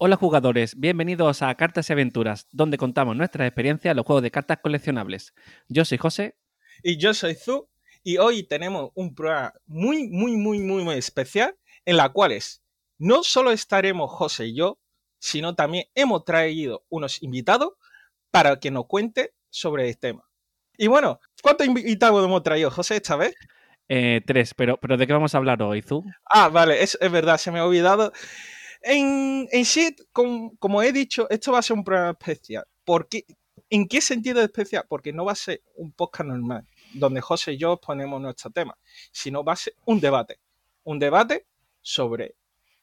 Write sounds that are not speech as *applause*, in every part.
Hola jugadores, bienvenidos a Cartas y Aventuras, donde contamos nuestras experiencias en los juegos de cartas coleccionables. Yo soy José. Y yo soy Zu, y hoy tenemos un programa muy, muy, muy, muy, muy especial, en la cual no solo estaremos José y yo, sino también hemos traído unos invitados para que nos cuente sobre este tema. Y bueno, ¿cuántos invitados hemos traído, José, esta vez? Eh, tres, pero, pero ¿de qué vamos a hablar hoy, Zu? Ah, vale, es, es verdad, se me ha olvidado. En, en sí, como, he dicho, esto va a ser un programa especial. ¿Por ¿En qué sentido especial? Porque no va a ser un podcast normal, donde José y yo ponemos nuestro tema, sino va a ser un debate. Un debate sobre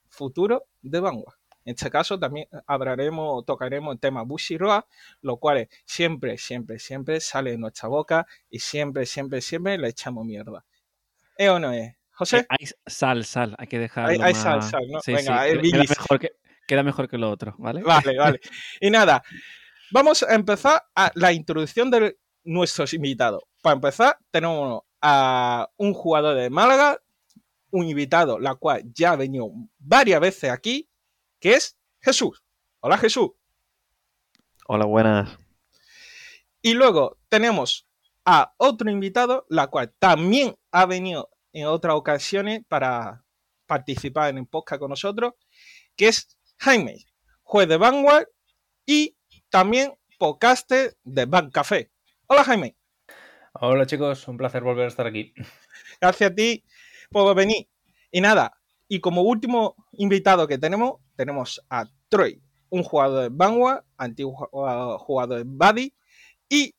futuro de Vanguard. En este caso también hablaremos, tocaremos el tema Bushiroa, lo cual siempre, siempre, siempre sale de nuestra boca y siempre, siempre, siempre le echamos mierda. ¿Eh o no es? José. Eh, hay sal, sal, hay que dejarlo. Hay, sal, sal, ¿no? Venga, queda, mejor que, queda mejor que lo otro, ¿vale? Vale, *laughs* vale. Y nada, vamos a empezar a la introducción de nuestros invitados. Para empezar, tenemos a un jugador de Málaga, un invitado, la cual ya ha venido varias veces aquí, que es Jesús. Hola Jesús. Hola, buenas. Y luego tenemos a otro invitado, la cual también ha venido en otras ocasiones para participar en el podcast con nosotros, que es Jaime, juez de Vanguard y también podcaster de Van Café. Hola Jaime. Hola chicos, un placer volver a estar aquí. Gracias a ti por venir. Y nada, y como último invitado que tenemos, tenemos a Troy, un jugador de Vanguard, antiguo jugador de Buddy, y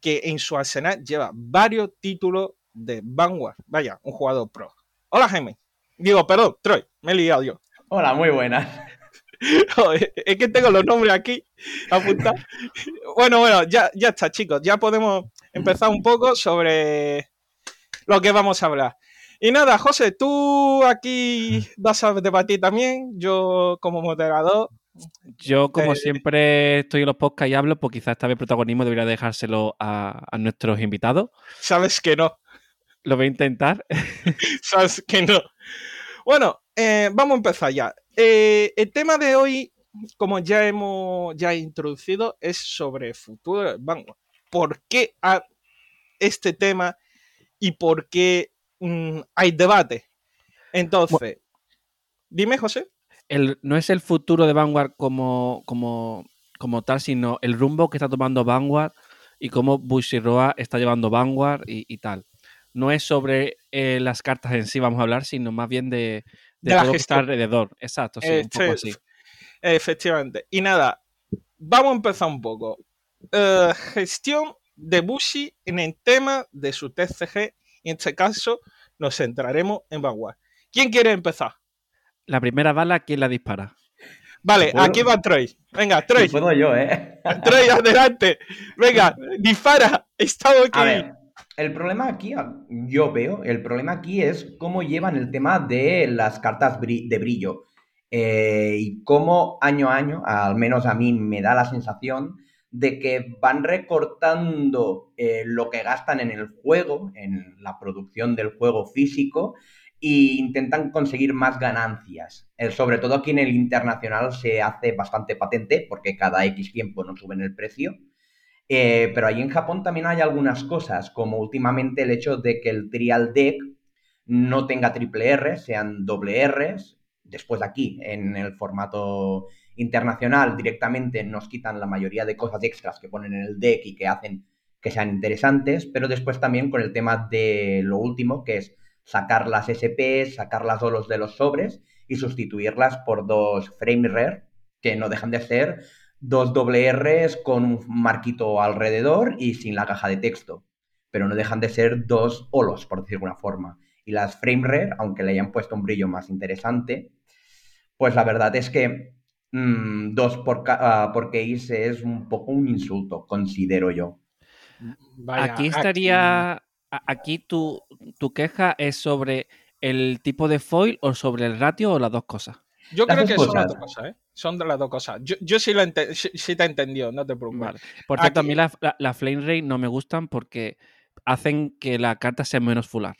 que en su arsenal lleva varios títulos de Vanguard. Vaya, un jugador pro. Hola, Jaime. Digo, perdón, Troy, me he liado yo. Hola, muy buenas. *laughs* es que tengo los nombres aquí apuntados. bueno, bueno, ya, ya está, chicos. Ya podemos empezar un poco sobre lo que vamos a hablar. Y nada, José, tú aquí vas a debatir también. Yo, como moderador. Yo, como eh, siempre, estoy en los podcasts y hablo, pues quizás esta vez protagonismo debería dejárselo a, a nuestros invitados. Sabes que no. Lo voy a intentar. *laughs* Sabes que no. Bueno, eh, vamos a empezar ya. Eh, el tema de hoy, como ya hemos ya introducido, es sobre futuro. Vanguard. ¿Por qué este tema y por qué mm, hay debate? Entonces, dime, José. El, no es el futuro de Vanguard como, como, como tal, sino el rumbo que está tomando Vanguard y cómo Bushiroa está llevando Vanguard y tal no es sobre eh, las cartas en sí, vamos a hablar, sino más bien de, de, todo lo que está alrededor. Exacto, sí, un poco así. Efectivamente. Y nada, vamos a empezar un poco. Eh, gestión de Bushi en el tema de su TCG. Y en este caso nos centraremos en Vanguard. ¿Quién quiere empezar? La primera bala, ¿quién la dispara? Vale, aquí va Troy. Venga, Troy. puedo yo, ¿eh? Troy, adelante. Venga, *laughs* dispara. Estamos aquí el problema aquí, yo veo, el problema aquí es cómo llevan el tema de las cartas de brillo. Eh, y cómo año a año, al menos a mí me da la sensación de que van recortando eh, lo que gastan en el juego, en la producción del juego físico, e intentan conseguir más ganancias. Eh, sobre todo aquí en el internacional se hace bastante patente porque cada X tiempo no suben el precio. Eh, pero ahí en Japón también hay algunas cosas, como últimamente el hecho de que el trial deck no tenga triple R, sean doble Rs. Después de aquí, en el formato internacional, directamente nos quitan la mayoría de cosas extras que ponen en el deck y que hacen que sean interesantes, pero después también con el tema de lo último, que es sacar las SP, sacar las dolos de los sobres y sustituirlas por dos frame rare, que no dejan de ser dos doble R's con un marquito alrededor y sin la caja de texto. Pero no dejan de ser dos holos, por decir de alguna forma. Y las frame rare, aunque le hayan puesto un brillo más interesante, pues la verdad es que mm, dos por, uh, por case es un poco un insulto, considero yo. aquí estaría. Aquí tu, tu queja es sobre el tipo de foil o sobre el ratio o las dos cosas. Yo creo que son las dos cosas, ¿eh? Son de las dos cosas. Yo, yo sí, lo sí, te he entendido, no te preocupes. Por cierto, a mí la, la, Flame Ray no me gustan porque hacen que la carta sea menos fular.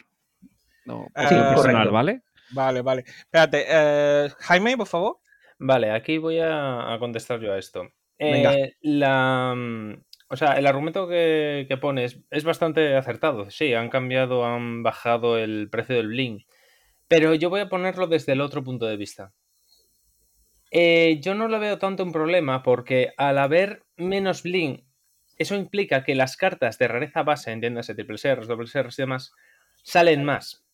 No, sí, personal, ¿vale? Vale, vale. Espérate, eh, Jaime, por favor. Vale, aquí voy a, a contestar yo a esto. Venga. Eh, la, mm, o sea, el argumento que, que pones es bastante acertado. Sí, han cambiado, han bajado el precio del bling. Pero yo voy a ponerlo desde el otro punto de vista. Eh, yo no lo veo tanto un problema porque al haber menos bling, eso implica que las cartas de rareza base, entiéndase, triple series, doble series y demás, salen más.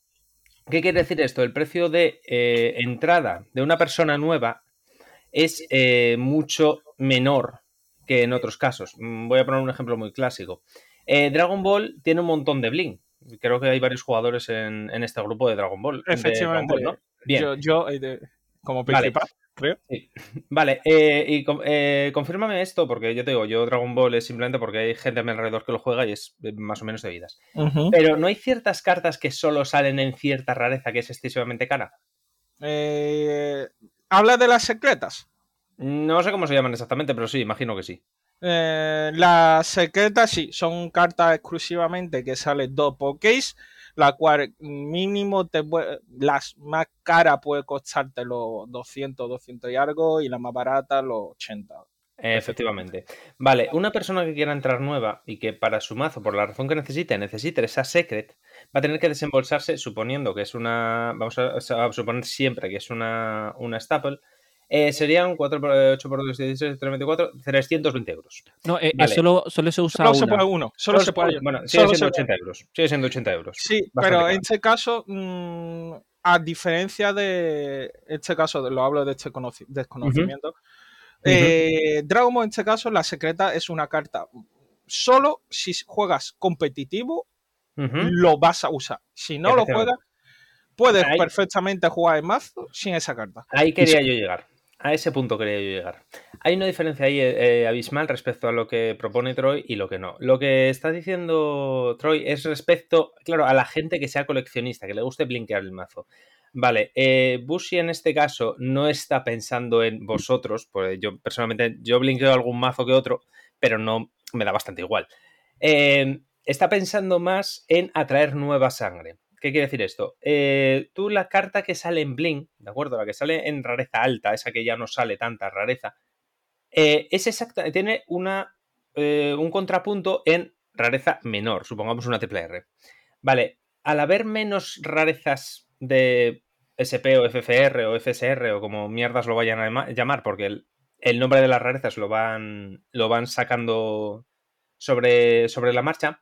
¿Qué quiere decir esto? El precio de eh, entrada de una persona nueva es eh, mucho menor que en otros casos. Mm, Voy a poner un ejemplo muy clásico. Dragon Ball tiene un montón de bling. Creo que hay varios jugadores en, en este grupo de Dragon Ball. Efectivamente. Dragon Ball, ¿no? Bien. Yo, como Vale. Vale, eh, y eh, confírmame esto, porque yo te digo, yo Dragon Ball es simplemente porque hay gente a mi alrededor que lo juega y es eh, más o menos de vidas. Pero ¿no hay ciertas cartas que solo salen en cierta rareza que es excesivamente cara? Eh, Habla de las secretas. No sé cómo se llaman exactamente, pero sí, imagino que sí. Eh, las secretas sí, son cartas exclusivamente que salen dos por case, la cual mínimo te puede- las más caras puede costarte los 200, 200 y algo y la más barata los 80. Eh, Efectivamente. Vale, una persona que quiera entrar nueva y que para su mazo, por la razón que necesite, necesite esa secret, va a tener que desembolsarse, suponiendo que es una. Vamos a, a suponer siempre que es una, una staple. Eh, serían 4 por 8 por 2, 16, 324, 320 euros. No, eh, eh, Vale. solo, solo se usa Solo se una. puede uno, solo se puede Bueno, sigue solo siendo se- 80 euros. Sigue siendo 80 euros. Sí, Bastante pero caro. en este caso, mm, a diferencia de este caso, de- lo hablo de este conoci- desconocimiento, eh, Dragon Ball en este caso, la secreta es una carta. Solo si juegas competitivo, Ujú. lo vas a usar. Si no lo juegas, puedes Ahí- perfectamente jugar en mazo sin esa carta. Ahí quería yo llegar. A ese punto quería yo llegar. Hay una diferencia ahí eh, eh, abismal respecto a lo que propone Troy y lo que no. Lo que está diciendo Troy es respecto, claro, a la gente que sea coleccionista, que le guste blinkear el mazo. Vale, eh, Bushi en este caso no está pensando en vosotros, pues yo personalmente, yo blinkeo algún mazo que otro, pero no me da bastante igual. Eh, está pensando más en atraer nueva sangre. ¿Qué quiere decir esto? Eh, tú la carta que sale en Blink, ¿de acuerdo? La que sale en rareza alta, esa que ya no sale tanta rareza, eh, es exacta, tiene una, eh, un contrapunto en rareza menor, supongamos una triple R. Vale, al haber menos rarezas de SP o FFR o FSR o como mierdas lo vayan a llama- llamar, porque el, el nombre de las rarezas lo van, lo van sacando sobre, sobre la marcha,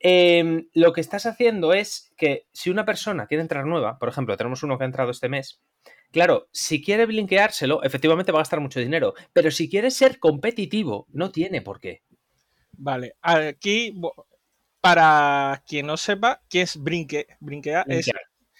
eh, lo que estás haciendo es que si una persona quiere entrar nueva, por ejemplo, tenemos uno que ha entrado este mes, claro, si quiere blinkeárselo, efectivamente va a gastar mucho dinero, pero si quiere ser competitivo, no tiene por qué. Vale, aquí, para quien no sepa, ¿qué es brinque? Brinquear es.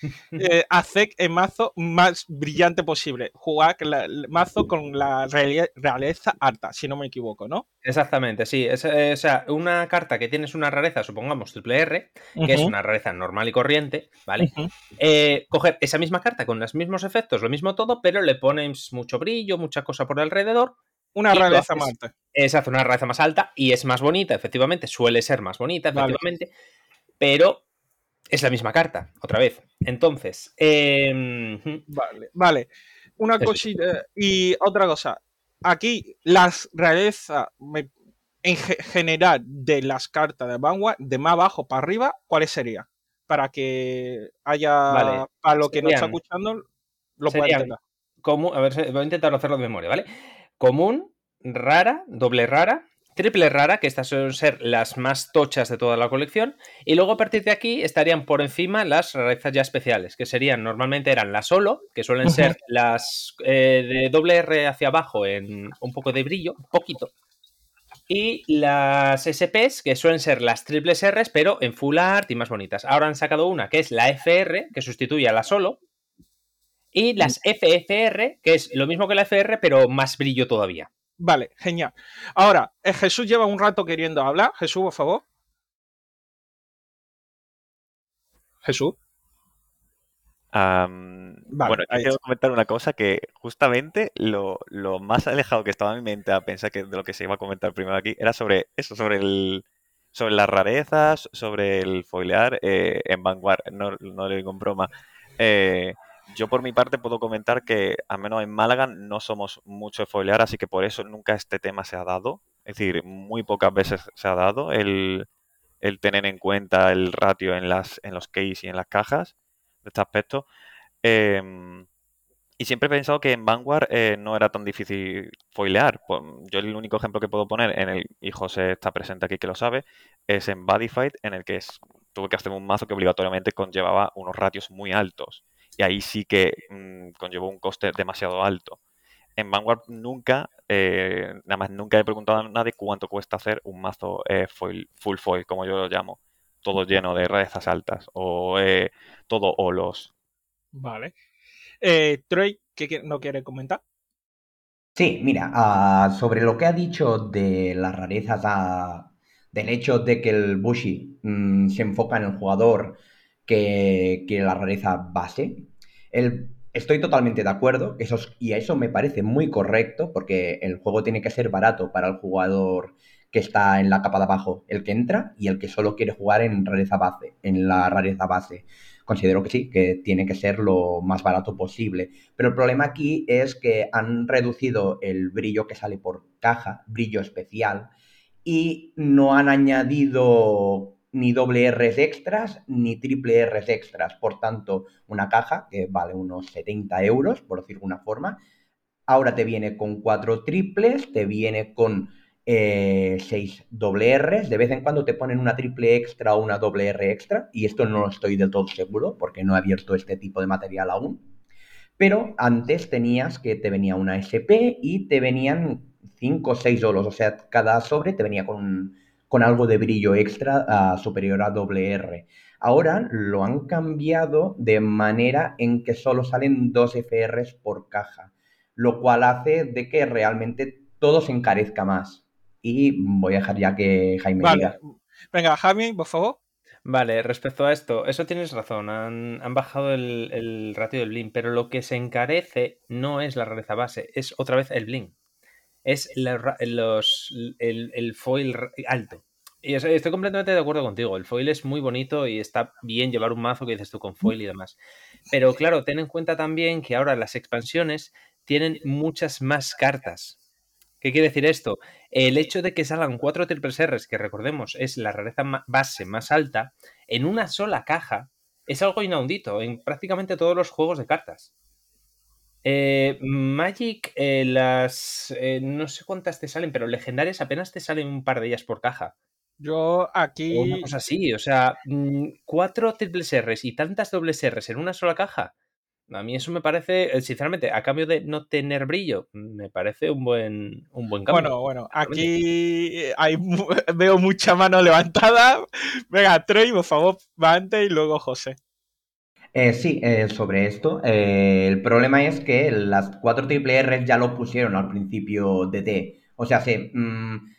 *laughs* eh, hacer el mazo más brillante posible. Jugar la- el mazo con la realeza alta, si no me equivoco, ¿no? Exactamente, sí. Es, eh, o sea, una carta que tienes una rareza, supongamos triple R, que es una rareza normal y corriente, ¿vale? Eh, coger esa misma carta con los mismos efectos, lo mismo todo, pero le pones mucho brillo, mucha cosa por alrededor Una haces- más alta. es hacer una rareza más alta y es más bonita, efectivamente, suele ser más bonita, Vale. efectivamente, pero es la misma carta, otra vez. Entonces, eh, Vale, vale. Una Eso. cosita. Y otra cosa. Aquí, las realezas me- en ge- general de las cartas de Vanguard, de más abajo para arriba, ¿cuáles serían? Para que haya. Vale, Para lo que no está escuchando, lo pueda entender. común, a ver, voy a intentar hacerlo de memoria, ¿vale? Común, rara, doble rara, triple rara, que estas suelen ser las más tochas de toda la colección, y luego a partir de aquí estarían por encima las rarezas ya especiales, que serían, normalmente eran las solo, que suelen ser las eh, de doble R hacia abajo en un poco de brillo, un poquito, y las SPs, que suelen ser las triples Rs, pero en full art y más bonitas. Ahora han sacado una que es la FR, que sustituye a la solo, y las FFR, que es lo mismo que la FR, pero más brillo todavía. Vale, genial. Ahora, eh, Jesús lleva un rato queriendo hablar. Jesús, por favor. Jesús. Vale, bueno, yo quiero comentar una cosa que justamente lo, lo más alejado que estaba en mi mente a pensar que de lo que se iba a comentar primero aquí era sobre eso, sobre el sobre las rarezas, sobre el foilear eh, en Vanguard, no, no lo digo en broma. Eh, Yo por mi parte puedo comentar que, al menos en Málaga, no somos mucho de foilear, así que por eso nunca este tema se ha dado. Es decir, muy pocas veces se ha dado el, tener en cuenta el ratio en, las, en los case y en las cajas de este aspecto. Em, y siempre he pensado que en Vanguard eh, no era tan difícil foilear. Pues, yo el único ejemplo que puedo poner, en el, y José está presente aquí que lo sabe, es en Bodyfight, en el que tuve que hacer un mazo que obligatoriamente conllevaba unos ratios muy altos. Y ahí sí que mm, conllevó un coste demasiado alto. En Vanguard nunca, eh, nada más nunca he preguntado a nadie cuánto cuesta hacer un mazo eh, foil, full foil, como yo lo llamo. Todo lleno de rarezas altas. O eh, todo olos. Vale. Eh, Troy, ¿qué no quiere comentar? Sí, mira, ah, sobre lo que ha dicho de las rarezas, ah, del hecho de que el Bushi mm, se enfoca en el jugador que, la rareza base, estoy totalmente de acuerdo, eso es- y eso me parece muy correcto, porque el juego tiene que ser barato para el jugador que está en la capa de abajo, el que entra, y el que solo quiere jugar en rareza base, en la rareza base. Considero que sí, que tiene que ser lo más barato posible. Pero el problema aquí es que han reducido el brillo que sale por caja, brillo especial, y no han añadido ni doble Rs extras ni triple Rs extras. Por tanto, una caja que vale unos 70 euros, por decirlo de una forma, ahora te viene con cuatro triples, te viene con eh, seis doble Rs, de vez en cuando te ponen una triple extra o una doble R extra, y esto no lo estoy del todo seguro porque no he abierto este tipo de material aún. Pero antes tenías que te venía una SP y te venían 5 o 6 dolos, o sea, cada sobre te venía con, con algo de brillo extra ah, superior a doble R. Ahora lo han cambiado de manera en que solo salen 2 FRs por caja, lo cual hace de que realmente todo se encarezca más. Y voy a dejar ya que Jaime Vale. diga. Venga, Javi, por favor. Vale, respecto a esto, eso tienes razón, han, han bajado el, el ratio del bling, pero lo que se encarece no es la rareza base, es otra vez el bling. Es la los, el, el foil alto. Y estoy completamente de acuerdo contigo, el foil es muy bonito y está bien llevar un mazo que dices tú con foil y demás. Pero claro, ten en cuenta también que ahora las expansiones tienen muchas más cartas. ¿Qué quiere decir esto? El hecho de que salgan cuatro triples R's, que recordemos es la rareza base más alta, en una sola caja, es algo inaudito en prácticamente todos los juegos de cartas. Eh, Magic, eh, las. eh, no sé cuántas te salen, pero legendarias apenas te salen un par de ellas por caja. Yo O una aquí. cosa así. O sea, mm, cuatro triples R's y tantas dobles R's en una sola caja. A mí eso me parece, eh, sinceramente, a cambio de no tener brillo, me parece un buen, un buen cambio. Bueno, bueno, aquí hay, *laughs* veo mucha mano levantada. Venga, Troy, por favor, va antes y luego José. Eh, sí, eh, sobre esto. eh, el problema es que las cuatro triple R's ya lo pusieron al principio de T. O sea, se, mm,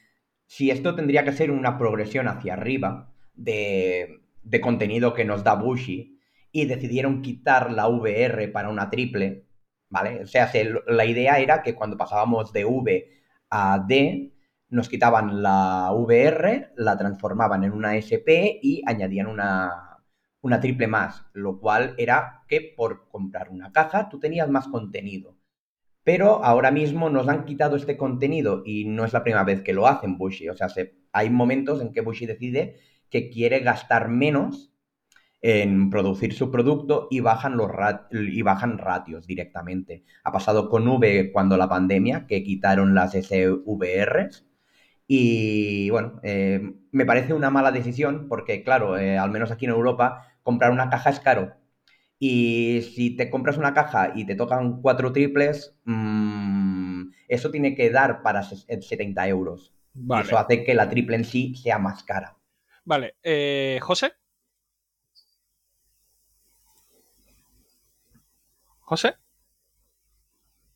si esto tendría que ser una progresión hacia arriba de, de contenido que nos da Bushi y decidieron quitar la VR para una triple, ¿vale? O sea, se- la idea era que cuando pasábamos de V a D, nos quitaban la VR, la transformaban en una SP y añadían una, una triple más, lo cual era que por comprar una caja tú tenías más contenido. Pero ahora mismo nos han quitado este contenido y no es la primera vez que lo hacen Bushi. O sea, se- hay momentos en que Bushi decide que quiere gastar menos en producir su producto y bajan, los y bajan ratios directamente. Ha pasado con V cuando la pandemia, que quitaron las SVRs. Y bueno, eh, me parece una mala decisión porque, claro, eh, al menos aquí en Europa, comprar una caja es caro. Y si te compras una caja y te tocan cuatro triples, mm, eso tiene que dar para ses- 70 euros. Y Vale, eso hace que la triple en sí sea más cara. vale. Eh, José. José.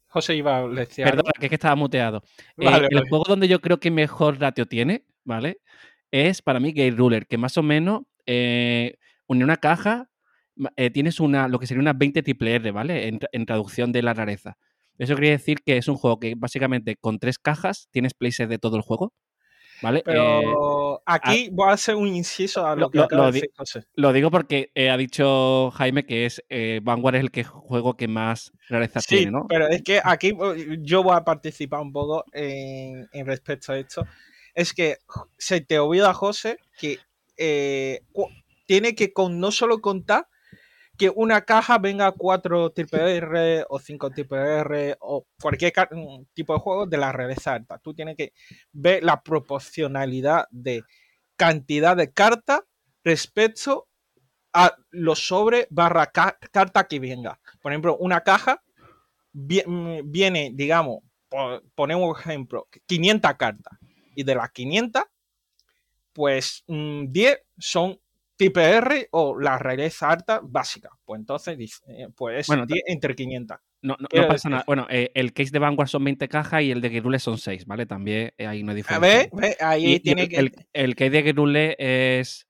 José iba a decir. Perdona, que es que estaba muteado. Eh, Vale, el vale. juego donde yo creo que mejor ratio tiene, ¿vale? Es para mí Gate Ruler, que más o menos eh, en una caja eh, tienes una, lo que sería una 20 triple R, ¿vale? En, tra- en traducción de la rareza. Eso quiere decir que es un juego que básicamente con tres cajas tienes places de todo el juego. ¿vale? Eh, Pero aquí voy a hacer un inciso a lo, lo- que lo- acaba lo de di- decir José. lo digo porque eh, ha dicho Jaime que es Vanguard es el que juego que más rarezas Sí, tiene, ¿no? pero es que aquí yo voy a participar un poco en, en respecto a esto. Es que se te olvida, José, que eh, tiene que con, no solo contar que una caja venga 4 triple R o 5 triple R o cualquier mm, tipo de juego de la rareza alta. Tú tienes que ver la proporcionalidad de cantidad de cartas respecto a los sobre barra ca- carta que venga. Por ejemplo, una caja mm, viene, digamos, po- ponemos ejemplo, 500 cartas. Y de las 500, pues mm, 10 son tipo R o la rareza alta básica. Pues entonces, eh, pues es Bueno, 10 entre 500. No, no- no pasa nada. Bueno, eh, el case de Vanguard son 20 cajas y el de Gerule son 6, ¿vale? También eh, hay una A diferencia. ver, ve, ahí Y- tiene que... el, el case de Gerule es,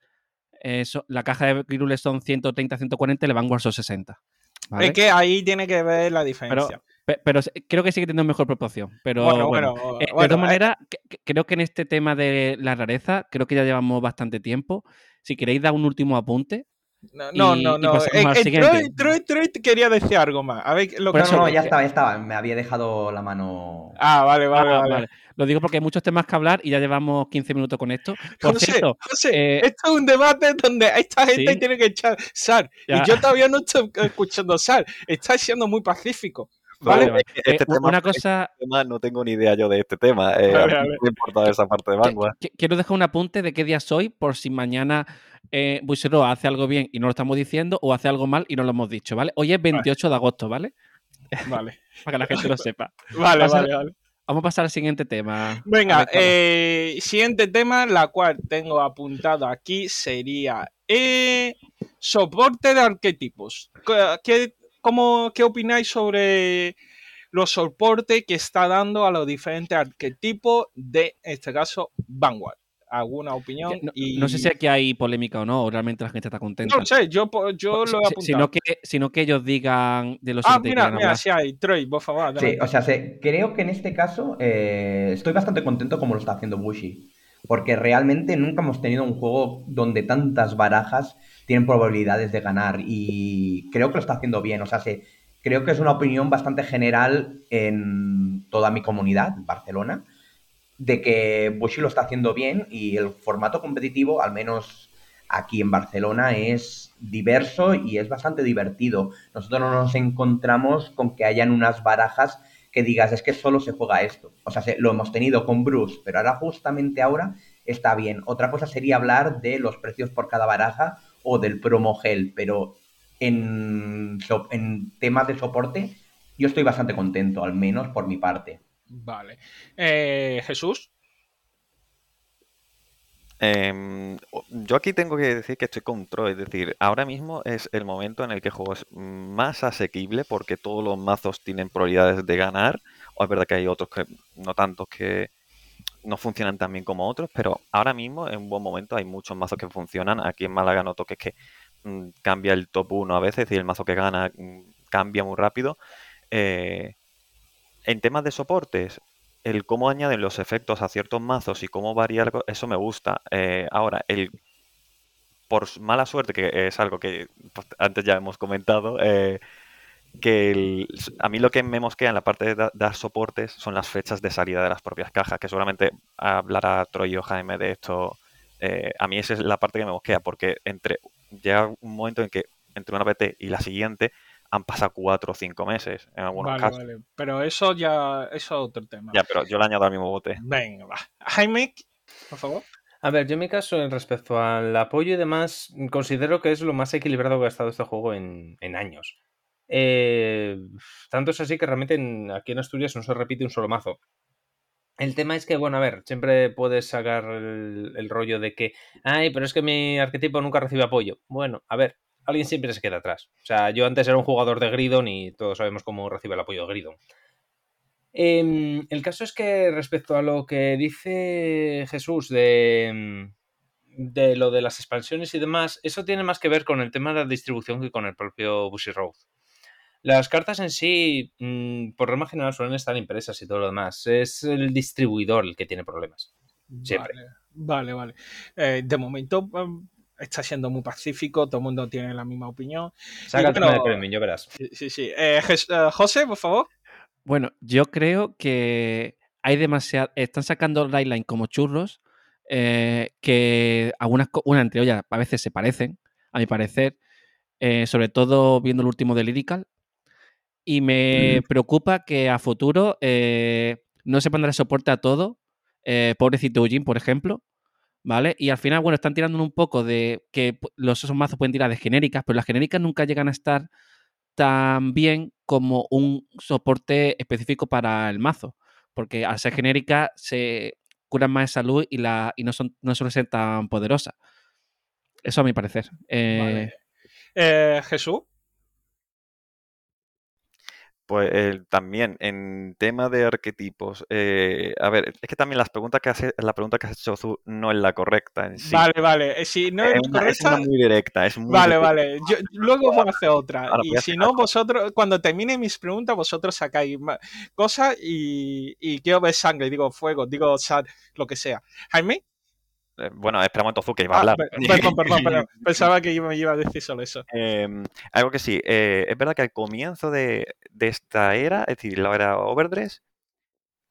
eso, la caja de Gerule son 130, 140 y el Vanguard son 60. ¿vale? Es que ahí tiene que ver la diferencia. Pe- Pero, creo que sigue teniendo mejor proporción. Pero bueno, bueno, bueno, Eh, de todas maneras, creo que en este tema de la rareza, creo que ya llevamos bastante tiempo. Si queréis dar un último apunte. no, no, y- no. y no. pasamos Eh, eh, siguiente. Troy, Troy, Troy quería decir algo más. A ver, lo Por que eso- no, no, ya estaba, ya estaba. Me había dejado la mano. Ah, vale, vale, Ah, vale. vale. Lo digo porque hay muchos temas que hablar y ya llevamos 15 minutos con esto. Por José, cierto, José, eh, esto es un debate donde esta gente Sí. tiene que echar sal. Ya. Y yo todavía no estoy escuchando sal. Está siendo muy pacífico. Vale. Este Eh, tema- una cosa, este tema no tengo ni idea yo de este tema. Eh, a me importa esa parte de Vanguard. quiero dejar un apunte de qué día soy por si mañana eh, Bushero hace algo bien y no lo estamos diciendo o hace algo mal y no lo hemos dicho, ¿vale? Hoy es 28 de agosto, ¿vale? Vale, *laughs* Para que la gente lo sepa. *laughs* vale, Pasa- vale. vale. Vamos a pasar al siguiente tema. Venga, eh, siguiente tema, la cual tengo apuntado aquí, sería eh, soporte de arquetipos. ¿Qué- ¿Qué, cómo, ¿Qué opináis sobre los soportes que está dando a los diferentes arquetipos de, en este caso, Vanguard? ¿Alguna opinión? No, Y- no sé si aquí hay polémica o no, o realmente la gente está contenta. No sé, yo, Si- lo he si- apuntado. sino, que, sino que ellos digan de los ah, mira, mira, sí hay. Troy, por favor. Sí, o sea, se- creo que en este caso eh, estoy bastante contento como lo está haciendo Bushi. Porque realmente nunca hemos tenido un juego donde tantas barajas tienen probabilidades de ganar. Y creo que lo está haciendo bien. O sea, se- creo que es una opinión bastante general en toda mi comunidad, Barcelona, de que Bushi lo está haciendo bien y el formato competitivo, al menos aquí en Barcelona, es diverso y es bastante divertido. Nosotros no nos encontramos con que hayan unas barajas que digas, es que solo se juega esto. O sea, se- lo hemos tenido con Bruce, pero ahora justamente ahora está bien. Otra cosa sería hablar de los precios por cada baraja o del promo gel, pero en, en temas de soporte yo estoy bastante contento, al menos por mi parte. Vale. Eh, Jesús. Em, yo aquí tengo que decir que estoy con Troy, es decir, ahora mismo es el momento en el que el juego es más asequible porque todos los mazos tienen probabilidades de ganar, o es verdad que hay otros que no tantos que no funcionan tan bien como otros, pero ahora mismo en un buen momento hay muchos mazos que funcionan. Aquí en Málaga noto que es que mm, cambia el top 1 a veces, es decir, el mazo que gana mm, cambia muy rápido. Eh, en temas de soportes, el cómo añaden los efectos a ciertos mazos y cómo algo, eso me gusta. Eh, ahora, el por mala suerte, que es algo que pues, antes ya hemos comentado, eh, que el- a mí lo que me mosquea en la parte de da- dar soportes son las fechas de salida de las propias cajas, que seguramente hablará Troy o Jaime de esto. eh, a mí esa es la parte que me mosquea, porque entre llega un momento en que entre una PT y la siguiente han pasado cuatro o cinco meses en algunos Vale, casos. vale. Pero eso ya eso es otro tema. Ya, pero yo le añado al mismo bote. Venga, va. Jaime, por favor. A ver, yo en mi caso, en respecto al apoyo y demás, considero que es lo más equilibrado que ha estado este juego en, en años. Eh, tanto es así que realmente en- aquí en Asturias no se repite un solo mazo. El tema es que, bueno, a ver, siempre puedes sacar el, rollo de que, ay, pero es que mi arquetipo nunca recibe apoyo. Bueno, a ver, alguien siempre se queda atrás. O sea, yo antes era un jugador de Gridon y todos sabemos cómo recibe el apoyo de Gridon. Em, el caso es que respecto a lo que dice Jesús de, em, de lo de las expansiones y demás, eso tiene más que ver con el tema de la distribución que con el propio Bushy Road. Las cartas en sí, mm, por regla general, suelen estar impresas y todo lo demás. Es el distribuidor el que tiene problemas. Siempre. Vale, vale. vale. Eh, de momento um, está siendo muy pacífico, todo el mundo tiene la misma opinión. Saca el bueno, tema de premium, ya verás. Sí, sí. sí. Eh, eh, José, por favor. Bueno, yo creo que hay demasiado. Están sacando Lightline como churros, eh, que algunas, co- una entre ellas a veces se parecen, a mi parecer, eh, sobre todo viendo el último de Lyrical. Y me preocupa que a futuro eh, no se pondrá soporte a todo. eh, pobrecito Eugene, por ejemplo. ¿Vale? Y al final, bueno, están tirando un poco de que los esos mazos pueden tirar de genéricas, pero las genéricas nunca llegan a estar tan bien como un soporte específico para el mazo. Porque al ser genérica se curan más de salud y, la, y no, son, no suelen ser tan poderosas. Eso a mi parecer. Eh, Vale. Eh, Jesús. Pues eh, también en tema de arquetipos, eh, a ver, es que también las preguntas que hace, la pregunta que has hecho tú no es la correcta en sí. Vale, vale. Eh, Si no es es, una, es correcta, una muy directa, es muy Vale, directa. vale. Yo, luego voy a hacer otra. Ahora y si no, algo. vosotros, cuando termine mis preguntas, vosotros sacáis cosas y, y quiero ver sangre, digo fuego, digo sal, lo que sea. Jaime. Eh, Bueno, espera un momento, Zu, que iba a Ah, hablar. per- perdón, perdón, *laughs* perdón. Pensaba que me iba a decir solo eso. Eh, algo que sí, eh, es verdad que al comienzo de, de esta era, es decir, la era Overdress,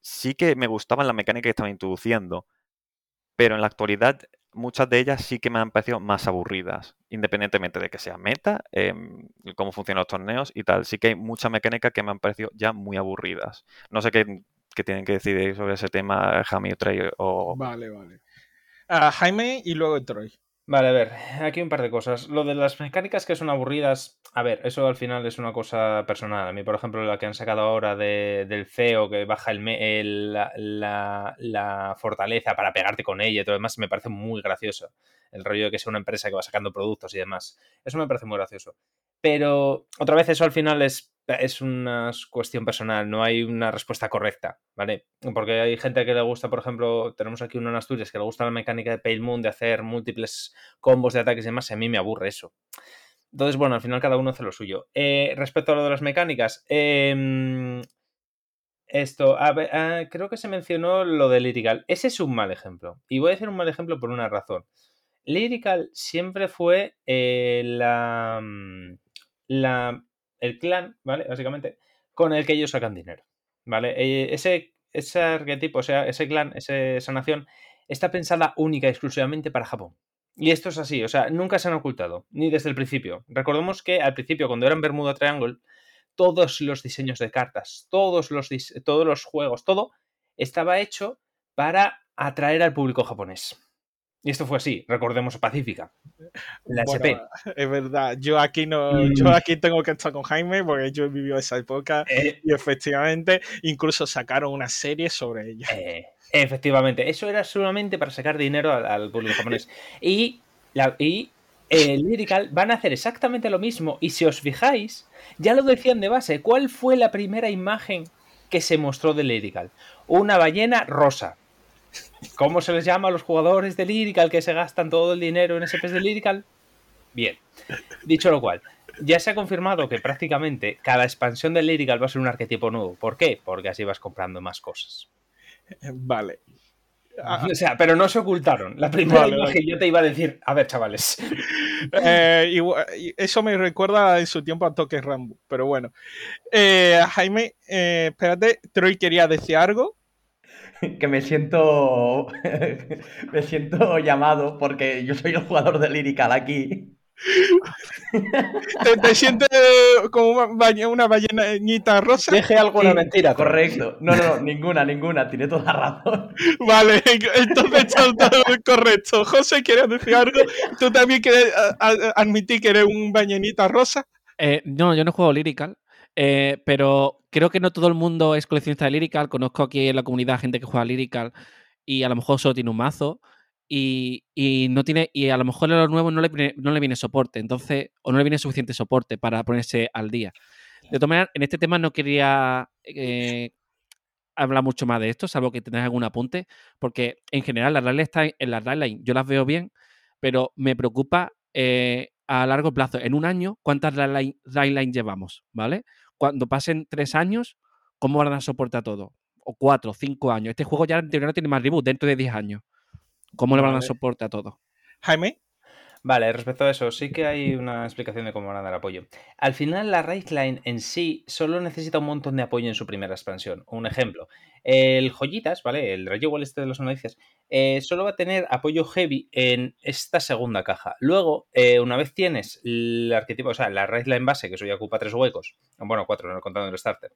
sí que me gustaban las mecánicas que estaba introduciendo, pero en la actualidad muchas de ellas sí que me han parecido más aburridas, independientemente de que sea meta, em, cómo funcionan los torneos y tal. Sí que hay muchas mecánicas que me han parecido ya muy aburridas. No sé qué, qué tienen que decir sobre ese tema Jamie o Trey o... Vale, vale. Ah, Jaime y luego Troy. Vale, a ver, aquí un par de cosas. Lo de las mecánicas que son aburridas, a ver, eso al final es una cosa personal. A mí, por ejemplo, la que han sacado ahora de- del CEO, que baja el, el- la, la- la fortaleza para pegarte con ella y todo lo demás, me parece muy gracioso. El rollo de que sea una empresa que va sacando productos y demás. Eso me parece muy gracioso. Pero otra vez eso al final es, es una cuestión personal, no hay una respuesta correcta, ¿vale? Porque hay gente que le gusta, por ejemplo, tenemos aquí uno en Asturias que le gusta la mecánica de Pale Moon de hacer múltiples combos de ataques y demás, y a mí me aburre eso. Entonces, bueno, al final cada uno hace lo suyo. Eh, respecto a lo de las mecánicas, em, esto, a ah, creo que se mencionó lo de Lyrical. Ese es un mal ejemplo. Y voy a decir un mal ejemplo por una razón. Lyrical siempre fue eh, la, mm, la- el clan, ¿vale? Básicamente, con el que ellos sacan dinero, ¿vale? Eh, ese, ese arquetipo, o sea, ese clan, esa nación, está pensada única y exclusivamente para Japón. Y esto es así, o sea, nunca se han ocultado, ni desde el principio. Recordemos que al principio, cuando eran Bermuda Triangle, todos los diseños de cartas, todos los, todos los juegos, todo estaba hecho para atraer al público japonés. Y esto fue así, recordemos Pacífica. La Bueno, SP. es verdad. Yo aquí no, Mm. yo aquí tengo que estar con Jaime porque yo he vivido esa época Eh, y efectivamente incluso sacaron una serie sobre ella. Eh, efectivamente, eso era solamente para sacar dinero al, al público japonés. Y, la, y eh, Lyrical van a hacer exactamente lo mismo. Y si os fijáis, ya lo decían de base, ¿cuál fue la primera imagen que se mostró de Lyrical? Una ballena rosa. ¿Cómo se les llama a los jugadores de Lyrical que se gastan todo el dinero en SPs de Lyrical? Bien. Dicho lo cual, ya se ha confirmado que prácticamente cada expansión de Lyrical va a ser un arquetipo nuevo. ¿Por qué? Porque así vas comprando más cosas. Vale. Ah, O sea, pero no se ocultaron. La primera Vale, imagen vale. yo te iba a decir, a ver, chavales. eh, igual- eso me recuerda en su tiempo a Toque Rambo, pero bueno. Eh, Jaime, eh, espérate, Troy quería decir algo. *laughs* que me siento *laughs* me siento llamado porque yo soy el jugador de Lyrical aquí. ¿Te, te sientes como una, balle- una ballenita rosa? Deje alguna Sí, mentira. Correcto. No, no, no, ninguna, ninguna. Tiene toda la razón. *laughs* Vale, entonces está todo correcto. José, ¿quieres decir algo? ¿Tú también quieres admitir que eres un ballenita rosa? Eh, no, yo no juego Lyrical, eh, pero creo que no todo el mundo es coleccionista de Lyrical. Conozco aquí en la comunidad gente que juega Lyrical y a lo mejor solo tiene un mazo y, y no tiene y a lo mejor a los nuevos no le, no le viene soporte, entonces o no le viene suficiente soporte para ponerse al día. De todas maneras, en este tema no quería eh, hablar mucho más de esto, salvo que tengáis algún apunte, porque en general las reglas están en las guidelines, yo las veo bien, pero me preocupa eh, a largo plazo. En un año, ¿cuántas guidelines llevamos? ¿Vale? Cuando pasen tres años, ¿cómo van a dar soporte a todo? O cuatro, cinco años. Este juego ya en teoría no tiene más reboot dentro de 10 años. cómo le van a dar Vale. soporte a todo. Jaime. Vale, respecto a eso, sí que hay una explicación de cómo van a dar apoyo. Al final, la Line en sí solo necesita un montón de apoyo en su primera expansión. Un ejemplo, el Joyitas, ¿vale? El Rayuel este de los noticias, eh, solo va a tener apoyo heavy en esta segunda caja. Luego, eh, una vez tienes el arquetipo, o sea, la Line base, que eso ya ocupa tres huecos, bueno, cuatro, no contando el starter.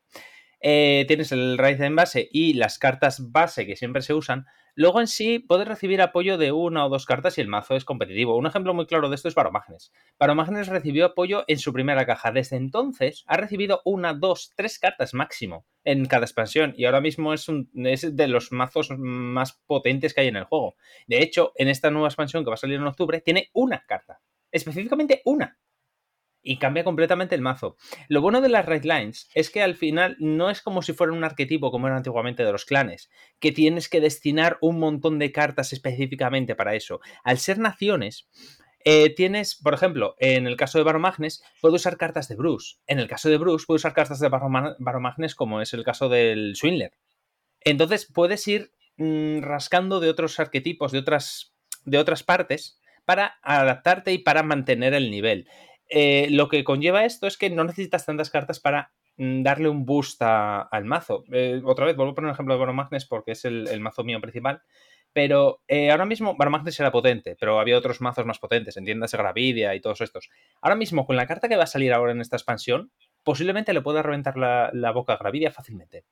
eh, tienes el Line base y las cartas base que siempre se usan, Luego en sí puedes recibir apoyo de una o dos cartas y el mazo es competitivo. Un ejemplo muy claro de esto es Baromagnes. Baromagnes recibió apoyo en su primera caja. Desde entonces ha recibido una, dos, tres cartas máximo en cada expansión y ahora mismo es, es de los mazos más potentes que hay en el juego. De hecho, en esta nueva expansión que va a salir en octubre tiene una carta. Específicamente una y cambia completamente el mazo. Lo bueno de las Red Lines es que al final no es como si fuera un arquetipo como era antiguamente de los clanes, que tienes que destinar un montón de cartas específicamente para eso. Al ser naciones, eh, tienes, por ejemplo, en el caso de Baromagnes, puedo usar cartas de Bruce. En el caso de Bruce, puedo usar cartas de Baroma Baromagnes, como es el caso del Swindler. Entonces, puedes ir mmm, rascando de otros arquetipos, de otras, de otras partes, para adaptarte y para mantener el nivel. Eh, lo que conlleva esto es que no necesitas tantas cartas para mm, darle un boost al mazo. Eh, otra vez, vuelvo a poner un ejemplo de Baromagnes porque es el, mazo mío principal. Pero eh, ahora mismo Baromagnes era potente, pero había otros mazos más potentes, entiéndase Gravidia y todos estos. Ahora mismo, con la carta que va a salir ahora en esta expansión, posiblemente le pueda reventar la, boca a Gravidia fácilmente.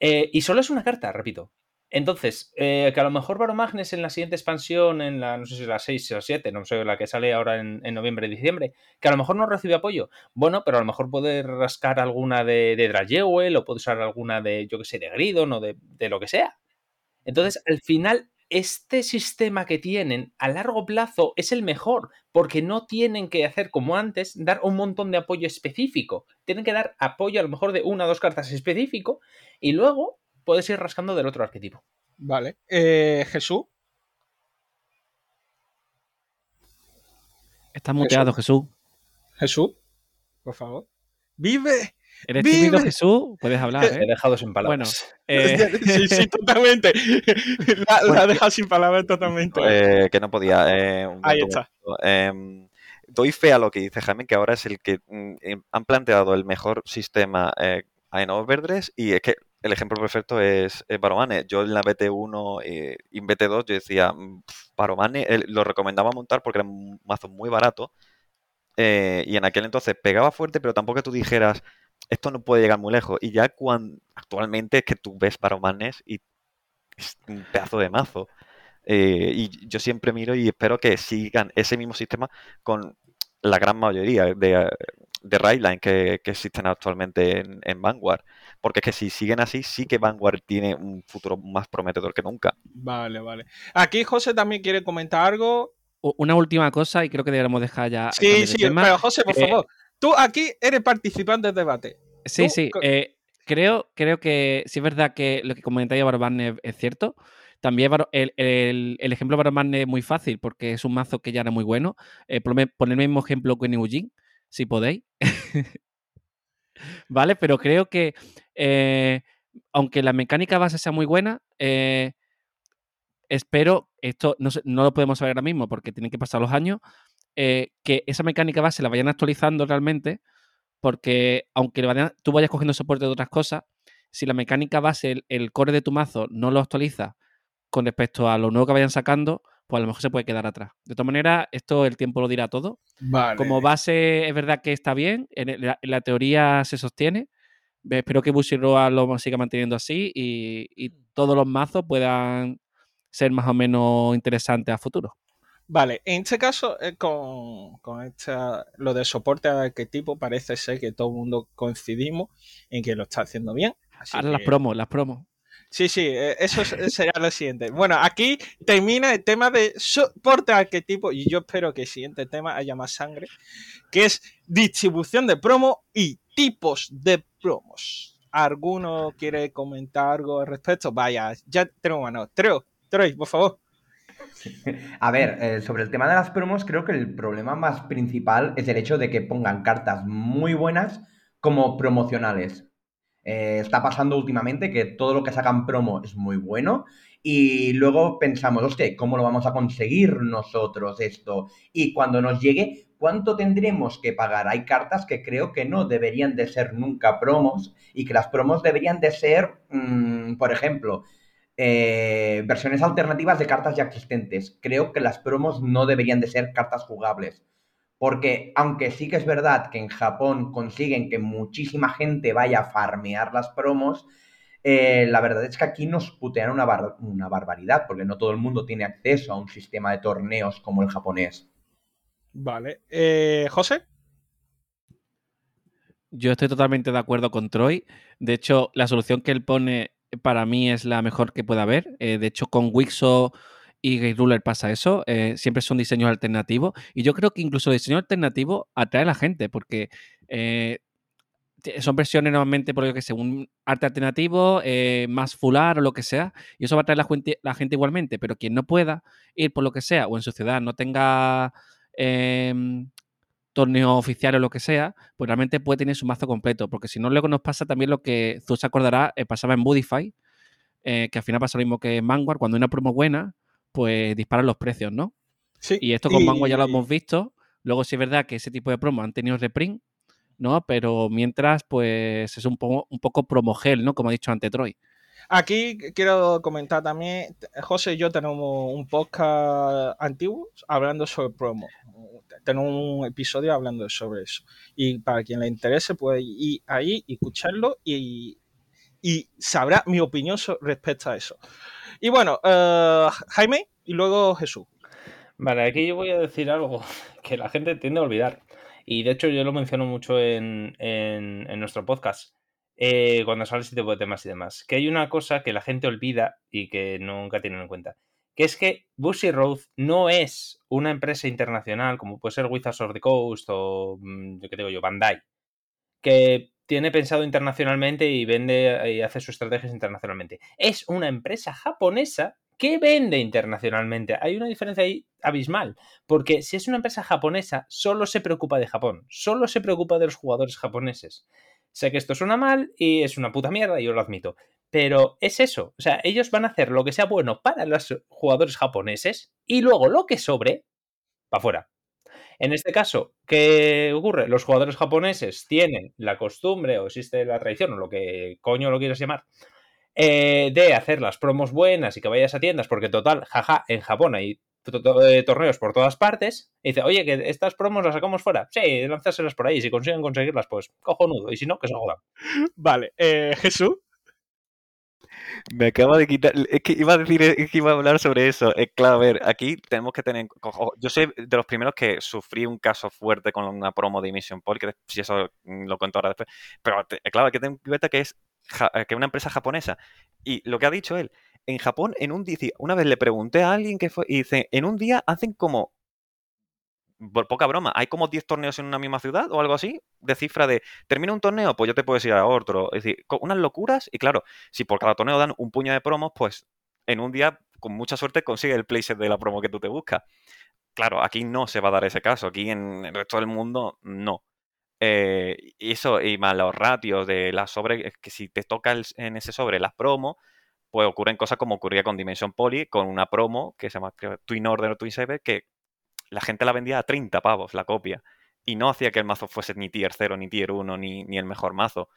Y solo es una carta, repito. Entonces, eh, que a lo mejor Baromagnes en la siguiente expansión, en la, no sé si es la 6 o 7, no sé, la que sale ahora en, noviembre y diciembre, que a lo mejor no recibe apoyo. Bueno, pero a lo mejor puede rascar alguna de, de o puede usar alguna de, yo que sé, de Gridon o de, de lo que sea. Entonces, al final, este sistema que tienen a largo plazo es el mejor, porque no tienen que hacer como antes, dar un montón de apoyo específico. Tienen que dar apoyo a lo mejor de una o dos cartas específico y luego puedes ir rascando del otro arquetipo. Vale. Eh, Jesús. Estás muteado, Jesús. Jesús, por favor. ¡Vive! ¿Eres ¡Vive! tímido, Jesús? Puedes hablar, He ¿eh? dejado sin Bueno, palabras. *laughs* eh, Sí, sí, *laughs* totalmente. La, la ha dejado sin palabras totalmente. Eh, que no podía. eh, un Ahí está. Em, doy fe a lo que dice Jaime, que ahora es el que mm, em, han planteado el mejor sistema eh, en Overdress y es que el ejemplo perfecto es, es Baromane. Yo en la BT1 eh, y en BT2 yo decía, mm, Baromane eh, lo recomendaba montar porque era un mazo muy barato eh, y en aquel entonces pegaba fuerte, pero tampoco tú dijeras, esto no puede llegar muy lejos. Y ya actualmente es que tú ves Baromanes y es un pedazo de mazo. Eh, y yo siempre miro y espero que sigan ese mismo sistema con la gran mayoría de, de Raidline que, que existen actualmente en, en Vanguard. Porque es que si siguen así, sí que Vanguard tiene un futuro más prometedor que nunca. Vale, vale. Aquí José también quiere comentar algo. una última cosa y creo que deberíamos dejar ya. Sí, sí, tema. pero José, por Eh, favor. Tú aquí eres participante del debate. Sí, Tú, sí. eh, creo, creo que sí es verdad que lo que comentáis de Baromagnes es cierto. También el, el- el ejemplo de Baromagnes es muy fácil porque es un mazo que ya era muy bueno. Eh, poner el mismo ejemplo que Eugene, si podéis. *laughs* ¿Vale? Pero creo que eh, aunque la mecánica base sea muy buena, eh, espero, esto no, lo podemos saber ahora mismo porque tienen que pasar los años, eh, que esa mecánica base la vayan actualizando realmente, porque aunque vayan- tú vayas cogiendo soporte de otras cosas, si la mecánica base, el, el core de tu mazo, no lo actualiza con respecto a lo nuevo que vayan sacando, pues a lo mejor se puede quedar atrás. De todas maneras, esto el tiempo lo dirá todo. Vale. Como base es verdad que está bien, en la, en la teoría se sostiene. Espero que Bushiroa lo siga manteniendo así y, y todos los mazos puedan ser más o menos interesantes a futuro. Vale, en este caso, eh, con, con esta, lo de soporte a arquetipo, parece ser que todo el mundo coincidimos en que lo está haciendo bien. Así Ahora las promos, las promos. Sí, sí, eh, eso es- sería lo siguiente. Bueno, aquí termina el tema de soporte arquetipo y yo espero que el siguiente tema haya más sangre, que es distribución de promo y tipos de promos. ¿Alguno quiere comentar algo al respecto? Vaya, ya tenemos mano. Treo, Troy, por favor. *laughs* A ver, eh, sobre el tema de las promos, creo que el problema más principal es el hecho de que pongan cartas muy buenas como promocionales. Eh, está pasando últimamente que todo lo que sacan promo es muy bueno y luego pensamos, hostia, ¿cómo lo vamos a conseguir nosotros esto? Y cuando nos llegue, ¿cuánto tendremos que pagar? Hay cartas que creo que no deberían de ser nunca promos y que las promos deberían de ser, mm, por ejemplo, eh, versiones alternativas de cartas ya existentes. Creo que las promos no deberían de ser cartas jugables. Porque aunque sí que es verdad que en Japón consiguen que muchísima gente vaya a farmear las promos, eh, la verdad es que aquí nos putean una, una barbaridad, porque no todo el mundo tiene acceso a un sistema de torneos como el japonés. Vale. Eh, José. Yo estoy totalmente de acuerdo con Troy. De hecho, la solución que él pone para mí es la mejor que pueda haber. Eh, de hecho, con Wixo y Gate Ruler pasa eso. siempre son diseños alternativos. Y yo creo que incluso el diseño alternativo atrae a la gente, porque son versiones normalmente, por lo que según arte alternativo, eh, más fular o lo que sea, y eso va a traer la gente, la gente igualmente, pero quien no pueda ir por lo que sea, o en su ciudad no tenga eh, torneo oficial o lo que sea, pues realmente puede tener su mazo completo, porque si no, luego nos pasa también lo que tú se acordará, eh, pasaba en Budify, eh, que al final pasa lo mismo que en Manguard, cuando hay una promo buena, pues disparan los precios, ¿no? Sí. Y esto con Manguard ya lo hemos visto. Luego sí es verdad que ese tipo de promo han tenido reprint, ¿no? Pero mientras, pues es un poco, un poco promogel, ¿no? Como ha dicho ante Troy. Aquí quiero comentar también, José y yo tenemos un podcast antiguo hablando sobre promo. Tenemos un episodio hablando sobre eso. Y para quien le interese puede ir ahí y escucharlo y, y sabrá mi opinión respecto a eso. Y bueno, eh, Jaime y luego Jesús. Vale, aquí yo voy a decir algo *laughs* que la gente tiende a olvidar. Y de hecho yo lo menciono mucho en, nuestro podcast, eh, cuando sale este tipo de temas y demás, que hay una cosa que la gente olvida y que nunca tienen en cuenta, que es que Bushy Road no es una empresa internacional como puede ser Wizards of the Coast o, mm, qué digo yo, Bandai, que tiene pensado internacionalmente y vende y hace sus estrategias internacionalmente. Es una empresa japonesa ¿Qué vende internacionalmente? Hay una diferencia ahí abismal, porque si es una empresa japonesa, solo se preocupa de Japón, solo se preocupa de los jugadores japoneses. Sé que esto suena mal y es una puta mierda, yo lo admito, pero es eso, o sea, ellos van a hacer lo que sea bueno para los jugadores japoneses y luego lo que sobre, para afuera. En este caso, ¿qué ocurre? Los jugadores japoneses tienen la costumbre o existe la tradición o lo que coño lo quieras llamar, eh, de hacer las promos buenas y que vayas a tiendas, porque total, jaja, en Japón hay torneos por todas partes, y dice, oye, que estas promos las sacamos fuera. Sí, lanzárselas por ahí, si consiguen conseguirlas, pues cojonudo, y si no, que se jodan. *laughs* Vale, eh, Jesús. Me acaba de quitar. Es que iba a decir, es que iba a hablar sobre eso. Es claro, a ver, aquí tenemos que tener. Yo soy de los primeros que sufrí un caso fuerte con una promo de Mission Paul, que si eso lo cuento ahora después. Pero claro, hay que tener en cuenta que es eh, que una empresa japonesa. Y lo que ha dicho él, en Japón, en un día, una vez le pregunté a alguien que fue, y dice, en un día hacen como, por poca broma, hay como 10 torneos en una misma ciudad o algo así, de cifra de, termina un torneo, pues yo te puedo ir a otro. Es decir, unas locuras, y claro, si por cada torneo dan un puño de promos, pues en un día, con mucha suerte, consigue el playset de la promo que tú te buscas. Claro, aquí no se va a dar ese caso, aquí en el resto del mundo no. Eh, y eso, y más los ratios de las sobre, que si te toca en ese sobre las promos, pues ocurren cosas como ocurría con Dimension Poly, con una promo que se llama Twin Order o Twin Saber, que la gente la vendía a 30 pavos la copia. Y no hacía que el mazo fuese ni tier 0, ni tier 1, ni, ni el mejor mazo.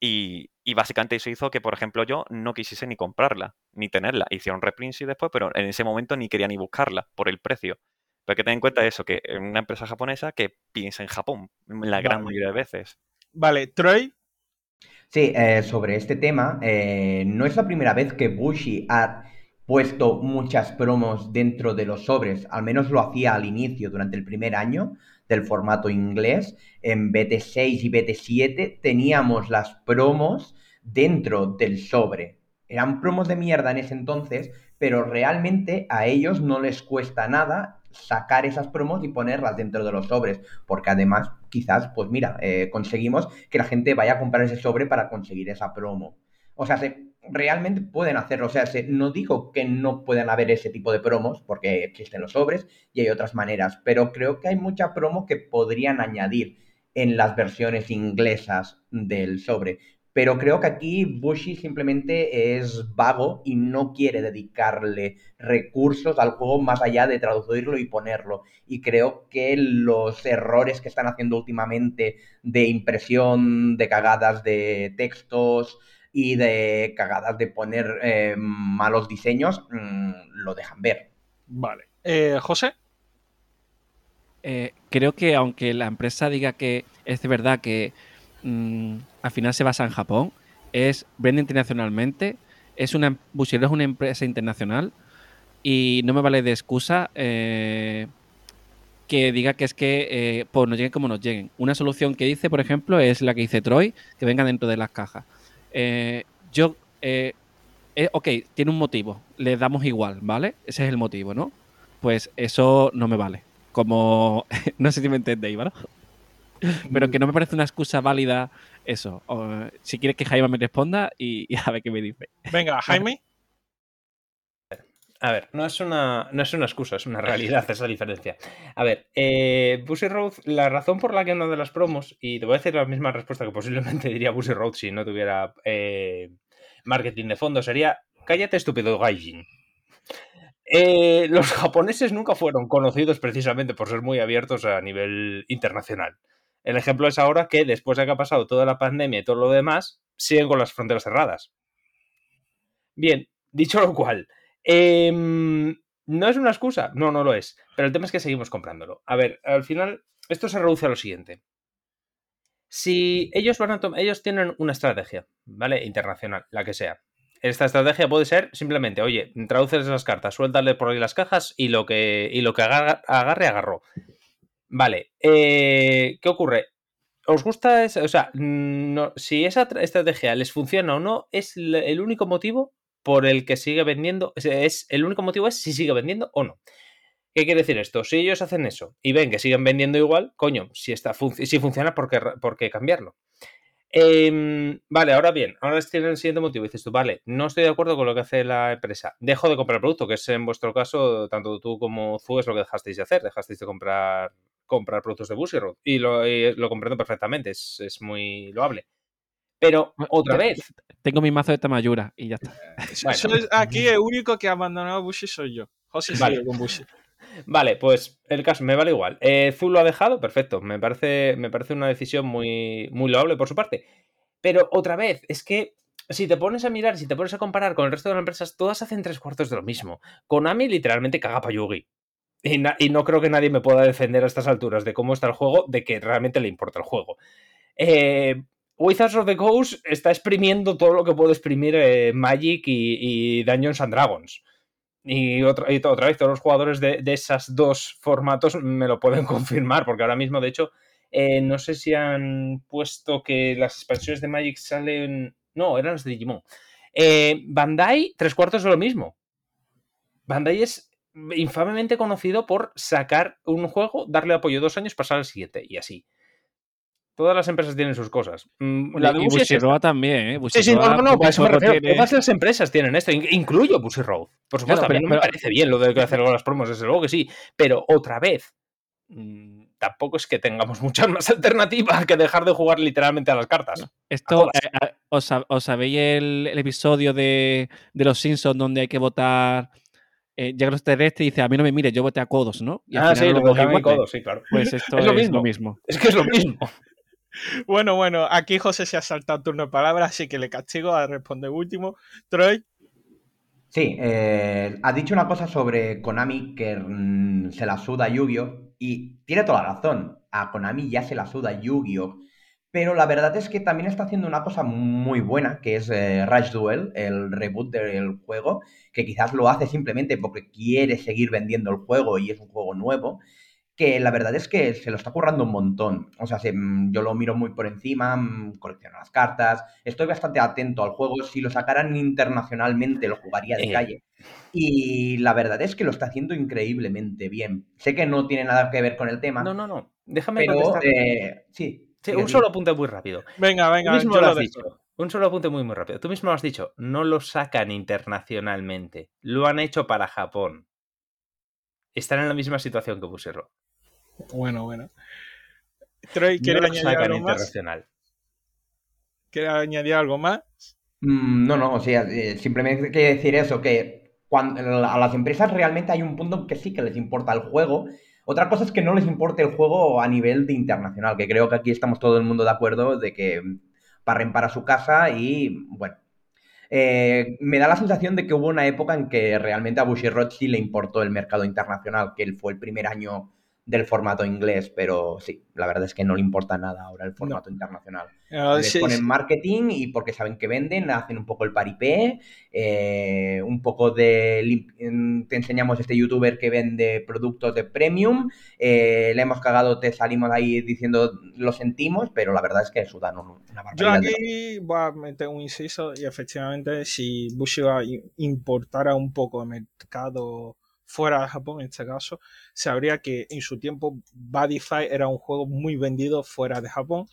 Y, y, básicamente eso hizo que, por ejemplo, yo no quisiese ni comprarla, ni tenerla. Hicieron reprints y después, pero en ese momento ni quería ni buscarla por el precio. Pero hay que tener en cuenta eso, que es una empresa japonesa que piensa en Japón la gran mayoría de veces. Vale, Troy. Sí, eh, sobre este tema, eh, no es la primera vez que Bushi ha puesto muchas promos dentro de los sobres, al menos lo hacía al inicio, durante el primer año del formato inglés. En BT6 y BT7 teníamos las promos dentro del sobre. Eran promos de mierda en ese entonces, pero realmente a ellos no les cuesta nada sacar esas promos y ponerlas dentro de los sobres, porque además quizás, pues mira, eh, conseguimos que la gente vaya a comprar ese sobre para conseguir esa promo. O sea, se, realmente pueden hacerlo. O sea, se, no digo que no puedan haber ese tipo de promos, porque existen los sobres y hay otras maneras, pero creo que hay mucha promo que podrían añadir en las versiones inglesas del sobre. Pero creo que aquí Bushi simplemente es vago y no quiere dedicarle recursos al juego más allá de traducirlo y ponerlo. Y creo que los errores que están haciendo últimamente de impresión, de cagadas de textos y de cagadas de poner eh, malos diseños, mm, lo dejan ver. Vale. Eh, José. Eh, creo que aunque la empresa diga que es de verdad que mm, al final se basa en Japón, es vende internacionalmente, es una es una empresa internacional y no me vale de excusa eh, que diga que es que eh, pues nos lleguen como nos lleguen. Una solución que dice, por ejemplo, es la que dice Troy, que venga dentro de las cajas. Eh, yo, eh, ok, tiene un motivo, le damos igual, ¿vale? Ese es el motivo, ¿no? Pues eso no me vale. Como, *laughs* no sé si me entendéis, ¿vale? Pero que no me parece una excusa válida eso. O, si quieres que Jaime me responda y, y a ver qué me dice. Venga, Jaime. A ver, no es una, no es una excusa, es una realidad esa diferencia. A ver, eh, Busy Road, la razón por la que no de las promos, y te voy a decir la misma respuesta que posiblemente *laughs* diría Busy Road si no tuviera eh, marketing de fondo, sería cállate estúpido gaijin. Eh, los *laughs* japoneses nunca fueron conocidos precisamente por ser muy abiertos a nivel internacional. El ejemplo es ahora que después de que ha pasado toda la pandemia y todo lo demás, siguen con las fronteras cerradas. Bien, dicho lo cual, eh, no es una excusa, no, no lo es, pero el tema es que seguimos comprándolo. A ver, al final, esto se reduce a lo siguiente. Si ellos van a tom- ellos tienen una estrategia, ¿vale? Internacional, la que sea. Esta estrategia puede ser simplemente, oye, traduces esas cartas, suéltale por ahí las cajas y lo que, y lo que agarra- agarre, agarró. Vale, eh, ¿qué ocurre? ¿Os gusta esa? O sea, si esa tra- estrategia les funciona o no, es el único motivo por el que sigue vendiendo. Es, el único motivo es si sigue vendiendo o no. ¿Qué quiere decir esto? Si ellos hacen eso y ven que siguen vendiendo igual, coño, si, está si funciona, ¿por qué, por qué cambiarlo? Em, vale, ahora bien, ahora tiene el siguiente motivo. Dices tú, vale, no estoy de acuerdo con lo que hace la empresa. Dejo de comprar producto, que es en vuestro caso, tanto tú como Zu es lo que dejasteis de hacer. Dejasteis de comprar, comprar productos de Bushy Road. Y lo, y lo comprendo perfectamente, es, es muy loable. Pero otra vez, Tengo mi mazo de Tamayura y ya está. Bueno. Soy- aquí el único que ha abandonado a Bushi soy yo. José Vale. sigue con Bushi. *laughs* Vale, pues el caso me vale igual. Eh, Zul lo ha dejado, perfecto. Me parece, me parece una decisión muy, muy loable por su parte. Pero otra vez, es que si te pones a mirar, si te pones a comparar con el resto de las empresas, todas hacen tres cuartos de lo mismo. Konami literalmente caga pa' Yugi. Y, no creo que nadie me pueda defender a estas alturas de cómo está el juego, de que realmente le importa el juego. Eh, Wizards of the Coast está exprimiendo todo lo que puede exprimir eh, Magic y, y Dungeons and Dragons. Y otra, y otra vez, todos los jugadores de, de esos dos formatos me lo pueden *laughs* confirmar, porque ahora mismo, de hecho, eh, no sé si han puesto que las expansiones de Magic salen. No, eran las de Digimon. Eh, Bandai, tres cuartos de lo mismo. Bandai es infamemente conocido por sacar un juego, darle apoyo dos años, pasar al siguiente, y así. Todas las empresas tienen sus cosas. Mm, La de y Bushi es esta. Bushiroad también, ¿eh? Sí, sí, no, Bushiroad no, no, por eso me refiero. tiene- Todas las empresas tienen esto, in- incluyo Busy Road. Por supuesto, Claro, a mí pero- no me pero- parece bien lo de hacer las promos, desde luego que sí. Pero otra vez, mm, tampoco es que tengamos muchas más alternativas que dejar de jugar literalmente a las cartas. Esto, eh, eh, ¿os, sab- os sabéis el, el episodio de, de Los Simpsons donde hay que votar? Eh, llega los terrestres y dice, a mí no me mire, yo voté a codos, ¿no? Y Ah, sí, lo dos de Kami iguales. Kodo, sí, claro. Pues *laughs* esto Es es, lo mismo. lo mismo. *laughs* Es que es lo mismo. *laughs* Bueno, bueno, aquí José se ha saltado turno de palabras, así que le castigo a responder último. Troy, Sí, eh, ha dicho una cosa sobre Konami que mm, se la suda Yu-Gi-Oh! Y tiene toda la razón. A Konami ya se la suda Yu-Gi-Oh! Pero la verdad es que también está haciendo una cosa muy buena, que es eh, Rush Duel, el reboot del juego, que quizás lo hace simplemente porque quiere seguir vendiendo el juego y es un juego nuevo, que la verdad es que se lo está currando un montón. O sea, se- mm, yo lo miro muy por encima, mm, colecciono las cartas, estoy bastante atento al juego. Si lo sacaran internacionalmente, lo jugaría de Eh. calle. Y la verdad es que lo está haciendo increíblemente bien. Sé que no tiene nada que ver con el tema, No, no, no. Déjame pero eh, sí. Sí, un solo apunte muy rápido. venga, Tú venga, mismo yo lo lo has dejo. dicho. Un solo apunte muy, muy rápido. Tú mismo lo has dicho. No lo sacan internacionalmente. Lo han hecho para Japón. Están en la misma situación que Busero. Bueno, bueno. Troy, No ¿quieres lo añadir sacan algo más? internacional. ¿Quieres añadir algo más? Mm, no, no, o sea, eh, simplemente quiero decir eso, que cuando, a las empresas realmente hay un punto que sí que les importa el juego. Otra cosa es que no les importe el juego a nivel de internacional, que creo que aquí estamos todo el mundo de acuerdo de que parren para su casa y, bueno, eh, me da la sensación de que hubo una época en que realmente a Bushiroad sí le importó el mercado internacional, que él fue el primer año del formato inglés, pero sí, la verdad es que no le importa nada ahora el formato internacional. Ah, Les sí, ponen marketing y porque saben que venden, hacen un poco el paripé, eh, un poco de... Te enseñamos este youtuber que vende productos de premium, eh, le hemos cagado, te salimos ahí diciendo lo sentimos, pero la verdad es que sudan un- una Yo barbaridad. de aquí voy a meter un inciso y efectivamente si Bushiba importara un poco el mercado fuera de Japón en este caso, sabría que en su tiempo Badify era un juego muy vendido fuera de Japón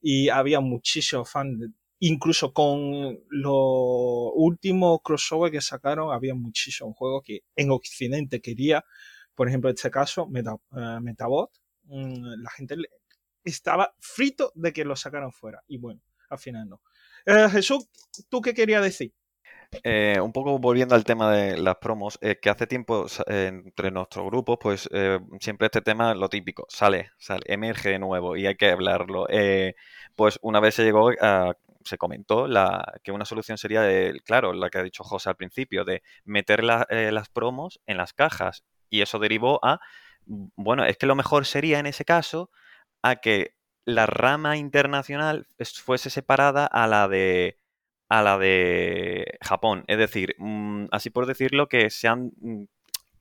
y había muchísimos fans, incluso con los últimos crossover que sacaron, había muchísimos juegos que en Occidente quería, por ejemplo, en este caso, Meta- eh, Metabot, mm, la gente estaba frito de que lo sacaran fuera y bueno, al final no. Eh, Jesús, ¿tú qué querías decir? Eh, un poco volviendo al tema de las promos, que hace tiempo eh, entre nuestros grupos, pues eh, siempre este tema, lo típico, sale, emerge de nuevo y hay que hablarlo. Pues una vez se llegó a, se comentó la, que una solución sería, el- claro, la que ha dicho José al principio, de meter la- las promos en las cajas. Y eso derivó a, bueno, es que lo mejor sería en ese caso a que la rama internacional es- fuese separada a la de a la de Japón. Es decir, mm, así por decirlo, que sean mm,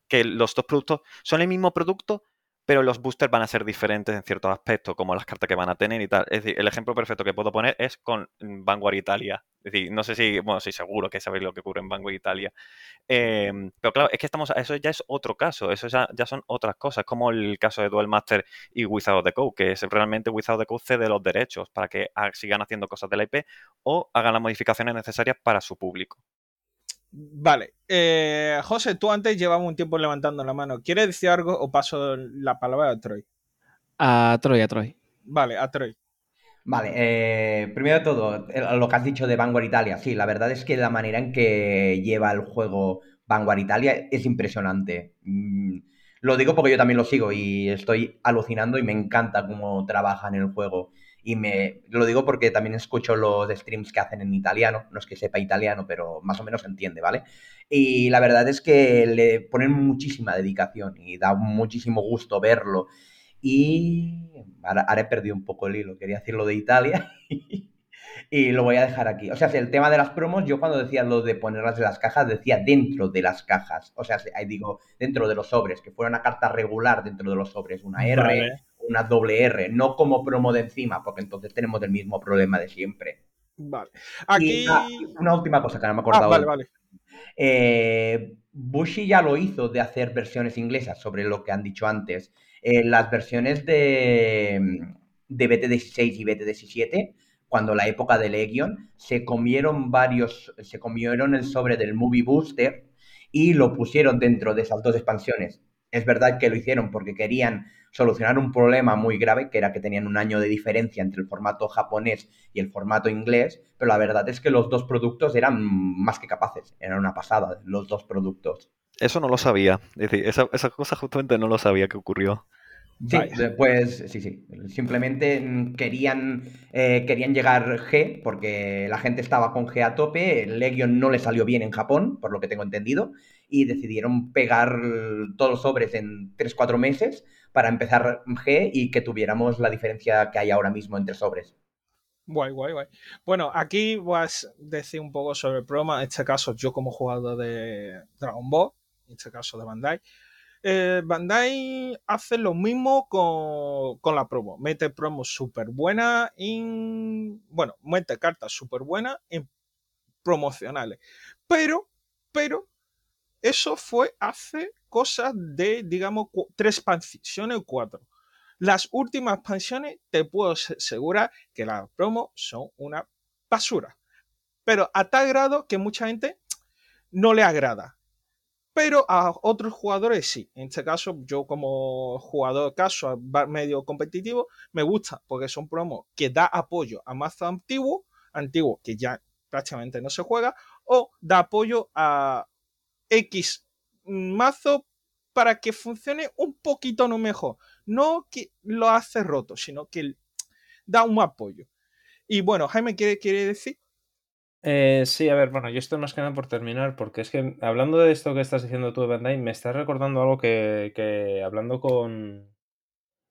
que los dos productos son el mismo producto, pero los boosters van a ser diferentes en ciertos aspectos, como las cartas que van a tener y tal. Es decir, el ejemplo perfecto que puedo poner es con mm, Vanguard Italia. Es decir, no sé si, bueno, sí, seguro que sabéis lo que ocurre en Vanguard Italia. Eh, pero claro, es que estamos, eso ya es otro caso, eso ya, son otras cosas, como el caso de Duel Master y Wizard of the Code, que es realmente Wizard of the Code cede los derechos para que sigan haciendo cosas de la IP o hagan las modificaciones necesarias para su público. Vale, eh, José, tú antes llevabas un tiempo levantando la mano. ¿Quieres decir algo o paso la palabra a Troy? A Troy, a Troy. Vale, a Troy. Vale, eh, primero de todo, lo que has dicho de Vanguard Italia, sí, la verdad es que la manera en que lleva el juego Vanguard Italia es impresionante. Mm, lo digo porque yo también lo sigo y estoy alucinando y me encanta cómo trabajan el juego. Y me lo digo porque también escucho los streams que hacen en italiano, no es que sepa italiano, pero más o menos entiende, ¿vale? Y la verdad es que le ponen muchísima dedicación y da muchísimo gusto verlo. Y ahora, ahora he perdido un poco el hilo, quería decir lo de Italia *laughs* y lo voy a dejar aquí. O sea, el tema de las promos, yo cuando decía lo de ponerlas en las cajas, decía dentro de las cajas. O sea, ahí digo, dentro de los sobres, que fuera una carta regular dentro de los sobres, una R, Vale, una doble R, no como promo de encima, porque entonces tenemos el mismo problema de siempre. vale. Y Aquí. ah, una última cosa que no me he Ah, acordado. vale, vale. Eh, Bushi ya lo hizo de hacer versiones inglesas sobre lo que han dicho antes. Eh, las versiones de, de BT16 y BT17, cuando la época de Legion, se comieron varios, se comieron el sobre del Movie Booster y lo pusieron dentro de esas dos expansiones. Es verdad que lo hicieron porque querían solucionar un problema muy grave, que era que tenían un año de diferencia entre el formato japonés y el formato inglés, pero la verdad es que los dos productos eran más que capaces, eran una pasada los dos productos. Eso no lo sabía. Es decir, esa, esa cosa justamente no lo sabía que ocurrió. Sí, de- pues sí, sí. Simplemente querían, eh, querían llegar G, porque la gente estaba con G a tope, Legion no le salió bien en Japón, por lo que tengo entendido, y decidieron pegar todos los sobres en 3-4 meses para empezar G y que tuviéramos la diferencia que hay ahora mismo entre sobres. Guay, guay, guay. Bueno, aquí voy a decir un poco sobre el programa. En este caso, yo como jugador de Dragon Ball, en este caso de Bandai. eh, Bandai hace lo mismo con, con la promo. Mete promos súper buenas en. Bueno, mete cartas súper buenas en promocionales. Pero, pero, eso fue hace cosas de, digamos, tres expansiones o cuatro. Las últimas expansiones te puedo ase- asegurar que las promos son una basura. Pero a tal grado que mucha gente no le agrada. Pero a otros jugadores sí. En este caso, yo como jugador va- medio competitivo, me gusta porque son promos que da apoyo a mazos antiguos, antiguo que ya prácticamente no se juega, o da apoyo a X mazo para que funcione un poquito no mejor. No que lo hace roto, sino que da un apoyo. Y bueno, Jaime, ¿qué quiere decir? Eh, sí, a ver, bueno, yo estoy más que nada por terminar, porque es que hablando de esto que estás diciendo tú Bandai, me estás recordando algo que, que hablando con,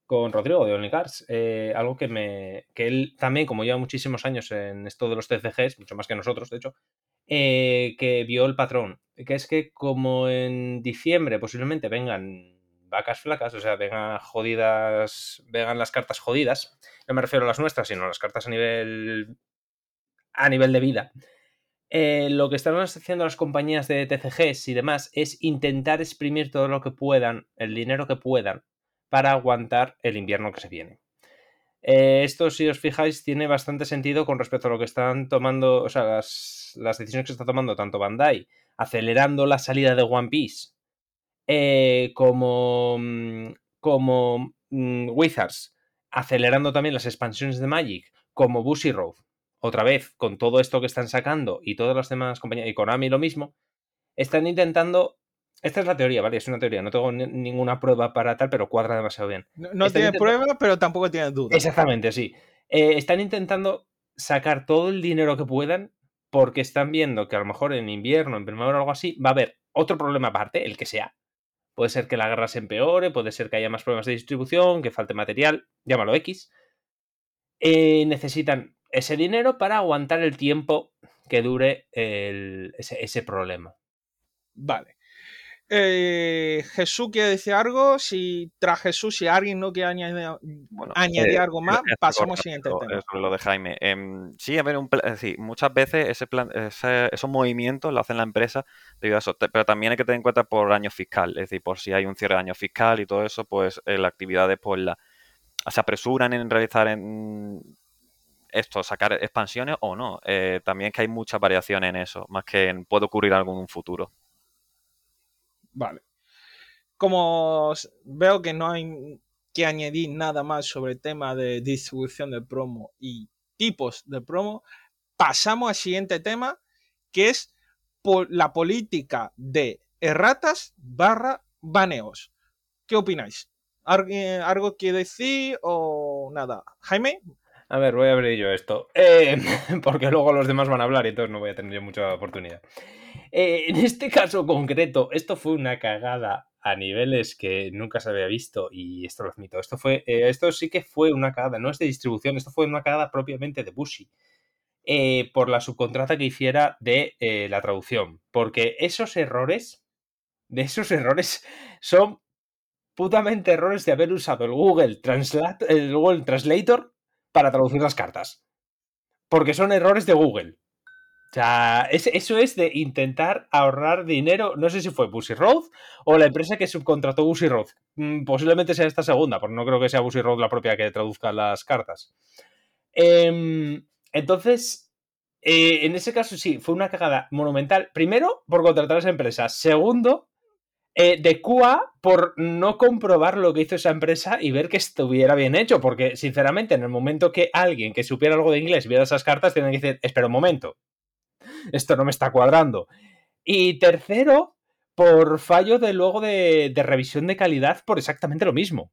con Rodrigo de Onlycars, eh, algo que me. que él también, como lleva muchísimos años en esto de los TCGs, mucho más que nosotros, de hecho, eh, que vio el patrón. Que es que como en diciembre posiblemente vengan vacas flacas, o sea, vengan jodidas, vengan las cartas jodidas, no me refiero a las nuestras, sino a las cartas a nivel a nivel de vida. Eh, lo que están haciendo las compañías de TCGs y demás es intentar exprimir todo lo que puedan, el dinero que puedan, para aguantar el invierno que se viene. Eh, esto, si os fijáis, tiene bastante sentido con respecto a lo que están tomando, o sea, las, decisiones que está tomando tanto Bandai, acelerando la salida de One Piece, eh, como, mm, como mm, Wizards, acelerando también las expansiones de Magic, como Bushy Road, otra vez, con todo esto que están sacando y todas las demás compañías, y Konami lo mismo, están intentando esta es la teoría, ¿vale? Es una teoría. No tengo ninguna prueba para tal, pero cuadra demasiado bien. No, tiene prueba, pero tampoco tiene dudas. Exactamente, sí. Eh, están intentando sacar todo el dinero que puedan porque están viendo que a lo mejor en invierno, en primavera o algo así, va a haber otro problema aparte, el que sea. Puede ser que la guerra se empeore, puede ser que haya más problemas de distribución, que falte material, llámalo X. Eh, necesitan ese dinero para aguantar el tiempo que dure ese problema. Vale. Eh, Jesús quiere decir algo. Si tras Jesús, si alguien no quiere añadir, eh, algo más, pasamos al siguiente tema. Lo de Jaime. Em, sí, a ver, un muchas veces ese plan, esos movimientos lo hacen la empresa debido a eso, pero también hay que tener en cuenta por año fiscal. Es decir, por si hay un cierre de año fiscal y todo eso, pues eh, las actividades pues la, se apresuran en realizar en esto, sacar expansiones o no. también que hay muchas variaciones en eso, más que en, puede ocurrir algo en un futuro. Vale. Como veo que no hay que añadir nada más sobre el tema de distribución de promo y tipos de promo, pasamos al siguiente tema, que es la política de erratas barra baneos. ¿Qué opináis? ¿Algo que decir o nada? Jaime. A ver, voy a abrir yo esto. Eh, *laughs* porque luego los demás van a hablar y entonces no voy a tener yo mucha oportunidad. Eh, en este caso concreto, esto fue una cagada a niveles que nunca se había visto y esto lo admito. Esto, fue, eh, esto sí que fue una cagada, no es de distribución, esto fue una cagada propiamente de Bushy. Eh, por la subcontrata que hiciera de la traducción. Porque esos errores, de esos errores, son putamente errores de haber usado el Google, Translate, el Google Translator para traducir las cartas. Porque son errores de Google. O sea, eso es de intentar ahorrar dinero. No sé si fue Busy Road o la empresa que subcontrató Busy Road. Mm, posiblemente sea esta segunda, porque no creo que sea Busy Road la propia que traduzca las cartas. Em, entonces, eh, en ese caso sí, fue una cagada monumental. Primero, por contratar a esa empresa. Segundo, eh, de QA por no comprobar lo que hizo esa empresa y ver que estuviera bien hecho. Porque, sinceramente, en el momento que alguien que supiera algo de inglés viera esas cartas, tiene que decir, espera un momento esto no me está cuadrando. Y tercero, por fallo de luego de, revisión de calidad por exactamente lo mismo.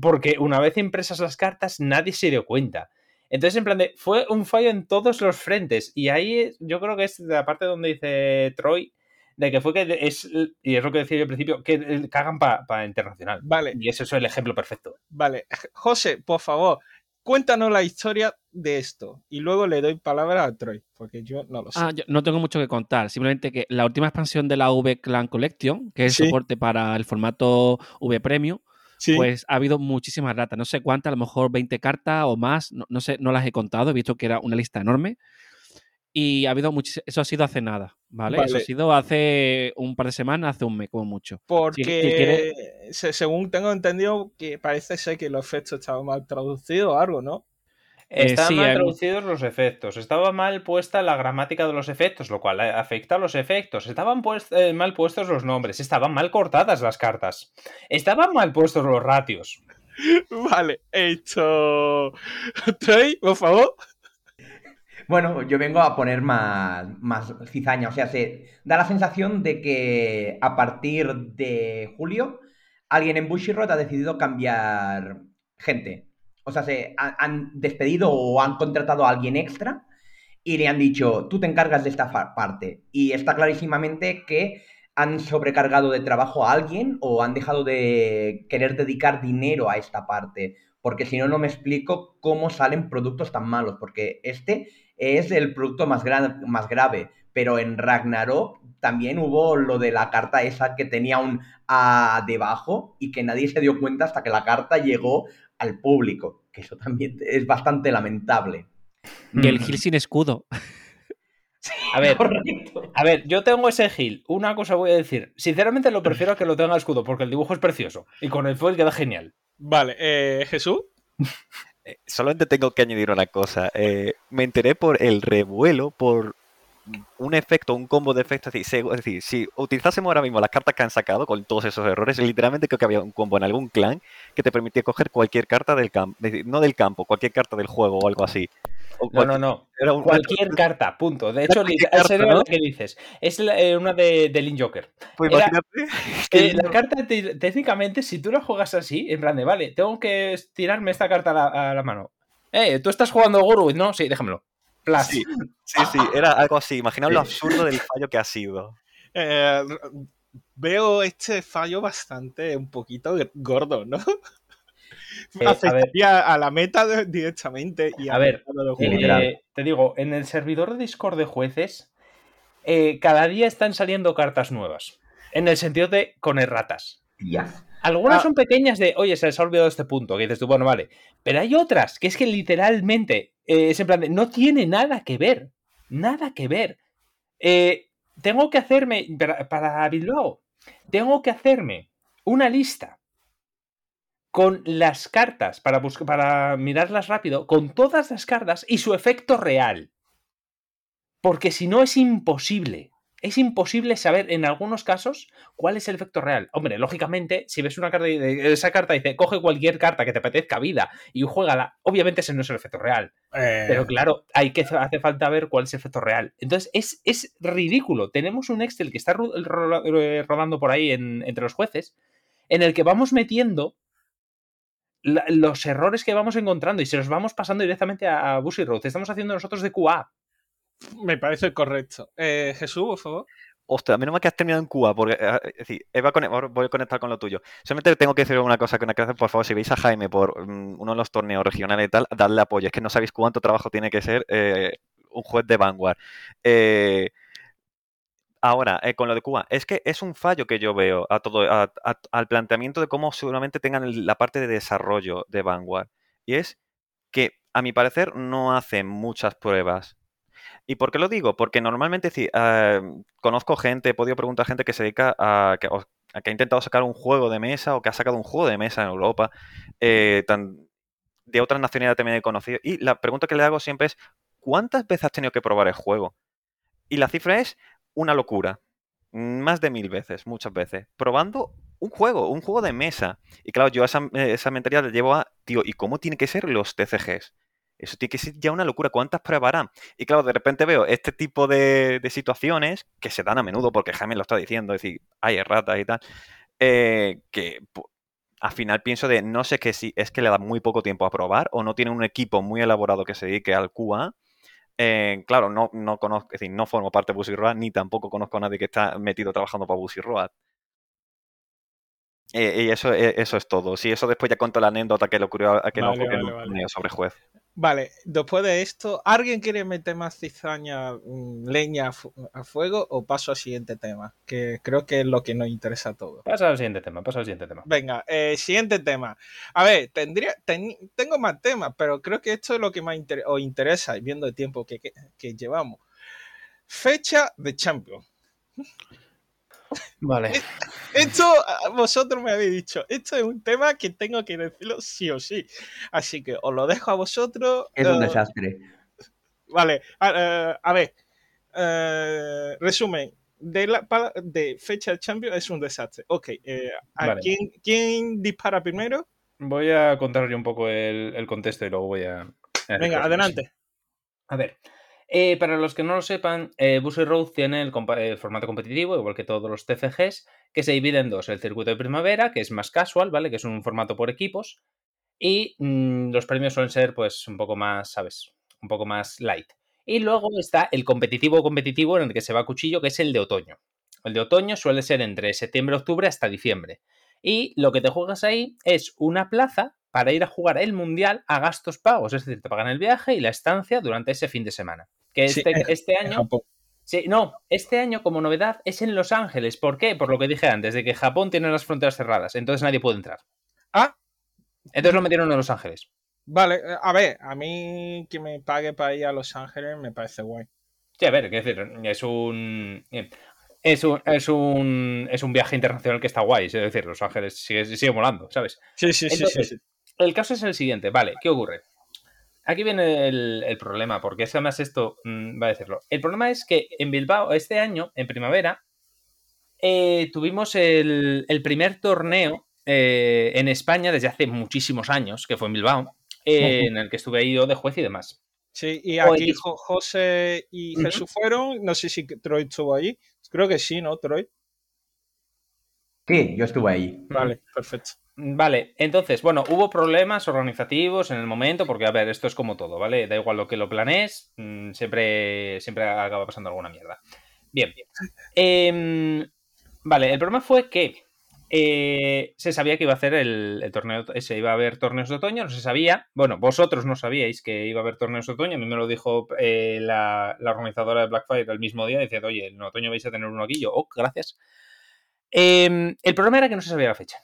Porque una vez impresas las cartas, nadie se dio cuenta. Entonces, en plan de, fue un fallo en todos los frentes. Y ahí yo creo que es la parte donde dice Troy, de que fue que es, y es lo que decía yo al principio, que cagan para internacional. Vale. Y ese es el ejemplo perfecto. Vale. José, por favor, cuéntanos la historia de esto y luego le doy palabra a Troy, porque yo no lo sé. Ah, no tengo mucho que contar, simplemente que la última expansión de la V Clan Collection, que es el soporte para el formato V Premium, pues ha habido muchísimas ratas, no sé cuántas, a lo mejor 20 cartas o más, no, sé, no las he contado, he visto que era una lista enorme. Y ha habido muchísimas, eso ha sido hace nada, ¿vale? Eso ha sido hace un par de semanas, hace un mes, como mucho. Porque, según tengo entendido, que parece ser que los efectos estaban mal traducidos o algo, ¿no? Eh, Estaban mal traducidos los efectos, estaba mal puesta la gramática de los efectos, lo cual afecta a los efectos, estaban eh, mal puestos los nombres, estaban mal cortadas las cartas, estaban mal puestos los ratios. *laughs* Vale, hecho. *laughs* Troy, por favor. Bueno, yo vengo a poner más, más cizaña. O sea, se da la sensación de que a partir de julio alguien en Bushiroad ha decidido cambiar gente. O sea, se han, han despedido o han contratado a alguien extra y le han dicho, tú te encargas de esta parte. Y está clarísimamente que han sobrecargado de trabajo a alguien o han dejado de querer dedicar dinero a esta parte. Porque si no, no me explico cómo salen productos tan malos. Porque este es el producto más, gran- más grave. Pero en Ragnarok también hubo lo de la carta esa que tenía un A debajo y que nadie se dio cuenta hasta que la carta llegó al público. Que eso también es bastante lamentable. Y el Mm. Gil sin escudo. *laughs* A ver, Correcto. a ver, yo tengo ese Gil. Una cosa voy a decir. Sinceramente lo prefiero a que lo tenga escudo, porque el dibujo es precioso. Y con el foil queda genial. Vale, eh, Jesús. *laughs* Eh, Solamente tengo que añadir una cosa. Eh, me enteré por el revuelo, por un efecto, un combo de efectos. Es decir, si utilizásemos ahora mismo las cartas que han sacado con todos esos errores, literalmente creo que había un combo en algún clan que te permitía coger cualquier carta del campo, no del campo, cualquier carta del juego o algo así. No, cualquier- no, no. era un- Cualquier carta, punto. De hecho, ¿no? la que dices. Es la- eh, una de, de Link Joker. Pues era- imagínate *laughs* que Eh, la carta, te- técnicamente, si tú la juegas así, en plan de, vale, tengo que tirarme esta carta a la, a la mano. Eh, tú estás jugando Guru. No, sí, déjamelo. Plus. Sí, sí, sí, era algo así. Imaginaos lo absurdo del fallo que ha sido. *laughs* Eh, veo este fallo bastante un poquito gordo, ¿no? Eh, a Afectaría a, la meta de- directamente y A al ver, literal. Eh, te digo, en el servidor de Discord de jueces, eh, cada día están saliendo cartas nuevas. En el sentido de con erratas. Tías. Algunas Ah. son pequeñas de, oye, se les ha olvidado este punto, que dices tú, bueno, vale. Pero hay otras que es que literalmente eh, es en plan de, no tiene nada que ver. Nada que ver. Eh, tengo que hacerme, para, para Bilbao, tengo que hacerme una lista con las cartas, para, para mirarlas rápido, con todas las cartas y su efecto real. Porque si no es imposible. Es imposible saber en algunos casos cuál es el efecto real. Hombre, lógicamente, si ves una carta y de- esa carta dice, coge cualquier carta que te apetezca vida y juégala, obviamente ese no es el efecto real. Eh, Pero claro, hay que hace falta ver cuál es el efecto real. Entonces, es, es ridículo. Tenemos un Excel que está eh, rodando por ahí en- entre los jueces, en el que vamos metiendo la- los errores que vamos encontrando y se los vamos pasando directamente a, a Busy Road. Estamos haciendo nosotros de QA. Me parece correcto. Eh, Jesús, por favor. Ostras, menos mal que has terminado en Cuba, porque eh, es decir, eh, voy a ahora voy a conectar con lo tuyo. Solamente tengo que decir una cosa, que una cosa, por favor, si veis a Jaime por mm, uno de los torneos regionales y tal, dadle apoyo. Es que no sabéis cuánto trabajo tiene que ser eh, un juez de Vanguard. Eh, ahora, eh, con lo de Cuba, es que es un fallo que yo veo a todo, al planteamiento de cómo seguramente tengan la parte de desarrollo de Vanguard. Y es que, a mi parecer, no hacen muchas pruebas. ¿Y por qué lo digo? Porque normalmente sí, eh, conozco gente, he podido preguntar a gente que se dedica a que, ha intentado sacar un juego de mesa o que ha sacado un juego de mesa en Europa, eh, de otras nacionalidades también he conocido. Y la pregunta que le hago siempre es, ¿cuántas veces has tenido que probar el juego? Y la cifra es una locura. Más de mil veces, muchas veces. Probando un juego, un juego de mesa. Y claro, yo esa, eh, esa mentalidad la llevo a, tío, ¿y cómo tienen que ser los TCGs? Eso tiene que ser ya una locura. ¿Cuántas pruebas harán? Y claro, de repente veo este tipo de, de situaciones que se dan a menudo, porque Jaime lo está diciendo, es decir, hay erratas y tal, eh, que al final pienso de, no sé que si es que le da muy poco tiempo a probar o no tiene un equipo muy elaborado que se dedique al QA. Eh, claro, no, no conozco, es decir, no formo parte de Busy Road, ni tampoco conozco a nadie que está metido trabajando para Busy Road. Eh, y eso, eh, eso es todo. Si eso después ya cuento la anécdota que le ocurrió a que no Vale, sobre juez. Vale, después de esto, ¿alguien quiere meter más cizaña, mm, leña a, fu- a fuego o paso al siguiente tema? Que creo que es lo que nos interesa a todos. Pasa al siguiente tema, pasa al siguiente tema. Venga, eh, siguiente tema. A ver, tendría, ten- tengo más temas, pero creo que esto es lo que más inter- os interesa, viendo el tiempo que, que- que llevamos. Fecha de Champions. Vale. Esto, ah, vosotros me habéis dicho, esto es un tema que tengo que decirlo sí o sí. Así que os lo dejo a vosotros. Es un eh, desastre. Vale, a, eh, a ver. eh, resumen. De, la, de fecha de Champions es un desastre. Ok, eh, ¿a Vale. quién, quién dispara primero? Voy a contar yo un poco el, el contexto y luego voy a. a Venga, adelante. A ver, Eh, para los que no lo sepan, eh, Bushy Road tiene el formato competitivo, igual que todos los TCGs, que se divide en dos. El circuito de primavera, que es más casual, ¿vale? Que es un formato por equipos. Y mm, los premios suelen ser, pues, un poco más, ¿sabes? Un poco más light. Y luego está el competitivo competitivo en el que se va a cuchillo, que es el de otoño. El de otoño suele ser entre septiembre, octubre hasta diciembre. Y lo que te juegas ahí es una plaza para ir a jugar el mundial a gastos pagos. Es decir, te pagan el viaje y la estancia durante ese fin de semana. Que Sí, este, este año. Sí, no, este año como novedad es en Los Ángeles. ¿Por qué? Por lo que dije antes, de que Japón tiene las fronteras cerradas, entonces nadie puede entrar. Ah, Entonces lo metieron en Los Ángeles. vale. A ver, a mí que me pague para ir a Los Ángeles me parece guay. Sí, a ver, quiero decir, es un. Es un, es un, es un viaje internacional que está guay, es decir, Los Ángeles sigue, sigue molando, ¿sabes? Sí, sí, sí, sí. El caso es el siguiente, vale, ¿qué ocurre? Aquí viene el, el problema, porque es además esto mm, va a decirlo. El problema es que en Bilbao, este año, en primavera, eh, tuvimos el, el primer torneo eh, en España desde hace muchísimos años, que fue en Bilbao, eh, en el que estuve ahí yo de juez y demás. Sí, y aquí José y. Jesús fueron. No sé si Troy estuvo allí. Creo que sí, ¿no, Troy? Sí, yo estuve ahí. Vale, perfecto. Vale, entonces, bueno, hubo problemas organizativos en el momento, porque, a ver, esto es como todo, ¿vale? Da igual lo que lo planees, mm, siempre, siempre acaba pasando alguna mierda. Bien. Em, vale, el problema fue que eh, se sabía que iba a hacer el, torneo, se iba a haber torneos de otoño, no se sabía, bueno, vosotros no sabíais que iba a haber torneos de otoño, a mí me lo dijo eh, la, la organizadora de Blackfire el mismo día, diciendo, oye, en otoño vais a tener uno aquí, yo, oh, gracias. Em, el problema era que no se sabía la fecha.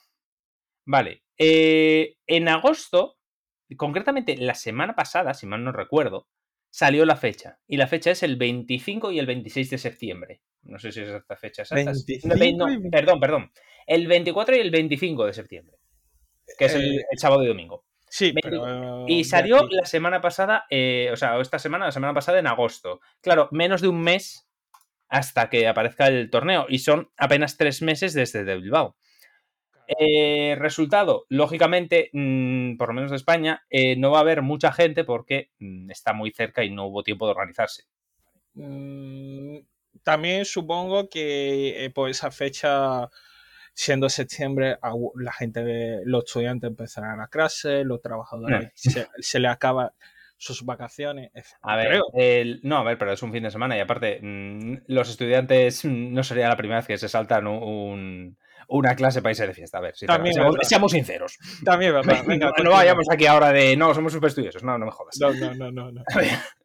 Vale. eh, en agosto, concretamente la semana pasada, si mal no recuerdo, salió la fecha. Y la fecha es el 25 y el 26 de septiembre. No sé si es esta fecha exacta. 25 No, ve- no, y 20. perdón, perdón. El 24 y el 25 de septiembre. Que es el, Eh, el sábado y domingo. Sí, pero. Y de salió la semana pasada, eh, o sea, esta semana, la semana pasada en agosto. Claro, menos de un mes hasta que aparezca el torneo. Y son apenas tres meses desde de Bilbao. Eh, resultado, lógicamente, mm, por lo menos de España, eh, no va a haber mucha gente porque mm, está muy cerca y no hubo tiempo de organizarse. Mm, También supongo que eh, por esa fecha, siendo septiembre, la gente, los estudiantes empezarán a clase, los trabajadores se, se les acaba sus vacaciones. es- A ver, el- no, a ver, pero es un fin de semana y aparte, los estudiantes no sería la primera vez que se saltan un- un- una clase para irse de fiesta. A ver, si También, seamos, sinceros. También, ¿verdad? *laughs* Venga, no, no vayamos aquí ahora de no, somos súper estudiosos. No, no me jodas. No, no, no, no. no. *laughs*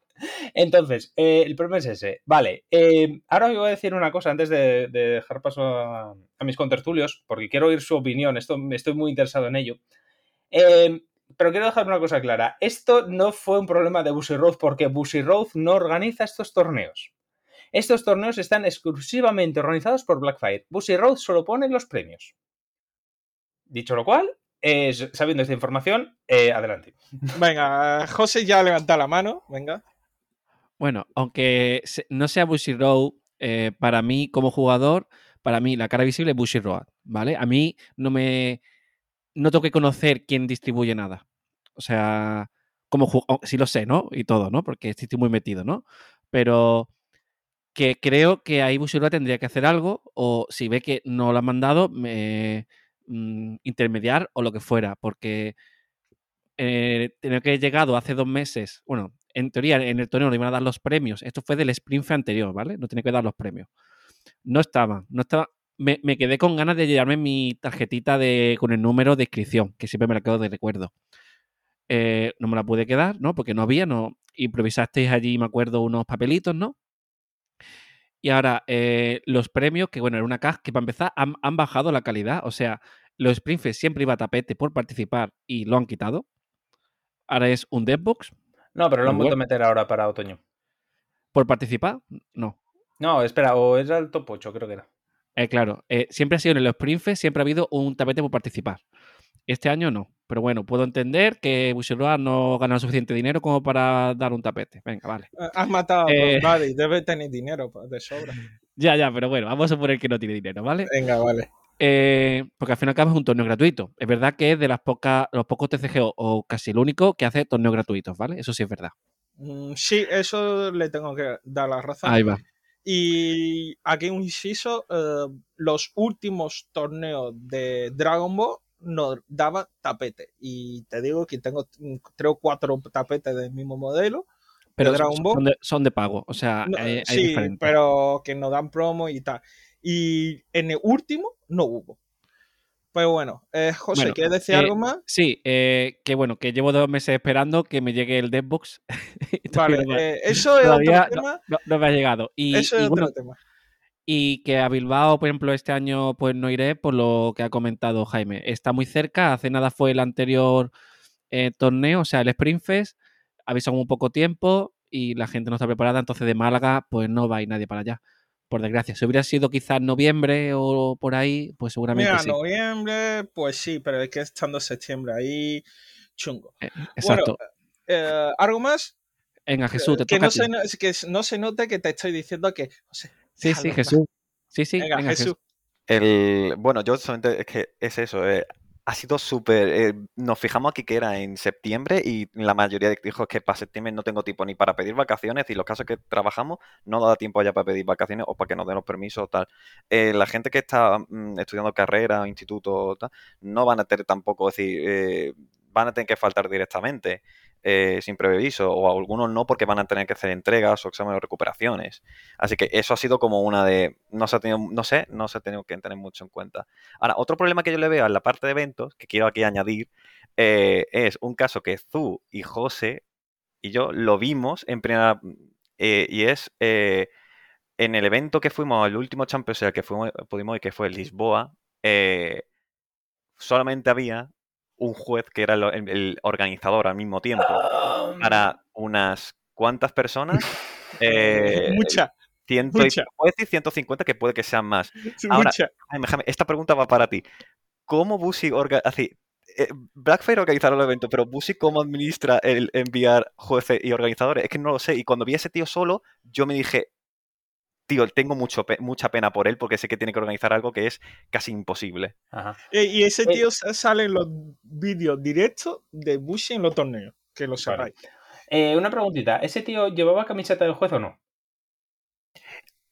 Entonces, eh, el problema es ese. Vale, eh, ahora voy a decir una cosa antes de, de dejar paso a, a mis contertulios, porque quiero oír su opinión. Esto, estoy muy interesado en ello. Eh, pero quiero dejar una cosa clara. Esto no fue un problema de Busy Road porque Busy Road no organiza estos torneos. Estos torneos están exclusivamente organizados por Blackfire. Busy Road solo pone los premios. Dicho lo cual, eh, sabiendo esta información, eh, adelante. *laughs* Venga, José ya levanta la mano. Venga. Bueno, aunque no sea Bushy Road, eh, para mí como jugador, para mí la cara visible es Bushy Road, ¿vale? A mí no me... No tengo que conocer quién distribuye nada. O sea, como oh, sí lo sé, ¿no? Y todo, ¿no? Porque estoy muy metido, ¿no? Pero que creo que ahí Bushy Road tendría que hacer algo o si ve que no lo han mandado, mm, intermediar o lo que fuera, porque eh, tenía que haber llegado hace dos meses. Bueno, en teoría en el torneo le iban a dar los premios. Esto fue del sprint anterior, ¿vale? No tenía que dar los premios. No estaban, no estaba. Me, me quedé con ganas de llevarme mi tarjetita de, con el número de inscripción, que siempre me la quedo de recuerdo. Eh, no me la pude quedar, ¿no? Porque no había, no. Improvisasteis allí, me acuerdo, unos papelitos, ¿no? Y ahora, eh, los premios, que bueno, era una caja que para empezar han, han bajado la calidad. O sea, los Springfest siempre iba a tapete por participar y lo han quitado. Ahora es un Deadbox No, pero lo han vuelto a meter ahora para otoño. por participar. No. No, espera, o era el top 8, creo que era. Eh, claro, eh, siempre ha sido en los Springfest, siempre ha habido un tapete por participar. Este año no. Pero bueno, puedo entender que Bushiroa no gana suficiente dinero como para dar un tapete. Venga, vale. Has matado a Eh. Bob Buddy, debe tener dinero de sobra. *laughs* Ya, ya, pero bueno, vamos a suponer que no tiene dinero, ¿vale? Venga, vale. Eh, porque al fin y al cabo es un torneo gratuito. Es verdad que es de las pocas, los pocos TCG o, o casi el único que hace torneos gratuitos, ¿vale? Eso sí es verdad. Mm, sí, eso le tengo que dar la razón. Ahí va. Y aquí un inciso, eh, los últimos torneos de Dragon Ball nos daban tapete. Y te digo que tengo mm, tres o cuatro tapetes del mismo modelo. Pero Dragon son, Ball. son de, son de pago. O sea, No, hay, hay sí, diferentes. pero que nos dan promo y tal. Y en el último no hubo. Pero bueno, eh, José, Bueno, ¿quieres decir eh, algo más? Sí, eh, que bueno, que llevo dos meses esperando que me llegue el *laughs* todavía Vale, eh, *laughs* eso es otro tema. no, no me ha llegado. Y, eso y es otro bueno, tema. Y que a Bilbao, por ejemplo, este año pues no iré por lo que ha comentado Jaime. Está muy cerca, hace nada fue el anterior eh, torneo, o sea, el Sprint Fest, avisan un poco tiempo y la gente no está preparada, entonces de Málaga pues no va a ir nadie para allá. Por desgracia, si hubiera sido quizás noviembre o por ahí, pues seguramente Mira, sí. noviembre, pues sí, pero es que estando septiembre ahí, chungo. Eh, Exacto. Eh, ¿Algo más? Venga, Jesús, te que, toca no a ti. se, que no se note que te estoy diciendo que. Sí, sí, Jesús. Sí, sí, Venga, venga, Jesús. Jesús. El, bueno, yo solamente es que es eso. eh, ha sido súper. eh, nos fijamos aquí que era en septiembre y la mayoría dijo que para septiembre no tengo tiempo ni para pedir vacaciones y los casos que trabajamos no da tiempo ya para pedir vacaciones o para que nos den los permisos o tal. Eh, la gente que está mm, estudiando carrera, instituto o tal, no van a tener tampoco, es decir, eh, van a tener que faltar directamente. Eh, sin preaviso, o algunos no porque van a tener que hacer entregas o exámenes o recuperaciones. Así que eso ha sido como una de. No se ha tenido, no sé, no se ha tenido que tener mucho en cuenta. Ahora, otro problema que yo le veo en la parte de eventos, que quiero aquí añadir, eh, es un caso que Zu y José y yo lo vimos en primera. eh, y es eh, en el evento que fuimos, el último Champions al que fuimos, pudimos ir, que fue Lisboa, solamente había un juez que era el, el organizador al mismo tiempo para unas cuantas personas. *laughs* Eh, Mucha, ciento y- mucha. puedo decir 150 que puede que sean más. Ahora- mucha. Esta pregunta va para ti. ¿Cómo Busi así, eh, Blackfire organizaron el evento, pero Busi cómo administra el enviar jueces y organizadores? Es que no lo sé. Y cuando vi a ese tío solo, yo me dije, tío, tengo mucho pe- mucha pena por él porque sé que tiene que organizar algo que es casi imposible. Ajá. Eh, y ese Eh, tío sa- sale en los vídeos directos de Bushi en los torneos. Que lo sepáis. Eh, una preguntita, ¿ese tío llevaba camiseta de juez o no?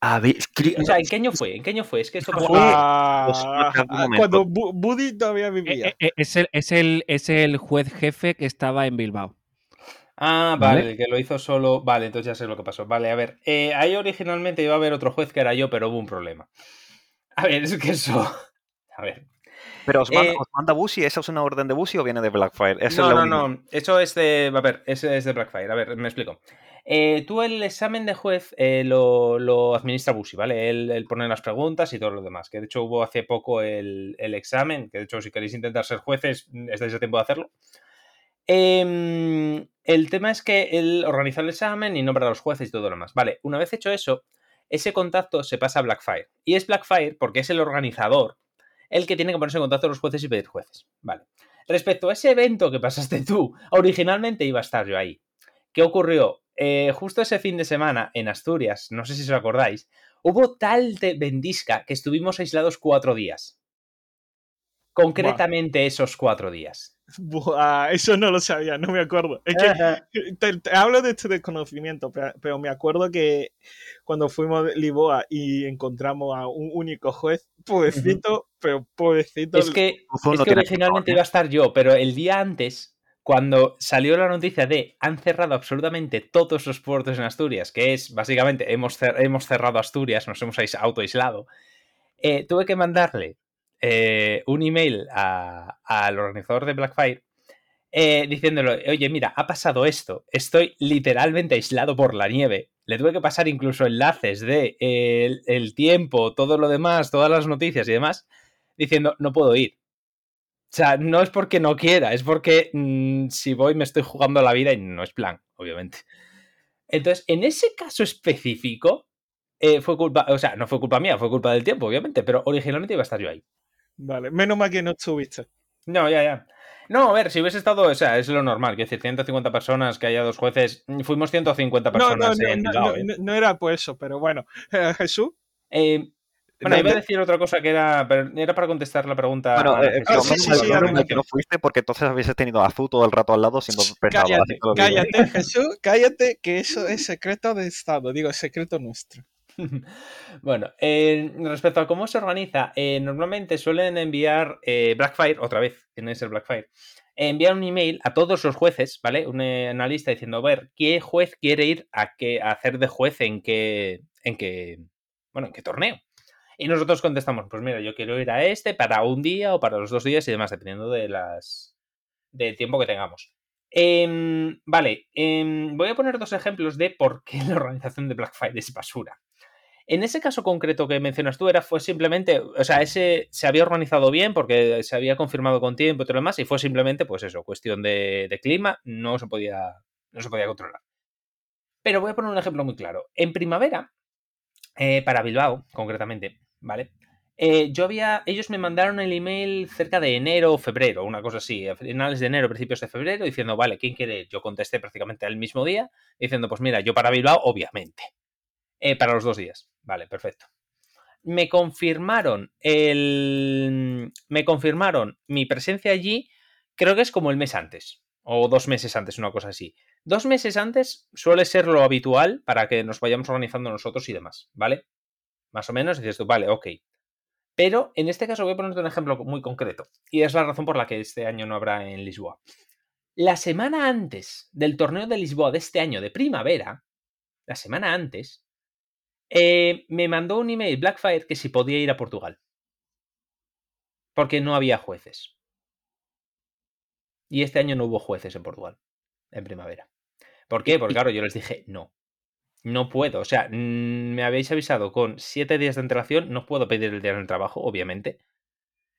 A ver, O sea, ¿en qué año fue? ¿En qué año fue? Es que esto pasó. Fue- Ah, ah, cuando Bu- Buddy todavía Eh, vivía. eh, eh, es, el, es, el, es el juez jefe que estaba en Bilbao. Ah, ¿Vale? vale, el que lo hizo solo. Vale, entonces ya sé lo que pasó. Vale, a ver. eh, ahí originalmente iba a haber otro juez que era yo, pero hubo un problema. *laughs* A ver, es que eso. A ver. Pero os manda, Eh, os manda ¿esa es una orden de Busi o viene de Blackfire? Esa es No, la no, no. Eso es de. A ver, ese es de Blackfire. A ver, me explico. Eh, tú el examen de juez eh, lo, lo administra Busi, ¿vale? Él, él pone las preguntas y todo lo demás. Que de hecho hubo hace poco el, el examen, que de hecho si queréis intentar ser jueces, estáis a tiempo de hacerlo. Em, el tema es que él organiza el examen y nombra a los jueces y todo lo demás. Vale, una vez hecho eso, ese contacto se pasa a Blackfire. Y es Blackfire porque es el organizador el que tiene que ponerse en contacto con los jueces y pedir jueces. Vale. Respecto a ese evento que pasaste tú, originalmente iba a estar yo ahí. ¿Qué ocurrió? Eh, justo ese fin de semana en Asturias, no sé si os acordáis, hubo tal de vendisca que estuvimos aislados cuatro días. Concretamente esos cuatro días. Buah, eso no lo sabía, no me acuerdo. Es que te, te hablo de este desconocimiento, pero, pero me acuerdo que cuando fuimos de Lisboa y encontramos a un único juez, pobrecito, pero pobrecito. Es que, es que originalmente iba a estar yo, pero el día antes, cuando salió la noticia de han cerrado absolutamente todos los puertos en Asturias, que es básicamente hemos, cer- hemos cerrado Asturias, nos hemos ais- autoaislado, eh, tuve que mandarle eh, un email al organizador de Blackfire eh, diciéndole, oye, mira, ha pasado esto, estoy literalmente aislado por la nieve. Le tuve que pasar incluso enlaces de el, el tiempo, todo lo demás, todas las noticias y demás, diciendo, no puedo ir. O sea, no es porque no quiera, es porque mm, si voy me estoy jugando la vida y no es plan, obviamente. Entonces, en ese caso específico, eh, fue culpa, o sea, no fue culpa mía, fue culpa del tiempo, obviamente, pero originalmente iba a estar yo ahí. Vale, menos mal que no estuviste. No, ya, ya. No, a ver, si hubiese estado, o sea, es lo normal, quiero decir, 150 personas, que haya dos jueces, fuimos 150 No, no, personas no, en no, no, ¿eh? no- no era por eso, pero bueno. Eh, Jesús, Eh, Bueno, de- iba a de- decir otra cosa que era, pero era para contestar la pregunta. Bueno, eh, que pero sí, sí, sí, que no fuiste porque entonces habéis tenido a Zu todo el rato al lado siendo pesado. cállate, cállate, Jesús, cállate, que eso es secreto de Estado, digo, es secreto nuestro. *laughs* Bueno, respecto a cómo se organiza, eh, normalmente suelen enviar eh, Blackfire, otra vez, tiene que ser Blackfire, enviar un email a todos los jueces, ¿vale? Un eh, analista diciendo, a ver, ¿qué juez quiere ir a, qué, hacer de juez en qué, en qué, bueno, en qué torneo? Y nosotros contestamos, pues mira, yo quiero ir a este para un día o para los dos días y demás, dependiendo de las del tiempo que tengamos. Em, vale, em, voy a poner dos ejemplos de por qué *laughs* la organización de Blackfire es basura. En ese caso concreto que mencionas tú, era fue simplemente, o sea, ese se había organizado bien porque se había confirmado con tiempo y todo lo demás, y fue simplemente, pues eso, cuestión de, clima, no se podía, no se podía controlar. Pero voy a poner un ejemplo muy claro. En primavera, eh, para Bilbao, concretamente, ¿vale? Eh, yo había, ellos me mandaron el email cerca de enero o febrero, una cosa así, a finales de enero, principios de febrero, diciendo, vale, ¿quién quiere? Yo contesté prácticamente el mismo día, diciendo, pues mira, yo para Bilbao, obviamente. Eh, para los dos días. Vale, perfecto. Me confirmaron el. Me confirmaron mi presencia allí, creo que es como el mes antes. O dos meses antes, una cosa así. Dos meses antes suele ser lo habitual para que nos vayamos organizando nosotros y demás, ¿vale? Más o menos dices tú, vale, ok. Pero en este caso voy a ponerte un ejemplo muy concreto. Y es la razón por la que este año no habrá en Lisboa. La semana antes del torneo de Lisboa de este año de primavera, la semana antes, eh, me mandó un email Blackfire que si podía ir a Portugal. Porque no había jueces. Y este año no hubo jueces en Portugal, en primavera. ¿Por qué? Porque claro, yo les dije, no. No puedo. O sea, mm, me habéis avisado con siete días de antelación, no puedo pedir el día del trabajo, obviamente.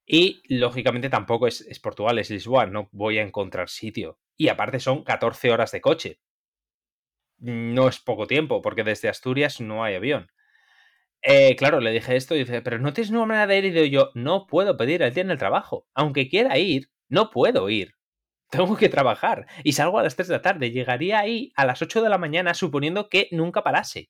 Y lógicamente tampoco es, es Portugal, es Lisboa, no voy a encontrar sitio. Y aparte son 14 horas de coche. No es poco tiempo, porque desde Asturias no hay avión. Eh, claro, le dije esto y dice, pero no tienes ninguna manera de ir. Y digo yo, no puedo pedir el día en el trabajo. Aunque quiera ir, no puedo ir. Tengo que trabajar. Y salgo a las 3 de la tarde. Llegaría ahí a las 8 de la mañana, suponiendo que nunca parase.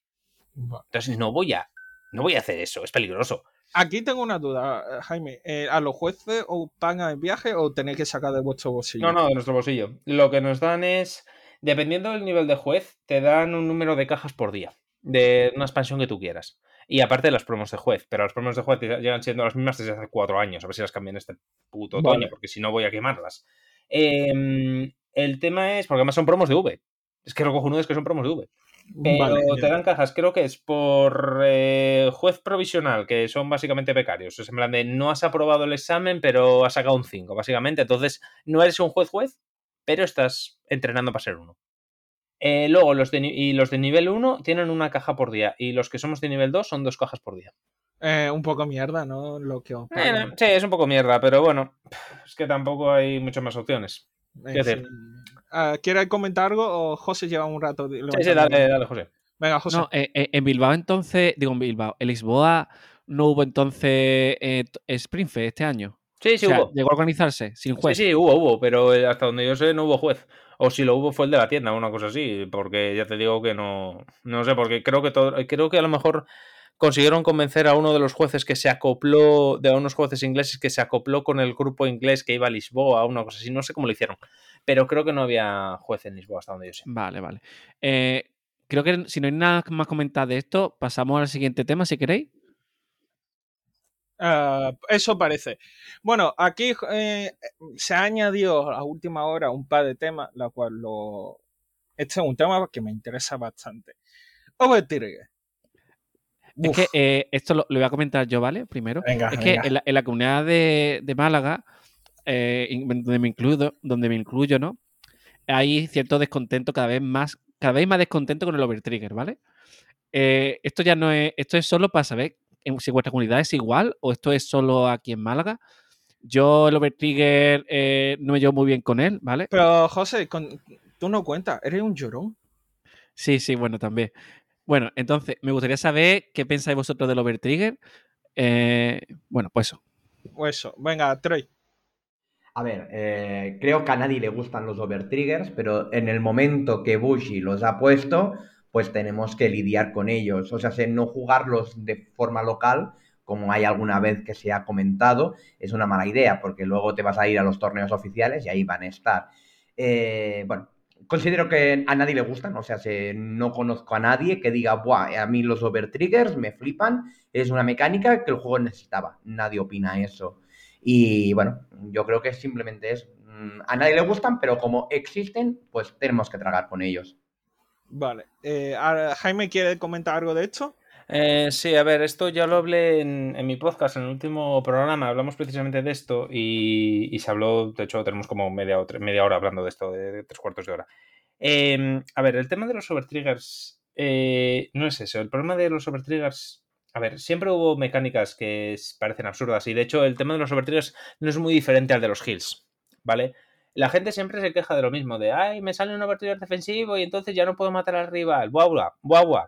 Entonces no voy a. No voy a hacer eso, es peligroso. Aquí tengo una duda, eh, Jaime. eh, ¿A los jueces o pagan el viaje o tenéis que sacar de vuestro bolsillo? No, no, de nuestro bolsillo. Lo que nos dan es, dependiendo del nivel de juez, te dan un número de cajas por día, de una expansión que tú quieras. Y aparte las promos de juez, pero las promos de juez llegan siendo las mismas desde hace cuatro años, a ver si las cambian este puto otoño, Vale. porque si no voy a quemarlas. Em, el tema es, porque además son promos de V. Es que lo cojonudo es que son promos de V. Pero Vale, te dan cajas, creo que es por eh, juez provisional, que son básicamente becarios. Es en plan de no has aprobado el examen, pero has sacado un 5, básicamente. Entonces, no eres un juez juez, pero estás entrenando para ser uno. Eh, luego, los de, y los de nivel 1 tienen una caja por día. Y los que somos de nivel 2 son dos cajas por día. Eh, un poco mierda, ¿no? Lo que Eh, sí, es un poco mierda, pero bueno, es que tampoco hay muchas más opciones. Eh, ¿qué sí. Ah, ¿Quieres comentar algo o José lleva un rato? Sí, sí, dale, dale, José. Venga, José. No, eh, eh, en Bilbao entonces, digo en Bilbao, en Lisboa no hubo entonces eh, Springfest este año. Sí, sí, o sea, hubo. llegó a organizarse sin Sí, juez. sí, hubo, hubo, pero eh, hasta donde yo sé no hubo juez. O si lo hubo fue el de la tienda, una cosa así, porque ya te digo que no, no sé, porque creo que todo, creo que a lo mejor consiguieron convencer a uno de los jueces que se acopló, de unos jueces ingleses que se acopló con el grupo inglés que iba a Lisboa, una cosa así, no sé cómo lo hicieron, pero creo que no había juez en Lisboa hasta donde yo sé. Vale, vale. Eh, creo que si no hay nada más comentar de esto, pasamos al siguiente tema, si queréis. Ah, eso parece. Bueno, aquí eh, se ha añadido a última hora un par de temas, la cual lo. Este es un tema que me interesa bastante. Overtrigger. Es que eh, esto lo, lo voy a comentar yo, ¿vale? Primero. Venga, es que en la, en la comunidad de, de Málaga, eh, donde, me incluyo, donde me incluyo, ¿no? Hay cierto descontento cada vez más, cada vez más descontento con el Overtrigger, ¿vale? Esto ya no es, esto es solo para saber en- si vuestra comunidad es igual o esto es solo aquí en Málaga. Yo el Overtrigger eh, no me llevo muy bien con él, ¿vale? Pero, José, con- tú no cuentas, eres un llorón. Sí, sí, bueno, también. Bueno, entonces, me gustaría saber qué pensáis vosotros del Overtrigger. Eh, bueno, pues eso. O eso. Venga, Troy. A ver, eh, creo que a nadie le gustan los overtriggers, pero en el momento que Bushi los ha puesto, pues tenemos que lidiar con ellos. O sea, no jugarlos de forma local como hay alguna vez que se ha comentado, es una mala idea, porque luego te vas a ir a los torneos oficiales y ahí van a estar. Eh, bueno, considero que a nadie le gustan, o sea, no conozco a nadie que diga, Buah, a mí los overtriggers me flipan, es una mecánica que el juego necesitaba. Nadie opina eso. Y bueno, yo creo que simplemente es, mm, a nadie le gustan, pero como existen, pues tenemos que tragar con ellos. Vale. Eh, Jaime, ¿quiere comentar algo de esto? Eh, sí, a ver, esto ya lo hablé en, mi podcast, en el último programa, hablamos precisamente de esto y, se habló, de hecho tenemos como media, media hora hablando de esto, de, tres cuartos de hora. Em, a ver, el tema de los overtriggers eh, no es eso, el problema de los overtriggers, a ver, siempre hubo mecánicas que parecen absurdas y de hecho el tema de los overtriggers no es muy diferente al de los heals, ¿vale? La gente siempre se queja de lo mismo, de, ay, me sale un overtrigger defensivo y entonces ya no puedo matar al rival, buah, buah, buah, buah.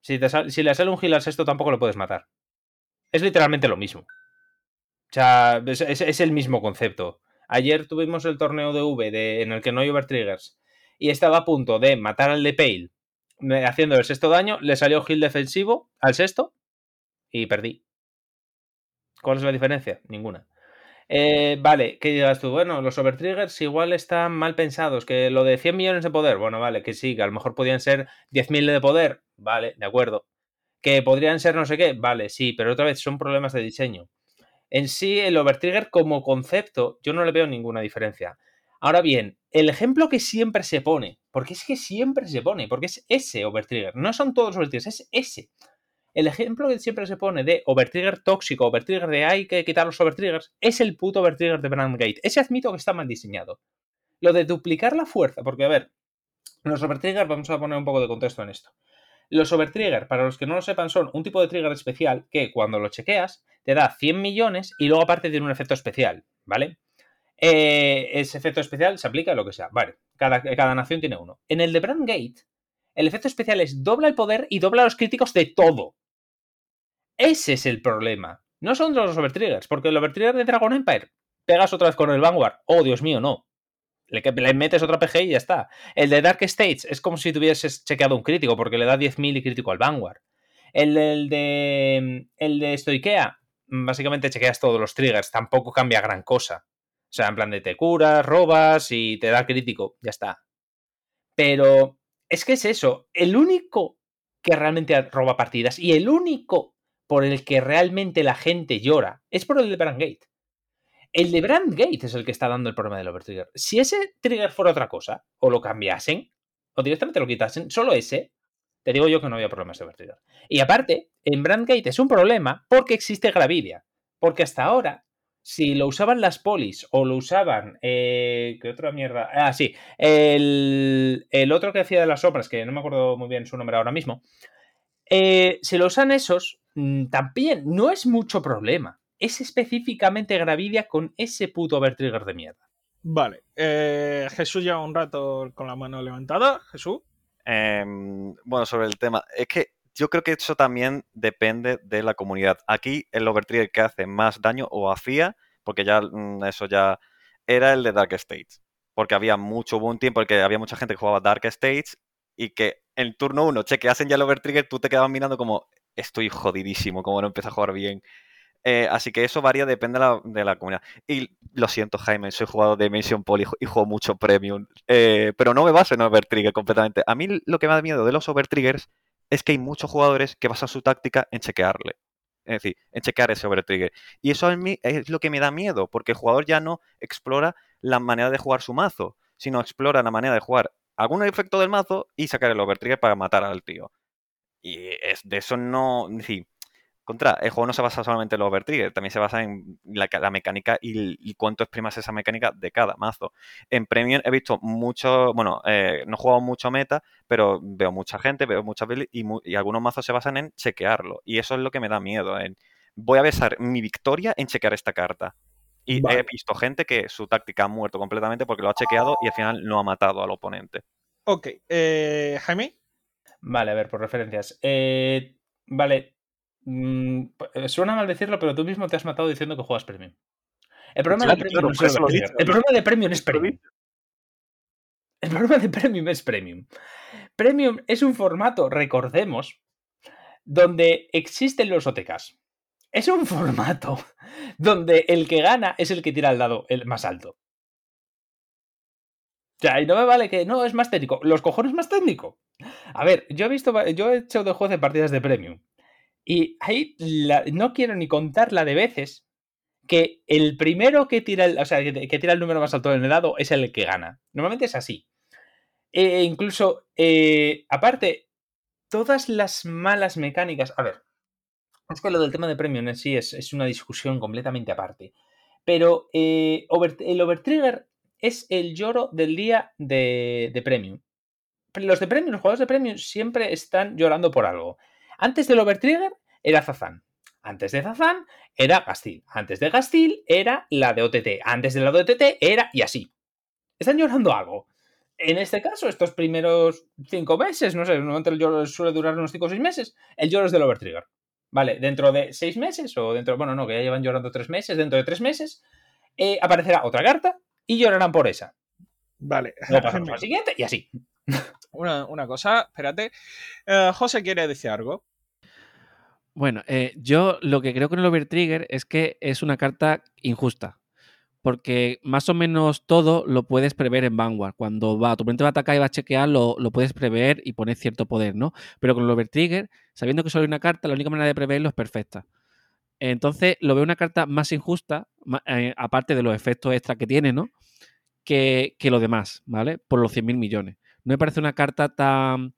Si, le sale un heal al sexto, tampoco lo puedes matar. Es literalmente lo mismo. O sea, es, el mismo concepto. Ayer tuvimos el torneo de V en el que no hay overtriggers y estaba a punto de matar al de Pale haciendo el sexto daño, le salió heal defensivo al sexto y perdí. ¿Cuál es la diferencia? Ninguna. Eh, vale, ¿qué digas tú? Bueno, los overtriggers igual están mal pensados, que lo de 100 millones de poder, bueno, vale, que sí, que a lo mejor podían ser 10.000 de poder, vale, de acuerdo. Que podrían ser no sé qué, vale, sí, pero otra vez son problemas de diseño. En sí, el overtrigger como concepto, yo no le veo ninguna diferencia. Ahora bien, el ejemplo que siempre se pone, porque es que siempre se pone, porque es ese overtrigger, no son todos los overtriggers, es ese. El ejemplo que siempre se pone de overtrigger tóxico, overtrigger de hay que quitar los overtriggers, es el puto overtrigger de Brandgate. Ese admito que está mal diseñado. Lo de duplicar la fuerza, porque a ver, los overtriggers, vamos a poner un poco de contexto en esto. Los overtrigger, para los que no lo sepan, son un tipo de trigger especial que cuando lo chequeas te da 100 millones y luego aparte tiene un efecto especial, ¿vale? Eh, ese efecto especial se aplica a lo que sea, vale. Cada, cada nación tiene uno. En el de Brandgate, el efecto especial es dobla el poder y dobla los críticos de todo. Ese es el problema. No son los overtriggers, porque el overtrigger de Dragon Empire pegas otra vez con el Vanguard. Oh, Dios mío, no. Le, le metes otra PG y ya está. El de Dark States es como si tuvieses chequeado un crítico, porque le da 10.000 y crítico al Vanguard. El, de. El de Stoikea, básicamente chequeas todos los triggers, tampoco cambia gran cosa. O sea, en plan de te curas, robas y te da crítico, ya está. Pero es que es eso. El único que realmente roba partidas y el único por el que realmente la gente llora es por el de Brandgate. El de Brandgate es el que está dando el problema del overtrigger. Si ese trigger fuera otra cosa, o lo cambiasen, o directamente lo quitasen, solo ese, te digo yo que no había problemas de overtrigger. Y aparte, en Brandgate es un problema porque existe Gravidia. Porque hasta ahora, si lo usaban las polis o lo usaban. Eh, ¿Qué otra mierda? Ah, sí. El, el, otro que hacía de las sombras, que no me acuerdo muy bien su nombre ahora mismo. Eh, si lo usan esos, también no es mucho problema. Es específicamente Gravidia con ese puto overtrigger de mierda. Vale. Eh, Jesús lleva un rato con la mano levantada. Jesús. Em, bueno, sobre el tema. Es que yo creo que eso también depende de la comunidad. Aquí el overtrigger que hace más daño o hacía, porque ya mm, eso ya era el de Dark States. Porque había mucho, hubo un tiempo en que había mucha gente que jugaba Dark States y que en turno 1 chequeasen ya el overtrigger, tú te quedabas mirando como, estoy jodidísimo, como no empiezo a jugar bien. Eh, así que eso varía, depende de la, comunidad. Y lo siento, Jaime, soy jugador de Dimension Poly y juego mucho Premium. Eh, pero no me baso en Overtrigger completamente. A mí lo que me da miedo de los Overtriggers es que hay muchos jugadores que basan su táctica en chequearle. Es decir, en chequear ese Overtrigger. Y eso a mí es lo que me da miedo, porque el jugador ya no explora la manera de jugar su mazo, sino explora la manera de jugar algún efecto del mazo y sacar el Overtrigger para matar al tío. Y es, de eso no. decir, contra, el juego no se basa solamente en los overtrigger, también se basa en la, mecánica y, cuánto exprimas esa mecánica de cada mazo. En Premium he visto mucho, bueno, eh, no he jugado mucho meta, pero veo mucha gente, veo muchas y, y, algunos mazos se basan en chequearlo. Y eso es lo que me da miedo. En, voy a besar mi victoria en chequear esta carta. Y he visto gente que su táctica ha muerto completamente porque lo ha chequeado y al final no ha matado al oponente. Ok, eh, Jaime. Vale, a ver, por referencias. Eh, vale. Mm, eh, suena mal decirlo, pero tú mismo te has matado diciendo que juegas Premium. El problema, de, premium es el problema de Premium es Premium. El problema de Premium es Premium. Premium es un formato, recordemos, donde existen los OTKs. es un formato *laughs* donde el que gana es el que tira el dado el más alto. O sea, y no me vale que no es más técnico. Los cojones más técnico. A ver, yo he visto, yo he hecho de juez de partidas de premium. Y ahí no quiero ni contar la de veces que el primero que tira el, o sea, que, tira el número más alto del dado es el que gana. Normalmente es así. E incluso, eh, aparte, todas las malas mecánicas. A ver, es que lo del tema de premium en sí es, una discusión completamente aparte. Pero eh, el Overtrigger es el lloro del día de, de Premium. Los de Premium, los jugadores de Premium siempre están llorando por algo. Antes del Overtrigger era Zazan. Antes de Zazan era Gastil. Antes de Gastil era la de OTT. Antes de la de OTT era y así. Están llorando algo. En este caso, estos primeros cinco meses, no sé, normalmente el lloro suele durar unos cinco o seis meses, el lloro es del Overtrigger. Vale, dentro de seis meses o dentro, bueno, no, que ya llevan llorando tres meses, dentro de tres meses, eh, aparecerá otra carta y llorarán por esa. Vale. Luego *laughs* siguiente y así. Una, cosa, espérate. Eh, José quiere decir algo. Bueno, eh, yo lo que creo con el Overtrigger es que es una carta injusta. Porque más o menos todo lo puedes prever en Vanguard. Cuando va, tu oponente va a atacar y va a chequear, lo, puedes prever y poner cierto poder, ¿no? Pero con el Overtrigger, sabiendo que solo hay una carta, la única manera de preverlo es perfecta. Entonces, lo veo una carta más injusta, eh, aparte de los efectos extra que tiene, ¿no? Que, que lo demás, ¿vale? Por los 100.000 millones. No me parece una carta tan.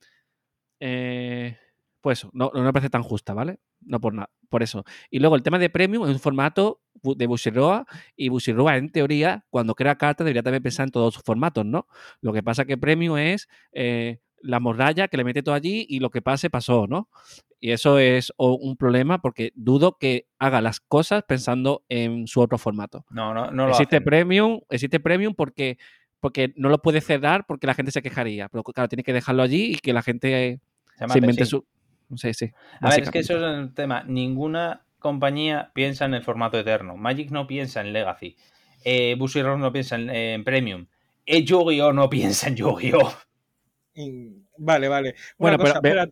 Eh, pues no, no me parece tan justa, ¿vale? No por nada, por eso. Y luego el tema de Premium es un formato de Bushiroa y Bushiroa en teoría cuando crea cartas debería también pensar en todos sus formatos, ¿no? Lo que pasa que Premium es eh, la morralla que le mete todo allí y lo que pase pasó, ¿no? Y eso es un problema porque dudo que haga las cosas pensando en su otro formato. No, no, no. existe Premium, existe Premium porque porque no lo puede cerrar porque la gente se quejaría. Pero claro, tiene que dejarlo allí y que la gente se, invente su. Sí, sí. A ver, es que eso es el tema. Ninguna compañía piensa en el formato eterno. Magic no piensa en Legacy. Eh, no piensa en, Premium. Eh, Yu-Gi-Oh! no piensa en Yu-Gi-Oh! Vale, vale. Bueno, pero,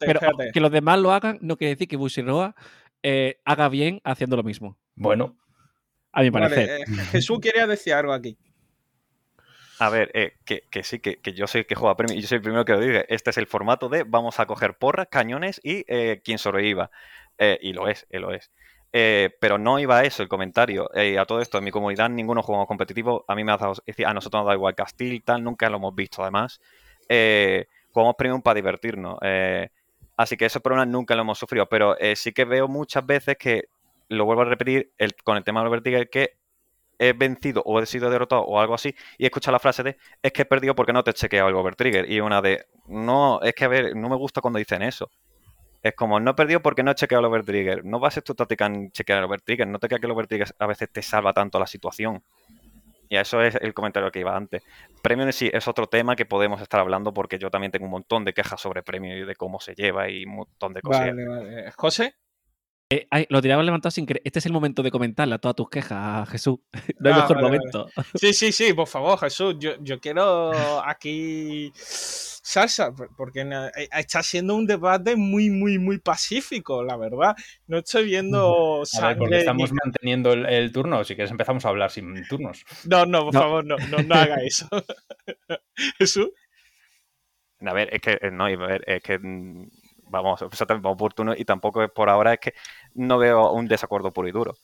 que los demás lo hagan no quiere decir que Bushiroa eh, haga bien haciendo lo mismo. Bueno. A mi parecer. Eh, Jesús quería decir algo aquí. A ver, eh, que, sí, que, yo soy el que juega premio y yo soy el primero que lo diga. Este es el formato de vamos a coger porras, cañones y eh, quien sobreviva. Eh, y lo es, lo es. pero no iba a eso el comentario. a todo esto, en mi comunidad ninguno juega competitivo. A mí me ha dado, es decir, a nosotros nos da igual Castil, tal, nunca lo hemos visto además. Jugamos premium para divertirnos. así que esos problemas nunca lo hemos sufrido. Pero sí que veo muchas veces que, lo vuelvo a repetir, el, con el tema de los que he vencido o he sido derrotado o algo así, y he escuchado la frase de es que he perdido porque no te he chequeado el overtrigger. Y una de no, es que a ver, no me gusta cuando dicen eso. Es como, no he perdido porque no he chequeado el overtrigger. No a tu táctica en chequear el overtrigger. No te creas que el overtrigger a veces te salva tanto la situación. Y eso es el comentario que iba antes. Premium en sí es otro tema que podemos estar hablando porque yo también tengo un montón de quejas sobre Premium y de cómo se lleva y un montón de cosas. Vale. José. Eh, lo tiraba levantado sin querer. Este es el momento de comentarle a todas tus quejas, Jesús. *laughs* No hay ah, mejor momento. *laughs* Sí, sí, sí, por favor, Jesús. Yo, quiero aquí salsa, porque eh, está siendo un debate muy, muy, muy pacífico, la verdad. No estoy viendo sangre. porque estamos manteniendo el, turno. Si quieres, empezamos a hablar sin turnos. No, no, por favor, no, no, haga *laughs* eso. Jesús. A ver, es que, eh, no, a ver, es que mm, vamos, exactamente, oportuno y tampoco es por ahora es que no veo un desacuerdo puro y duro.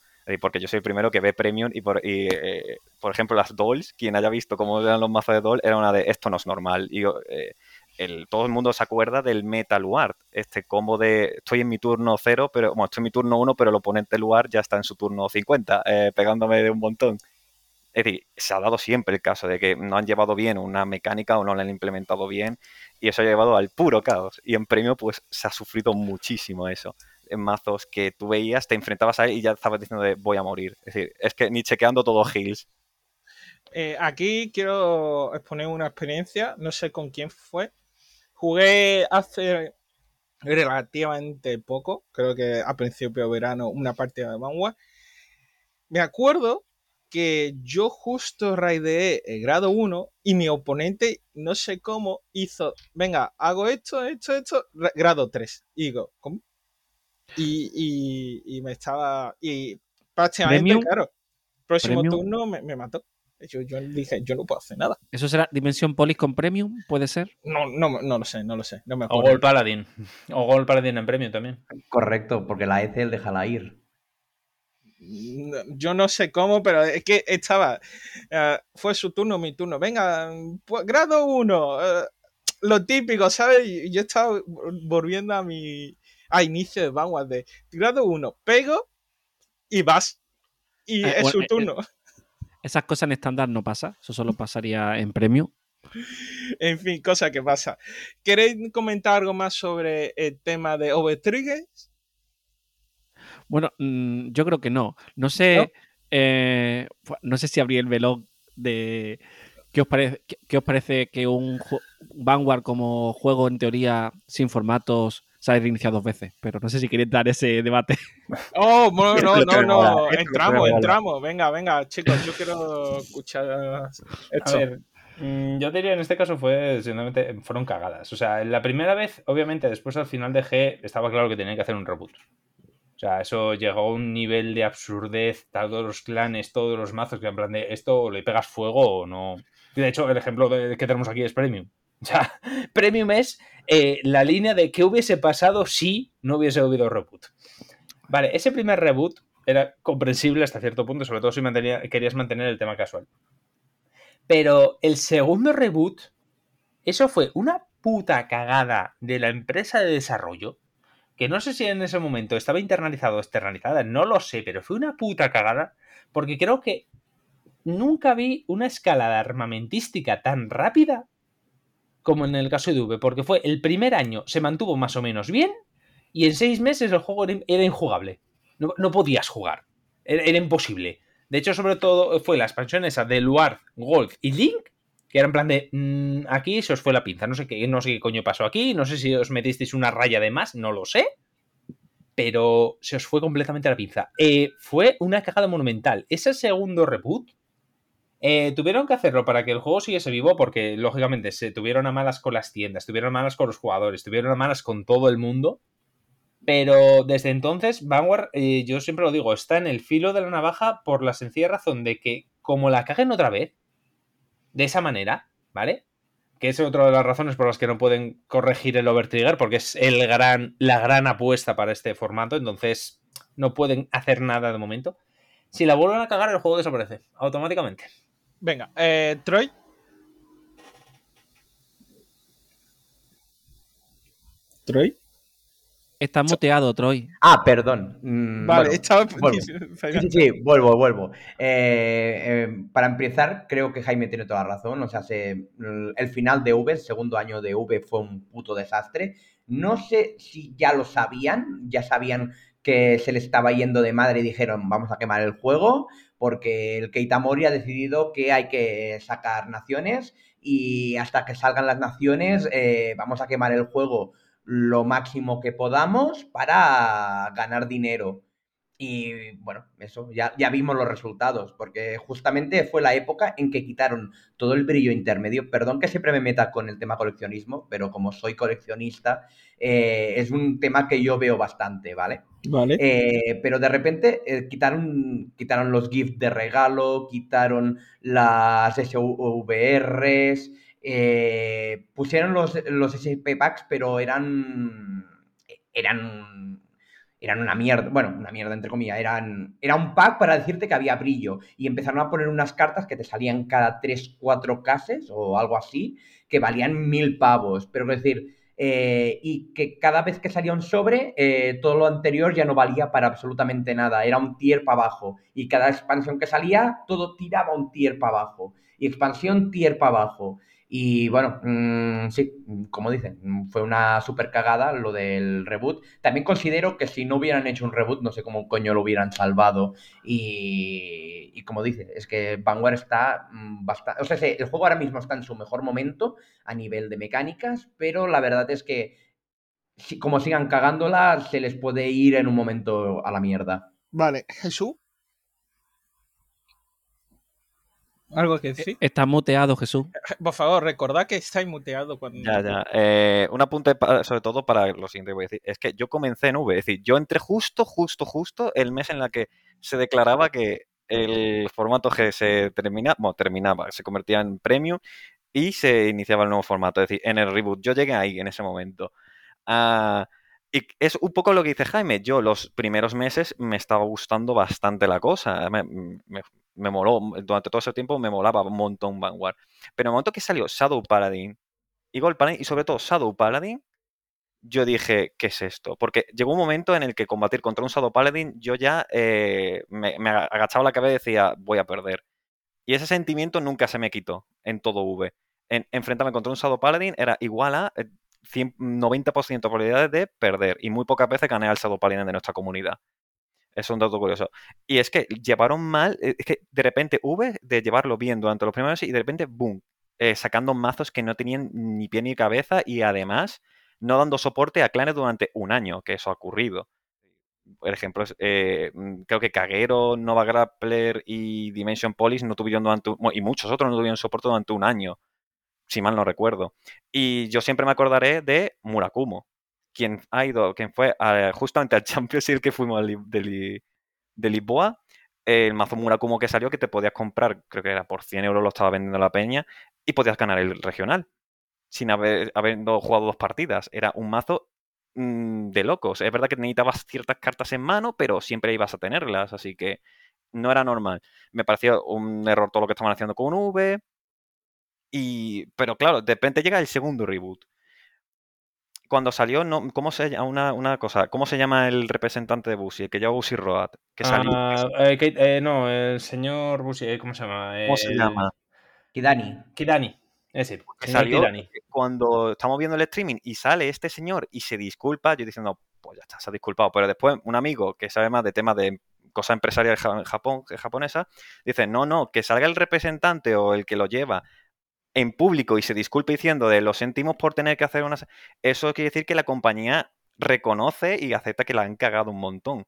Porque yo soy el primero que ve Premium y, por, eh, por ejemplo, las Dolls, quien haya visto cómo eran los mazos de Doll, era una de esto no es normal. Y eh, el, todo el mundo se acuerda del Meta Luar, este combo de estoy en mi turno cero, pero bueno, estoy en mi turno uno, pero el oponente Luar ya está en su turno 50, eh, pegándome de un montón. Es decir, se ha dado siempre el caso de que no han llevado bien una mecánica o no la han implementado bien y eso ha llevado al puro caos. Y en premio, pues se ha sufrido muchísimo eso. En mazos que tú veías, te enfrentabas a él y ya estabas diciendo de voy a morir. Es decir, es que ni chequeando todo heals. Eh, aquí quiero exponer una experiencia, no sé con quién fue. Jugué hace relativamente poco, creo que a principio de verano, una partida de Vanguard. Me acuerdo que yo justo raideé el grado 1 y mi oponente, no sé cómo, hizo, venga, hago esto, esto, esto, grado 3. Y digo, ¿cómo? Y, y- y me estaba. Y prácticamente, ¿Premium? claro, próximo ¿Premium? turno me, me mató. Yo, yo dije, yo no puedo hacer nada. ¿Eso será Dimensión Polis con Premium? ¿Puede ser? No, no, no lo sé, no lo sé. No me O. Gol Paladin. O Gol Paladin en premio también. Correcto, porque la Ethel déjala ir. No, Yo no sé cómo, pero es que estaba. eh, fue su turno, mi turno. Venga, pues, grado 1. lo típico, ¿sabes? Yo estaba volviendo a mi. A inicio de Vanguard de grado 1. Pego y vas. Y Eh, es bueno, su eh, turno. Esas cosas en estándar no pasa. Eso solo pasaría en Premium. En fin, cosa que pasa. ¿Queréis comentar algo más sobre el tema de Overtrigger? Bueno, mm, yo creo que no. No sé. ¿No? eh, no sé si abrí el vlog de. ¿Qué os, parece, qué, qué os parece que un Vanguard como juego en teoría sin formatos se haya reiniciado dos veces? Pero no sé si queréis dar ese debate. *laughs* Oh, no, no, no, no. Entramos, entramos. Venga, venga, chicos, yo quiero escuchar A esto. ver, mm, yo diría en este caso fue, sinceramente, fueron cagadas. O sea, la primera vez, obviamente, después al final de G, estaba claro que tenía que hacer un reboot. O sea, eso llegó a un nivel de absurdez, todos los clanes, todos los mazos, que en plan de esto o le pegas fuego o no. Y De hecho, el ejemplo de- que tenemos aquí es Premium. *laughs* Sea, Premium es eh, la línea de qué hubiese pasado si no hubiese habido reboot. Vale, ese primer reboot era comprensible hasta cierto punto, sobre todo si querías mantener el tema casual. Pero el segundo reboot, eso fue una puta cagada de la empresa de desarrollo, que no sé si en ese momento estaba internalizado o externalizada, no lo sé, pero fue una puta cagada, porque creo que nunca vi una escalada armamentística tan rápida como en el caso de V, porque fue el primer año, se mantuvo más o menos bien, y en seis meses el juego era, injugable. No, podías jugar. Era, imposible. De hecho, sobre todo fue la expansión esa de Luard, Gold y Link, que era en plan de mm, aquí se os fue la pinza. No sé qué, no sé qué coño pasó aquí, no sé si os metisteis una raya de más, no lo sé. Pero se os fue completamente la pinza. Eh, fue una cagada monumental. Ese segundo reboot eh, tuvieron que hacerlo para que el juego siguiese vivo porque, lógicamente, se tuvieron a malas con las tiendas, tuvieron a malas con los jugadores, tuvieron a malas con todo el mundo. Pero desde entonces, Vanguard, eh, yo siempre lo digo, está en el filo de la navaja por la sencilla razón de que, como la caguen otra vez, de esa manera, ¿vale? Que es otra de las razones por las que no pueden corregir el Overtrigger, porque es el gran, la gran apuesta para este formato, entonces no pueden hacer nada de momento. Si la vuelven a cagar, el juego desaparece automáticamente. Venga, eh, Troy. Troy. Está muteado, Troy. Ah, perdón. Mm, Vale, bueno, estaba. vuelvo. *laughs* Sí, sí, sí, vuelvo, vuelvo. Eh, eh, para empezar, creo que Jaime tiene toda la razón. O sea, se- el final de V, el segundo año de V, fue un puto desastre. No sé si ya lo sabían, ya sabían que se le estaba yendo de madre y dijeron vamos a quemar el juego, porque el Keita Mori ha decidido que hay que sacar naciones y hasta que salgan las naciones eh, vamos a quemar el juego lo máximo que podamos para ganar dinero. Y bueno, eso, ya, ya vimos los resultados, porque justamente fue la época en que quitaron todo el brillo intermedio. Perdón que siempre me meta con el tema coleccionismo, pero como soy coleccionista, eh, es un tema que yo veo bastante, ¿vale? Vale. Eh, pero de repente eh, quitaron, quitaron los GIFs de regalo, quitaron las SVRs, pusieron los, los SP packs, pero eran. eran. Eran una mierda. Bueno, una mierda entre comillas. Eran, era un pack para decirte que había brillo. Y empezaron a poner unas cartas que te salían cada 3-4 cases o algo así, que valían mil pavos. Pero es decir. Eh, y que cada vez que salía un sobre, eh, todo lo anterior ya no valía para absolutamente nada, era un tier para abajo. Y cada expansión que salía, todo tiraba un tier para abajo. Y expansión, tier para abajo. Y bueno, mmm, sí, como dicen, fue una super cagada lo del reboot. También considero que si no hubieran hecho un reboot, no sé cómo coño lo hubieran salvado. Y, y como dice, es que Vanguard está bastante. O sea, el juego ahora mismo está en su mejor momento a nivel de mecánicas, pero la verdad es que si, como sigan cagándola, se les puede ir en un momento a la mierda. Vale, Jesús. ¿Algo que decir? Está muteado, Jesús. *laughs* Por favor, recordad que estáis muteado cuando. Ya, ya. Eh, un apunte sobre todo para lo siguiente que voy a decir. Es que yo comencé en V, es decir, yo entré justo, justo, justo el mes en la que se declaraba que el formato G se termina, bueno, terminaba, se convertía en premium y se iniciaba el nuevo formato. Es decir, en el reboot. Yo llegué ahí en ese momento. Ah, y es un poco lo que dice Jaime. Yo los primeros meses me estaba gustando bastante la cosa. Me, me- me moló. Durante todo ese tiempo me molaba un montón Vanguard. Pero en el momento que salió Shadow Paladin y Paladin, y sobre todo Shadow Paladin, yo dije, ¿qué es esto? Porque llegó un momento en el que combatir contra un Shadow Paladin, yo ya eh, me, agachaba la cabeza y decía, voy a perder. Y ese sentimiento nunca se me quitó en todo V. En, enfrentarme contra un Shadow Paladin era igual a eh, 100 90% de probabilidades de perder. Y muy pocas veces gané al Shadow Paladin de nuestra comunidad. Es un dato curioso. Y es que llevaron mal, eh, es que de repente V de llevarlo bien durante los primeros meses y de repente, boom, eh, sacando mazos que no tenían ni pie ni cabeza y además no dando soporte a clanes durante un año, que eso ha ocurrido. Por ejemplo, eh, mm, creo que Kagero, Nova Grappler y Dimension Police no tuvieron durante, y muchos otros no tuvieron soporte durante un año, si mal no recuerdo. Y yo siempre me acordaré de Murakumo, quien ha ido, quien fue a- justamente al *laughs* Champions League que fuimos de, de Lisboa, el mazo Murakumo que salió que te podías comprar, creo que era por 100 euros lo estaba vendiendo la peña, y podías ganar el regional sin haber habiendo jugado dos partidas. Era un mazo mm, de locos. Es verdad que necesitabas ciertas cartas en mano, pero siempre ibas a tenerlas, así que no era normal. Me pareció un error todo lo que estaban haciendo con V. Y, pero claro, de repente llega el segundo reboot. Cuando salió, no, ¿cómo se llama? Una, una cosa, ¿cómo se llama el representante de Busi? El que lleva Busi Road. Que salió. Ah, eh, Kate- eh, no, el señor Bushi, eh, ¿cómo se llama? ¿Cómo se llama? Kidani. Kidani. Es decir, que salió Kidani. cuando estamos viendo el streaming y sale este señor y se disculpa, yo diciendo, pues ya está, se ha disculpado. Pero después un amigo que sabe más de temas de cosas empresariales ja- Japón, japonesa, dice, no, no, que salga el representante o el que lo lleva en público y se disculpe diciendo de lo sentimos por tener que hacer una... Eso quiere decir que la compañía reconoce y acepta que la han cagado un montón.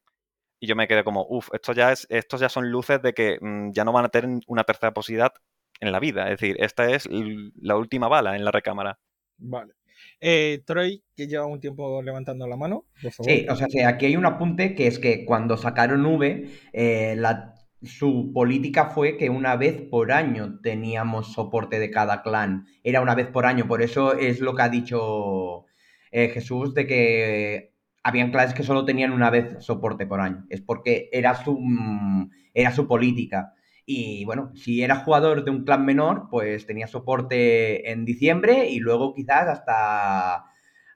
Y yo me quedé como, uff, esto ya es, estos ya son luces de que mm, ya no van a tener una tercera posibilidad en la vida. Es decir, esta es la última bala en la recámara. Vale. Eh, Troy, que lleva un tiempo levantando la mano, por favor. Sí, o sea, sí, aquí hay un apunte que es que cuando sacaron V, eh, la- su política fue que una vez por año teníamos soporte de cada clan. Era una vez por año, por eso es lo que ha dicho eh, Jesús de que habían clases que solo tenían una vez soporte por año. Es porque era su, mm, era su política. Y bueno, si eras jugador de un clan menor, pues tenía soporte en diciembre y luego quizás hasta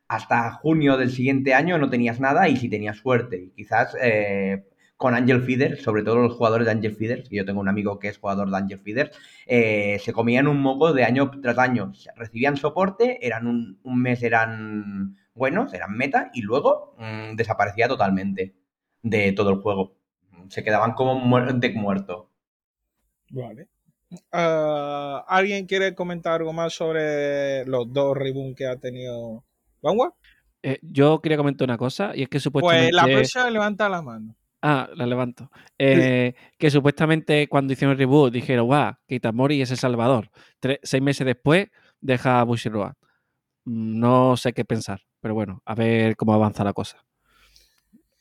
hasta junio del siguiente año no tenías nada y si tenías suerte. Quizás eh, con Angel Feeder, sobre todo los jugadores de Angel Feeder, que yo tengo un amigo que es jugador de Angel Feeder, eh, se comían un moco de año tras año. Recibían soporte, eran un, un mes eran buenos, eran meta, y luego mm, desaparecía totalmente de todo el juego. Se quedaban como muer de muerto. Vale. Ah, ¿Alguien quiere comentar algo más sobre los dos reboots que ha tenido Vanguard? Eh, yo quería comentar una cosa, y es que supuestamente... Pues la próxima levanta la mano. Ah, la levanto. Eh, que supuestamente cuando hicieron el reboot dijeron, guau, Kitamori es El Salvador. Tres- seis meses después deja a Bushiroad. Mm, No sé qué pensar, pero bueno, a ver cómo avanza la cosa.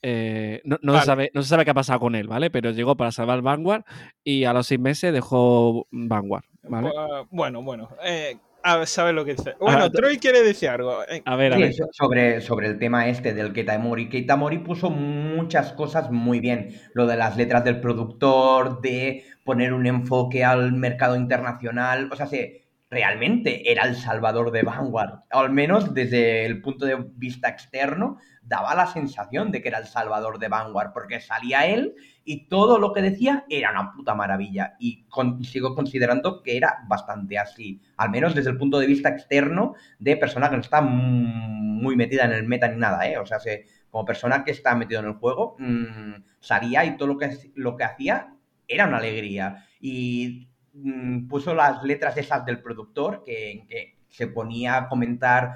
Eh, no, no Vale. se sabe, no se sabe qué ha pasado con él, ¿vale? Pero llegó para salvar Vanguard y a los seis meses dejó Vanguard, ¿vale? Pues, bueno, bueno. Eh, a ver, ¿sabes lo que dice? Bueno, Ah, Troy quiere decir algo. Eh, A ver, a Sí, ver. so- sobre, sobre el tema este del Keitamori. Keitamori puso muchas cosas muy bien. Lo de las letras del productor, de poner un enfoque al mercado internacional. O sea, se, realmente era el salvador de Vanguard. Al menos desde el punto de vista externo, daba la sensación de que era el salvador de Vanguard, porque salía él y todo lo que decía era una puta maravilla. Y sigo considerando que era bastante así. Al menos desde el punto de vista externo de persona que no está mm, muy metida en el meta ni nada, ¿eh? O sea, se- como persona que está metido en el juego, mm, salía y todo lo que, lo que hacía era una alegría. Y mm, puso las letras esas del productor que, que se ponía a comentar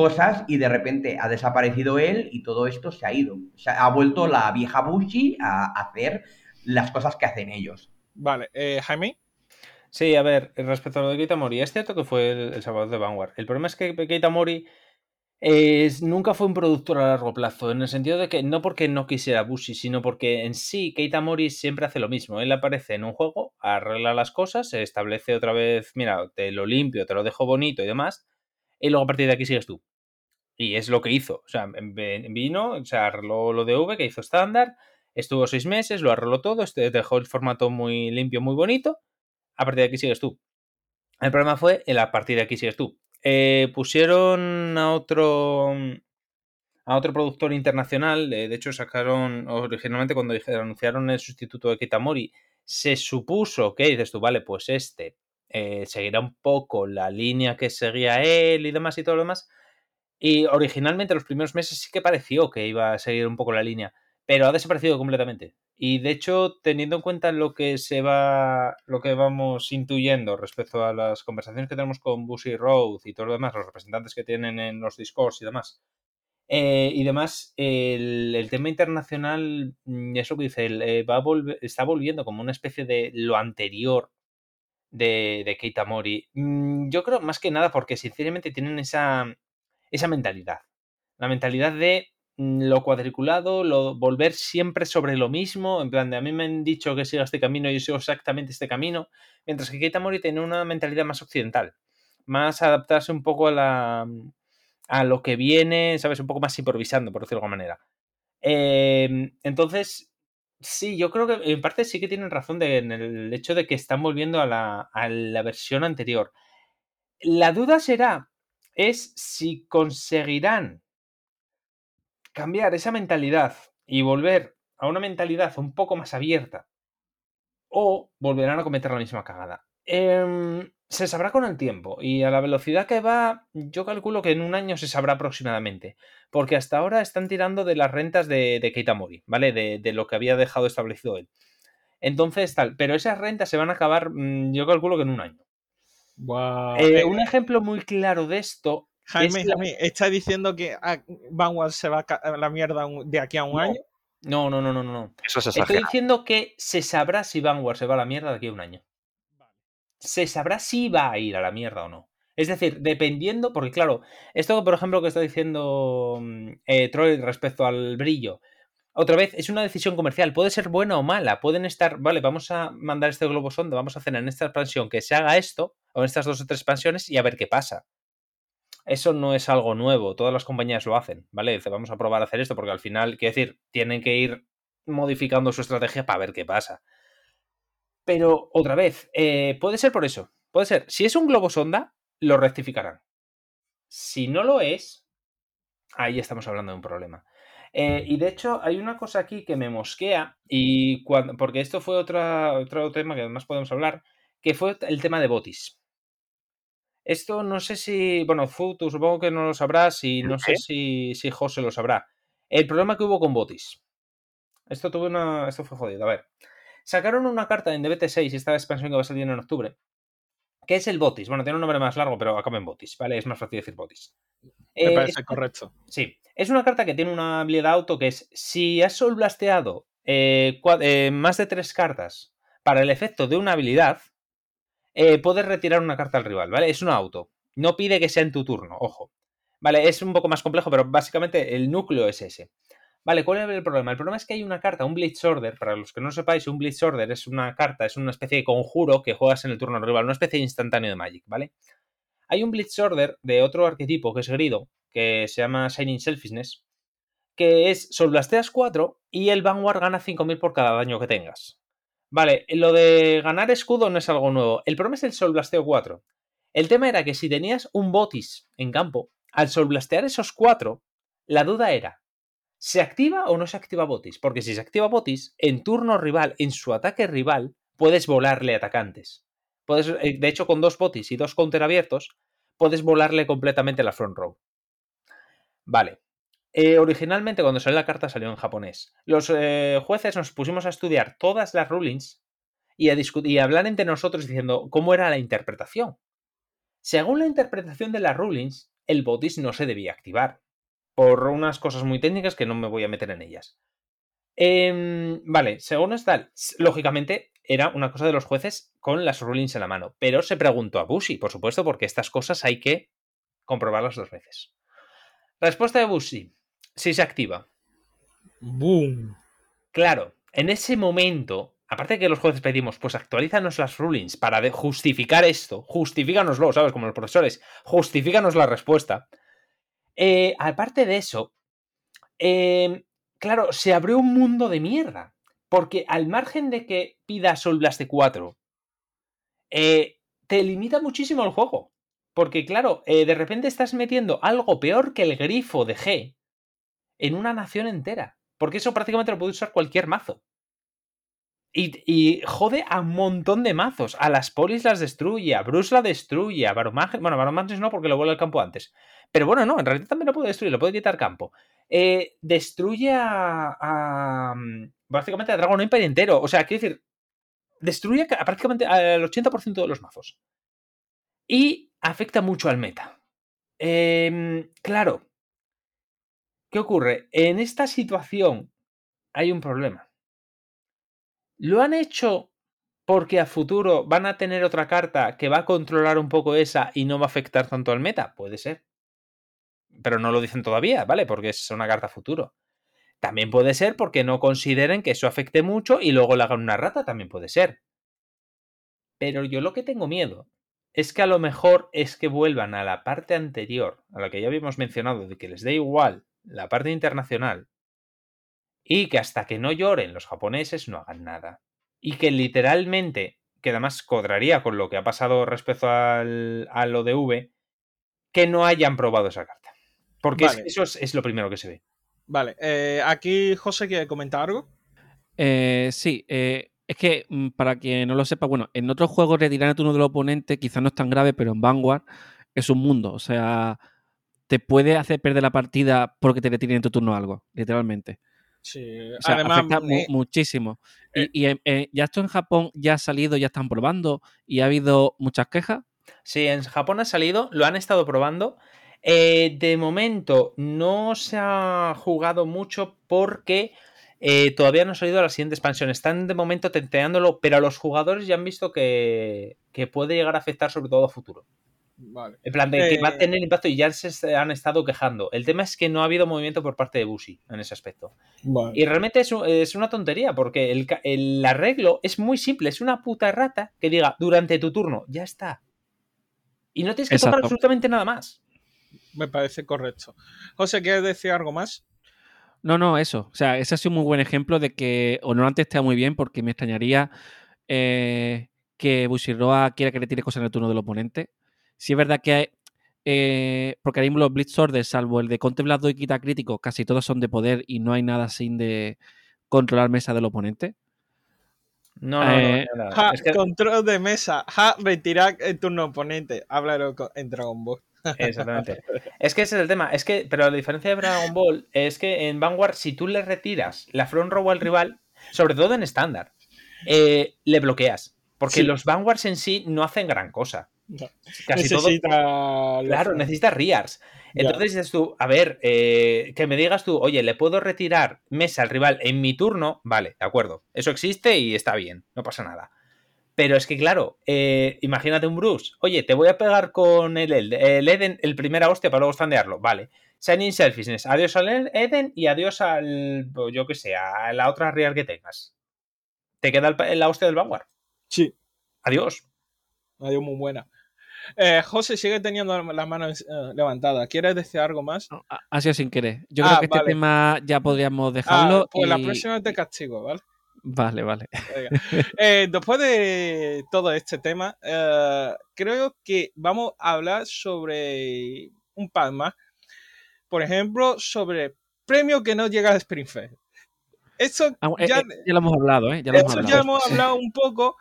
cosas y de repente ha desaparecido él y todo esto se ha ido. O sea, ha vuelto la vieja Bushi a hacer las cosas que hacen ellos. vale, eh, Jaime. Sí, a ver, respecto a lo de Keita Mori, es cierto que fue el, el salvador de Vanguard. El problema es que Keita Mori es- nunca fue un productor a largo plazo, en el sentido de que no porque no quisiera Bushi, sino porque en sí Keita Mori siempre hace lo mismo. Él aparece en un juego, arregla las cosas, se establece otra vez, mira, te lo limpio, te lo dejo bonito y demás, y luego a partir de aquí sigues tú. Y es lo que hizo. O sea, vino, o arregló lo de V, que hizo estándar, estuvo seis meses, lo arregló todo, este- dejó el formato muy limpio, muy bonito, a partir de aquí sigues tú. El problema fue el a partir de aquí sigues tú. Eh, pusieron a otro a otro productor internacional. de hecho, sacaron originalmente cuando anunciaron el sustituto de Kitamori, se supuso que dices tú, vale, pues este eh, seguirá un poco la línea que seguía él y demás y todo lo demás. Y originalmente los primeros meses sí que pareció que iba a seguir un poco la línea, pero ha desaparecido completamente. Y de hecho, teniendo en cuenta lo que se va, lo que vamos intuyendo respecto a las conversaciones que tenemos con Bushy Road y todo lo demás, los representantes que tienen en los discos y demás, eh, y demás, el, el tema internacional, mm, es lo que dice, él, eh, va a volver- está volviendo como una especie de lo anterior de, de Keita Mori. Mm, Yo creo más que nada porque sinceramente tienen esa, esa mentalidad. La mentalidad de mm, lo cuadriculado, lo volver siempre sobre lo mismo, en plan de a mí me han dicho que siga este camino y yo sigo exactamente este camino, mientras que Keita Mori tiene una mentalidad más occidental, más adaptarse un poco a la a lo que viene, ¿sabes? Un poco más improvisando, por decirlo de alguna manera. Eh, entonces, sí, yo creo que en parte sí que tienen razón en el hecho de que están volviendo a la, a la versión anterior. La duda será, es si conseguirán cambiar esa mentalidad y volver a una mentalidad un poco más abierta o volverán a cometer la misma cagada. Em, se sabrá con el tiempo y a la velocidad que va, yo calculo que en un año se sabrá aproximadamente, porque hasta ahora están tirando de las rentas de, de Keita Mori, ¿vale? De, de lo que había dejado establecido él. Entonces, tal, pero esas rentas se van a acabar, mm, yo calculo que en un año. Guau. Eh, Eh, un ejemplo muy claro de esto Jaime, es la- Jaime, ¿está diciendo que ah, Vanguard se va a la mierda de aquí a un No. año? No, no, no, no, no, no. Eso es Estoy diciendo que se sabrá si Vanguard se va a la mierda de aquí a un año. Se sabrá si va a ir a la mierda o no. Es decir, dependiendo, porque claro, esto por ejemplo que está diciendo mm, eh, Troy respecto al brillo, otra vez es una decisión comercial, puede ser buena o mala, pueden estar, vale, vamos a mandar este globo sonda, vamos a hacer en esta expansión que se haga esto, o en estas dos o tres expansiones y a ver qué pasa. Eso no es algo nuevo, todas las compañías lo hacen, ¿vale? Dice, vamos a probar a hacer esto porque al final, quiero decir, tienen que ir modificando su estrategia para ver qué pasa. Pero otra vez, eh, puede ser por eso, puede ser. Si es un globo sonda, lo rectificarán. Si no lo es, ahí estamos hablando de un problema. Eh, y de hecho, hay una cosa aquí que me mosquea, y cuando, porque esto fue otra, otro tema que además podemos hablar, que fue el tema de Botis. Esto no sé si. Bueno, Fu, tú supongo que no lo sabrás y no sé si, si José lo sabrá. El problema que hubo con Botis. Esto tuve una. Esto fue jodido. A ver. Sacaron una carta en DBT6, esta expansión que va a salir en octubre. Que es el Botis. Bueno, tiene un nombre más largo, pero acaba en Botis, ¿vale? Es más fácil decir Botis. Me Eh, parece es- correcto. Sí, es una carta que tiene una habilidad auto que es si has soul blasteado eh, eh, más de tres cartas para el efecto de una habilidad, puedes retirar una carta al rival, ¿vale? Es un auto. No pide que sea en tu turno, ojo. Vale, es un poco más complejo, pero básicamente el núcleo es ese. Vale, ¿cuál es el problema? El problema es que hay una carta, un Blitz Order. Para los que no sepáis, un Blitz Order es una carta, es una especie de conjuro que juegas en el turno rival, una especie de instantáneo de Magic, ¿vale? Hay un Blitz Order de otro arquetipo que es Grido, que se llama Shining Selfishness, que es Soul Blasteas 4 y el Vanguard gana 5000 por cada daño que tengas. Vale, lo de ganar escudo no es algo nuevo. El problema es el Soul Blasteo 4. El tema era que si tenías un Botis en campo, al Soul Blastear esos 4, la duda era, ¿se activa o no se activa Botis? Porque si se activa Botis, en turno rival, en su ataque rival, puedes volarle atacantes. Puedes, eh, de hecho, con dos Botis y dos counter abiertos, puedes volarle completamente la front row. Vale. Eh, originalmente, cuando salió la carta, salió en japonés. Los eh, jueces nos pusimos a estudiar todas las rulings y a, y a hablar entre nosotros diciendo cómo era la interpretación. Según la interpretación de las rulings, el botis no se debía activar. Por unas cosas muy técnicas que no me voy a meter en ellas. Em, vale, según está, lógicamente era una cosa de los jueces con las rulings en la mano, pero se preguntó a Bushi, por supuesto, porque estas cosas hay que comprobarlas dos veces. Respuesta de Bushi, si se activa. Boom. Claro, en ese momento, aparte de que los jueces pedimos, pues actualízanos las rulings para justificar esto, justifícanoslo, ¿sabes? Como los profesores, justifícanos la respuesta. Eh, aparte de eso, em, claro, se abrió un mundo de mierda. Porque al margen de que pidas Soul Blast 4, eh, te limita muchísimo el juego. Porque, claro, eh, de repente estás metiendo algo peor que el grifo de G en una nación entera. Porque eso prácticamente lo puede usar cualquier mazo. Y, jode a un montón de mazos. A las polis las destruye, a Bruce la destruye, a Baromages. Bueno, Baromages no, porque lo vuelve al campo antes. Pero bueno, no, en realidad también lo puede destruir, lo puede quitar campo. Eh, destruye a, mm, Básicamente a Dragon Empire entero. O sea, quiero decir, destruye prácticamente al 80% de los mazos. Y afecta mucho al meta. Em, claro. ¿Qué ocurre? En esta situación hay un problema. ¿Lo han hecho porque a futuro van a tener otra carta que va a controlar un poco esa y no va a afectar tanto al meta? Puede ser. Pero no lo dicen todavía, ¿vale? Porque es una carta futuro. También puede ser porque no consideren que eso afecte mucho y luego le hagan una rata, también puede ser. Pero yo lo que tengo miedo es que a lo mejor es que vuelvan a la parte anterior, a la que ya habíamos mencionado, de que les dé igual la parte internacional, y que hasta que no lloren los japoneses no hagan nada. Y que literalmente, que además codraría con lo que ha pasado respecto al, al ODV, que no hayan probado esa carta. Porque eso es lo primero que se ve. Vale, eh, aquí José quiere comentar algo. Eh, sí, eh, es que mm, para quien no lo sepa, bueno, en otros juegos retirar el turno del oponente quizás no es tan grave, pero en Vanguard es un mundo. O sea, te puede hacer perder la partida porque te retiren en tu turno algo, literalmente. Sí, o sea, afecta muchísimo. y, ya esto en Japón ya ha salido, ya están probando y ha habido muchas quejas. Sí, en Japón ha salido, lo han estado probando eh, de momento no se ha jugado mucho porque eh, todavía no ha salido la siguiente expansión. Están de momento tenteándolo, pero los jugadores ya han visto que, puede llegar a afectar sobre todo a futuro. Vale. En plan de que va a eh, tener impacto y ya se han estado quejando. El tema es que no ha habido movimiento por parte de Bushi en ese aspecto. Y realmente es, una tontería porque el, arreglo es muy simple. Es una puta rata que diga durante tu turno, ya está. Y no tienes que tocar absolutamente nada más me parece correcto. José, ¿quieres decir algo más? No, no, eso. O sea, ese ha sido un muy buen ejemplo de que Honorante está muy bien porque me extrañaría eh, que Bushiroa quiera que le tire cosas en el turno del oponente. Si es verdad que hay, eh, porque ahora mismo los Blitz salvo el de Contemplado y Quita Crítico, casi todos son de poder y no hay nada sin de controlar mesa del oponente. No, no, eh, Control de mesa. Ja, retirar el turno oponente. Háblalo en Dragon Ball. Exactamente. *laughs* es que ese es el tema. Es que, pero la diferencia de Dragon Ball es que en Vanguard, si tú le retiras la front row al rival, sobre todo en estándar, eh, le bloqueas. Porque los Vanguards en sí no hacen gran cosa. Casi necesita todo. Claro, necesitas Riars. Entonces dices tú, a ver, eh, que me digas tú, oye, ¿le puedo retirar mesa al rival en mi turno? Vale, de acuerdo. Eso existe y está bien, no pasa nada. Pero es que, claro, eh, imagínate un Bruce. Oye, te voy a pegar con el, el, Eden, el primera hostia para luego standearlo. Vale. Shining Selfishness. Adiós al Eden y adiós al, pues, yo que sé, a la otra real que tengas. ¿Te queda la hostia del Vanguard? Sí. Adiós. Adiós, muy buena. Eh, José sigue teniendo las manos eh, levantadas. ¿Quieres decir algo más? ha sido sin querer. Yo creo ah, que este tema ya podríamos dejarlo. Ah, pues la próxima te castigo, ¿vale? Vale, vale. Eh, después de todo este tema, eh, creo que vamos a hablar sobre un par más. Por ejemplo, sobre premio que no llega a Spring Fest. Eso ah, eh, ya, lo hemos hablado, ¿eh? Ya lo hemos hablado. ya hemos hablado un poco,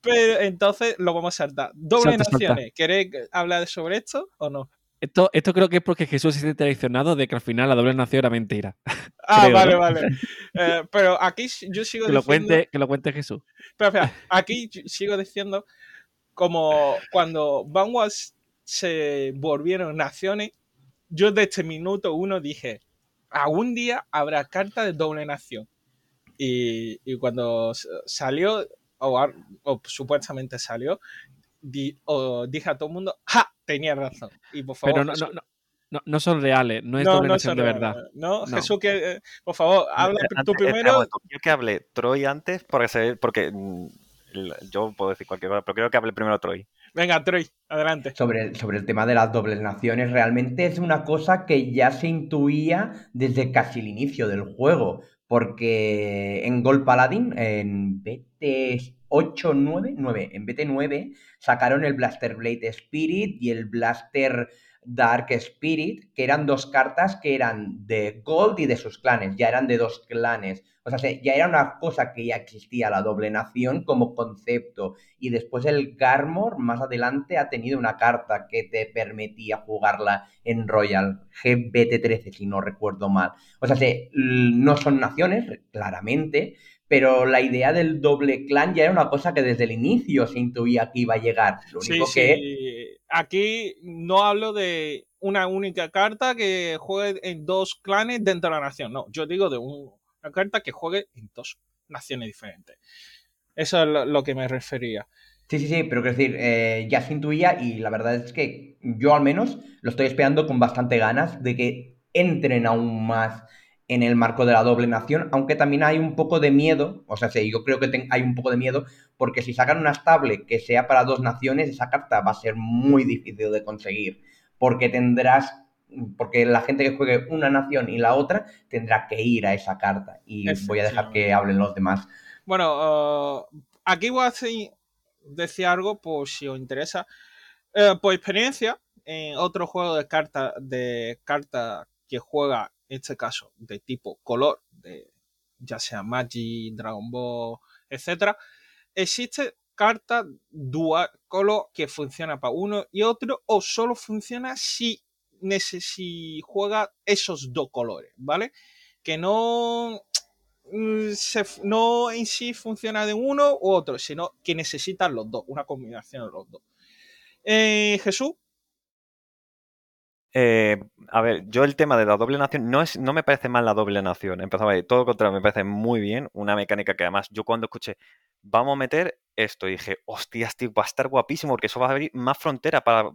pero entonces lo vamos a saltar. Doble naciones. ¿Queréis hablar sobre esto o no? Esto, esto creo que es porque Jesús se siente traicionado de que al final la doble nación era mentira. *laughs* Ah, vale, vale. Eh, pero aquí yo sigo que diciendo... Lo cuente, que lo cuente Jesús. Pero espera, aquí sigo diciendo como cuando Vanguard se volvieron naciones, yo desde este minuto uno dije, algún día habrá carta de doble nación. Y, y cuando salió, o, supuestamente salió, di- o dije a todo el mundo, ¡ja! Tenía razón. Y por favor, Pero no, Jesús- no, no, no, no son reales, no es no, doble no nación son de verdad. No, No. Jesús, que, eh, por favor, habla tú primero. Quiero que hable Troy antes, porque, se- porque mm, el- yo puedo decir cualquier cosa, pero quiero que hable primero Troy. Venga, Troy, adelante. Sobre el, sobre el tema de las dobles naciones, realmente es una cosa que ya se intuía desde casi el inicio del juego, porque en Gold Paladin, en BT 8, 9, 9, en BT 9 sacaron el Blaster Blade Spirit y el Blaster Dark Spirit, que eran dos cartas que eran de Gold y de sus clanes, ya eran de dos clanes. O sea, se- ya era una cosa que ya existía la doble nación como concepto. Y después el Garmor más adelante ha tenido una carta que te permitía jugarla en Royal GBT13, si no recuerdo mal. O sea, no son naciones, claramente, pero la idea del doble clan ya era una cosa que desde el inicio se intuía que iba a llegar. Lo Sí, único que sí. Aquí no hablo de una única carta que juegue en dos clanes dentro de la nación. No, yo digo de un- una carta que juegue en dos naciones diferentes. Eso es lo, lo que me refería. Sí, sí, sí, pero quiero decir, eh, ya se intuía y la verdad es que yo al menos lo estoy esperando con bastante ganas de que entren aún más en el marco de la doble nación, aunque también hay un poco de miedo, o sea, sí, yo creo que ten- hay un poco de miedo, porque si sacan una estable que sea para dos naciones, esa carta va a ser muy difícil de conseguir, porque tendrás, porque la gente que juegue una nación y la otra tendrá que ir a esa carta, y voy a dejar que hablen los demás. Bueno, uh, aquí voy a decir algo por si os interesa. Eh, por experiencia, en otro juego de cartas de carta que juega, este caso, de tipo color, de, ya sea Magic, Dragon Ball, etcétera, existe carta dual color que funciona para uno y otro, o solo funciona si, si juega esos dos colores, ¿vale? Que no mm, se no en sí funciona de uno u otro, sino que necesitan los dos, una combinación de los dos. Eh, Jesús, Eh, a ver, yo el tema de la doble nación no es, no me parece mal la doble nación. Empezaba ahí, todo lo contrario, me parece muy bien. Una mecánica que además yo cuando escuché, vamos a meter esto, dije, hostias, tío, va a estar guapísimo porque eso va a abrir más frontera para.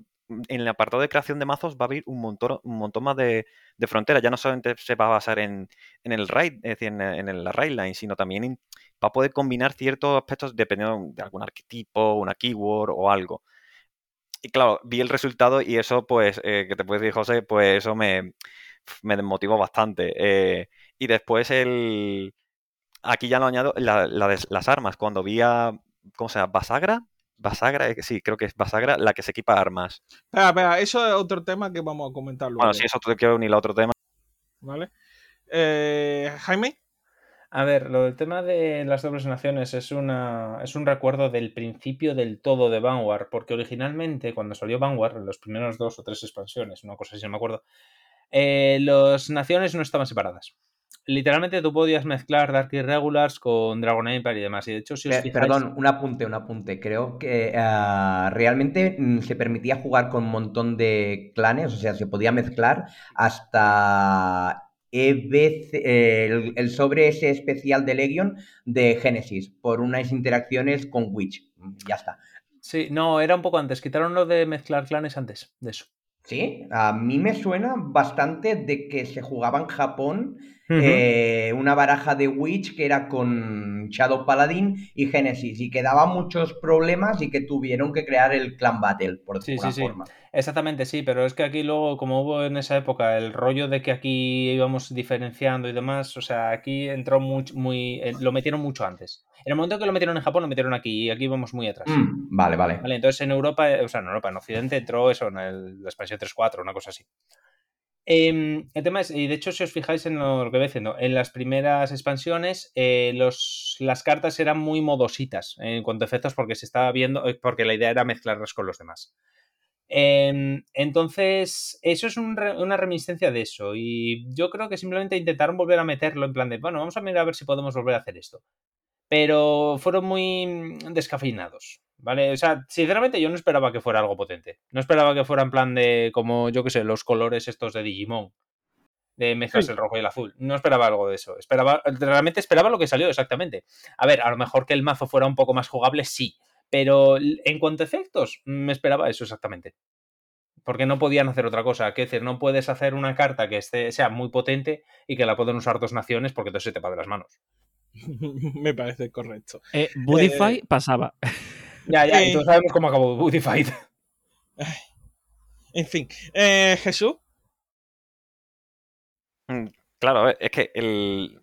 En el apartado de creación de mazos va a abrir un montón, un montón más de, de frontera. Ya no solamente se va a basar en, el raid, es decir, en, el- raid line, sino también en- va a poder combinar ciertos aspectos dependiendo de algún arquetipo, una keyword o algo. Y claro, vi el resultado y eso, pues, eh, que te puedes decir, José, pues eso me, me desmotivó bastante. Eh, y después el... Aquí ya lo añado, la, la de las armas. Cuando vi a... ¿Cómo se llama? ¿Basagra? Basagra, eh, sí, creo que es Basagra la que se equipa armas. espera, espera, eso es otro tema que vamos a comentar luego. Bueno, sí, eso te quiero unir a otro tema. ¿Vale? Eh, Jaime, A ver, lo del tema de las dobles naciones es, una, es un recuerdo del principio del todo de Vanguard, porque originalmente cuando salió Vanguard, en los primeros dos o tres expansiones, una cosa así no me acuerdo, eh, las naciones no estaban separadas. Literalmente tú podías mezclar Dark Irregulars con Dragon Empire y demás. Y de hecho, si os fijáis, Perdón, un apunte, un apunte. Creo que ah, realmente mm, se permitía jugar con un montón de clanes, o sea, se podía mezclar hasta EBC, eh, el, el sobre ese especial de Legion de Genesis por unas interacciones con Witch. Ya está. Sí, no, era un poco antes. Quitaron lo de mezclar clanes antes de eso. Sí, a mí me suena bastante de que se jugaba en Japón Eh, una baraja de Witch que era con Shadow Paladin y Genesis y que daba muchos problemas y que tuvieron que crear el Clan Battle, por Sí, alguna sí, sí. forma. Exactamente, sí, pero es que aquí luego, como hubo en esa época el rollo de que aquí íbamos diferenciando y demás, o sea, aquí entró muy, muy eh, lo metieron mucho antes. En el momento que lo metieron en Japón, lo metieron aquí y aquí vamos muy atrás. Mm, vale, vale. Vale, entonces en Europa, eh, o sea, en Europa, en Occidente entró eso, en el- la expansión 3.4, una cosa así. Em, el tema es, y de hecho, si os fijáis en lo que voy diciendo, en las primeras expansiones, eh, los, las cartas eran muy modositas en cuanto a efectos, porque se estaba viendo, eh, porque la idea era mezclarlas con los demás. Em, entonces, eso es una reminiscencia de eso. Y yo creo que simplemente intentaron volver a meterlo en plan de, bueno, vamos a mirar a ver si podemos volver a hacer esto. Pero fueron muy mm, descafeinados. ¿Vale? O sea, sinceramente yo no esperaba que fuera algo potente. No esperaba que fuera en plan de, como yo que sé, los colores estos de Digimon. de mezclas Sí. el rojo y el azul. No esperaba algo de eso. Esperaba, realmente esperaba lo que salió, exactamente. A ver, a lo mejor que el mazo fuera un poco más jugable, sí. Pero en cuanto a efectos, me esperaba eso exactamente. Porque no podían hacer otra cosa. Quiero decir, no puedes hacer una carta que esté, sea muy potente y que la puedan usar dos naciones porque entonces se te va de las manos. *laughs* Me parece correcto. Eh, Budify pasaba. *laughs* Ya, ya, Eh, y todos sabemos cómo acabó Budified. En fin, eh, Jesús. Mm, Claro, a ver, es que el,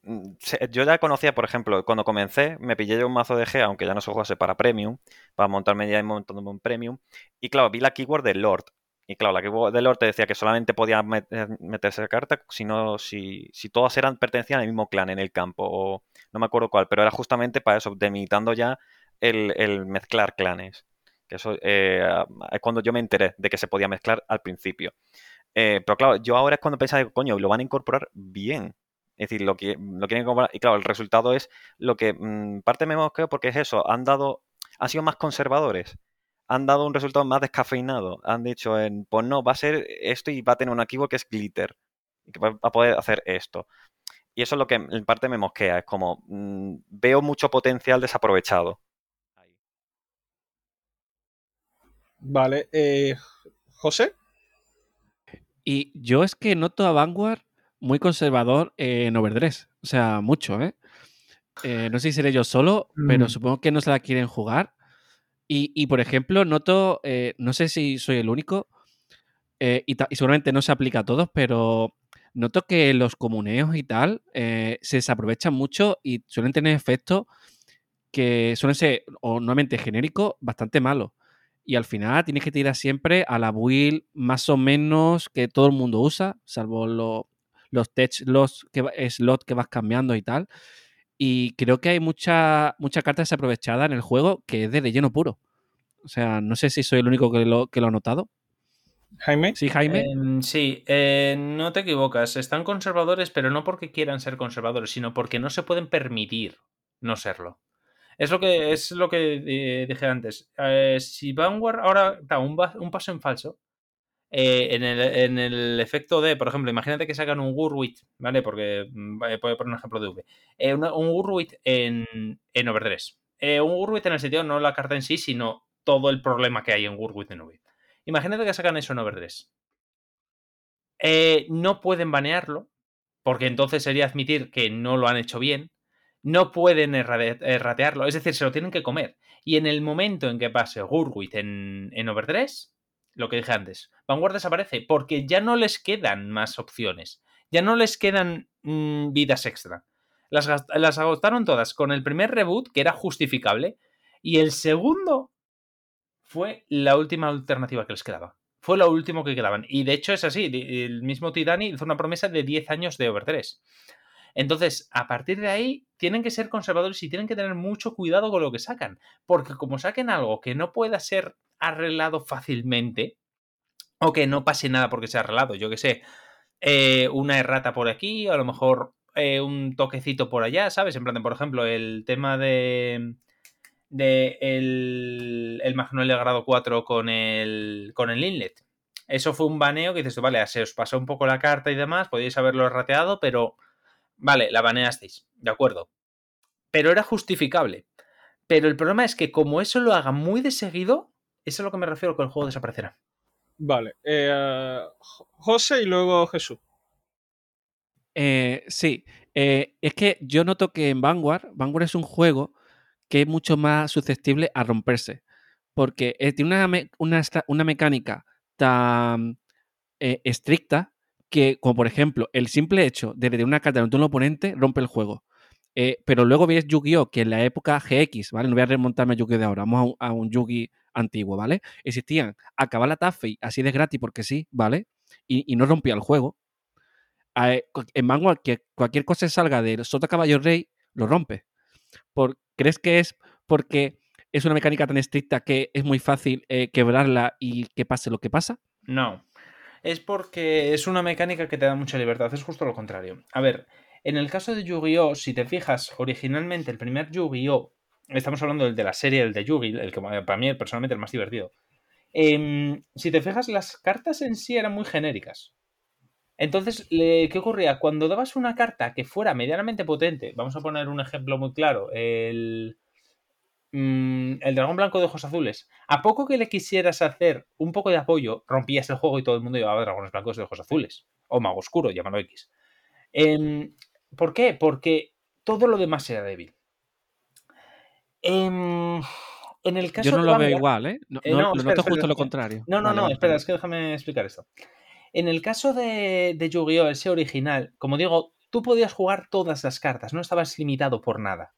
yo ya conocía, por ejemplo, cuando comencé, me pillé yo un mazo de G, aunque ya no se jugase para Premium, para montarme ya y montándome un Premium. Y claro, vi la keyword de Lord. Y claro, la keyword de Lord te decía que solamente podía met- eh, meterse carta si, no- si, si todas eran pertenecían al mismo clan en el campo, o no me acuerdo cuál, pero era justamente para eso, delimitando ya el, mezclar clanes. Que eso eh, es cuando yo me enteré de que se podía mezclar al principio. Eh, pero claro, yo ahora es cuando pensaba, coño, lo van a incorporar bien. Es decir, lo, que, lo quieren incorporar. Y claro, el resultado es lo que mm, parte me mosqueo porque es eso. Han dado. Han sido más conservadores. Han dado un resultado más descafeinado. Han dicho, en, pues no, va a ser esto y va a tener una keyword que es glitter. Y que va a poder hacer esto. Y eso es lo que en parte me mosquea. Es como, mm, veo mucho potencial desaprovechado. Ahí. Vale. Eh, José. Y yo es que noto a Vanguard muy conservador en Overdress. O sea, mucho, ¿eh? Eh, no sé si seré yo solo, pero Mm. supongo que no se la quieren jugar. Y, y, por ejemplo, noto, eh, no sé si soy el único, eh, y, y seguramente no se aplica a todos, pero noto que los comuneos y tal eh, se desaprovechan mucho y suelen tener efectos que suelen ser, o normalmente genéricos, bastante malos. Y al final tienes que tirar siempre a la build más o menos que todo el mundo usa, salvo lo- los tech slots que, va- slot que vas cambiando y tal. Y creo que hay mucha, mucha carta desaprovechada en el juego que es de relleno puro. O sea, no sé si soy el único que lo, que lo ha notado. Jaime. Sí, Jaime. Em, sí, eh, no te equivocas. Están conservadores, pero no porque quieran ser conservadores, sino porque no se pueden permitir no serlo. Es lo que, es lo que eh, dije antes. Eh, si Vanguard ahora da un, un paso en falso, eh, en, el, en el efecto de, por ejemplo, imagínate que sacan un Gurwit, ¿vale? Porque mm, voy a poner un ejemplo de V. Un Gurwit en, en Overdress. Un Gurwit en el sentido, no la carta en sí, sino todo el problema que hay en Gurwit en V. Imagínate que sacan eso en Overdress. No pueden banearlo, porque entonces sería admitir que no lo han hecho bien. No pueden erratearlo, es decir, se lo tienen que comer. Y en el momento en que pase Gurwit en, en Overdress, lo que dije antes, Vanguard desaparece porque ya no les quedan más opciones. Ya no les quedan mm, vidas extra. Las, agotaron todas con el primer reboot, que era justificable, y el segundo fue la última alternativa que les quedaba. Fue lo último que quedaban. Y de hecho es así. El mismo Tidani hizo una promesa de 10 años de Over 3. Entonces, a partir de ahí, tienen que ser conservadores y tienen que tener mucho cuidado con lo que sacan. Porque como saquen algo que no pueda ser arreglado fácilmente, o que no pase nada porque sea arreglado, yo que sé, eh, una errata por aquí, a lo mejor eh, un toquecito por allá, ¿sabes? En plan, por ejemplo, el tema de de el, el Magnolia grado 4 con el, con el inlet. Eso fue un baneo que dices vale, se os pasó un poco la carta y demás, podíais haberlo rateado, pero vale, la baneasteis, de acuerdo. Pero era justificable. Pero el problema es que como eso lo haga muy de seguido, eso es a lo que me refiero que el juego desaparecerá. Vale. eh, Jo- José y luego Jesús. Eh, sí, eh, es que yo noto que en Vanguard, Vanguard es un juego que es mucho más susceptible a romperse. Porque eh, tiene una, me- una, una mecánica tan eh, estricta que, como por ejemplo, el simple hecho de tener una carta de un oponente rompe el juego. Eh, pero luego ves Yu-Gi-Oh! que en la época GX, ¿vale? No voy a remontarme a Yu-Gi-Oh! de ahora, vamos a un, Yu-Gi antiguo, ¿vale? Existían acabar la Taffy así de gratis porque sí, ¿vale? Y, y no rompía el juego. Eh, cu- en Vanguard, que cualquier cosa salga del Sota Caballo Rey, lo rompe. ¿Crees que es porque es una mecánica tan estricta que es muy fácil eh, quebrarla y que pase lo que pasa? No. Es porque es una mecánica que te da mucha libertad. Es justo lo contrario. A ver, en el caso de Yu-Gi-Oh!, si te fijas, originalmente el primer Yu-Gi-Oh! Estamos hablando del de la serie, el de Yugi, el que eh, para mí personalmente el más divertido. Em, si te fijas, las cartas en sí eran muy genéricas. Entonces, ¿qué ocurría? Cuando dabas una carta que fuera medianamente potente, vamos a poner un ejemplo muy claro, el, mm, el dragón blanco de ojos azules, a poco que le quisieras hacer un poco de apoyo, rompías el juego y todo el mundo llevaba dragones blancos de ojos azules, o mago oscuro, llámalo X. Em, ¿Por qué? Porque todo lo demás era débil. Em, en el caso Yo no lo veo igual, ¿eh? No, Eh, no, no, espera, justo lo contrario. No, no, Vale, no, vale, espera, es que déjame explicar esto. En el caso de, de Yu-Gi-Oh! ese original, como digo, tú podías jugar todas las cartas, no estabas limitado por nada.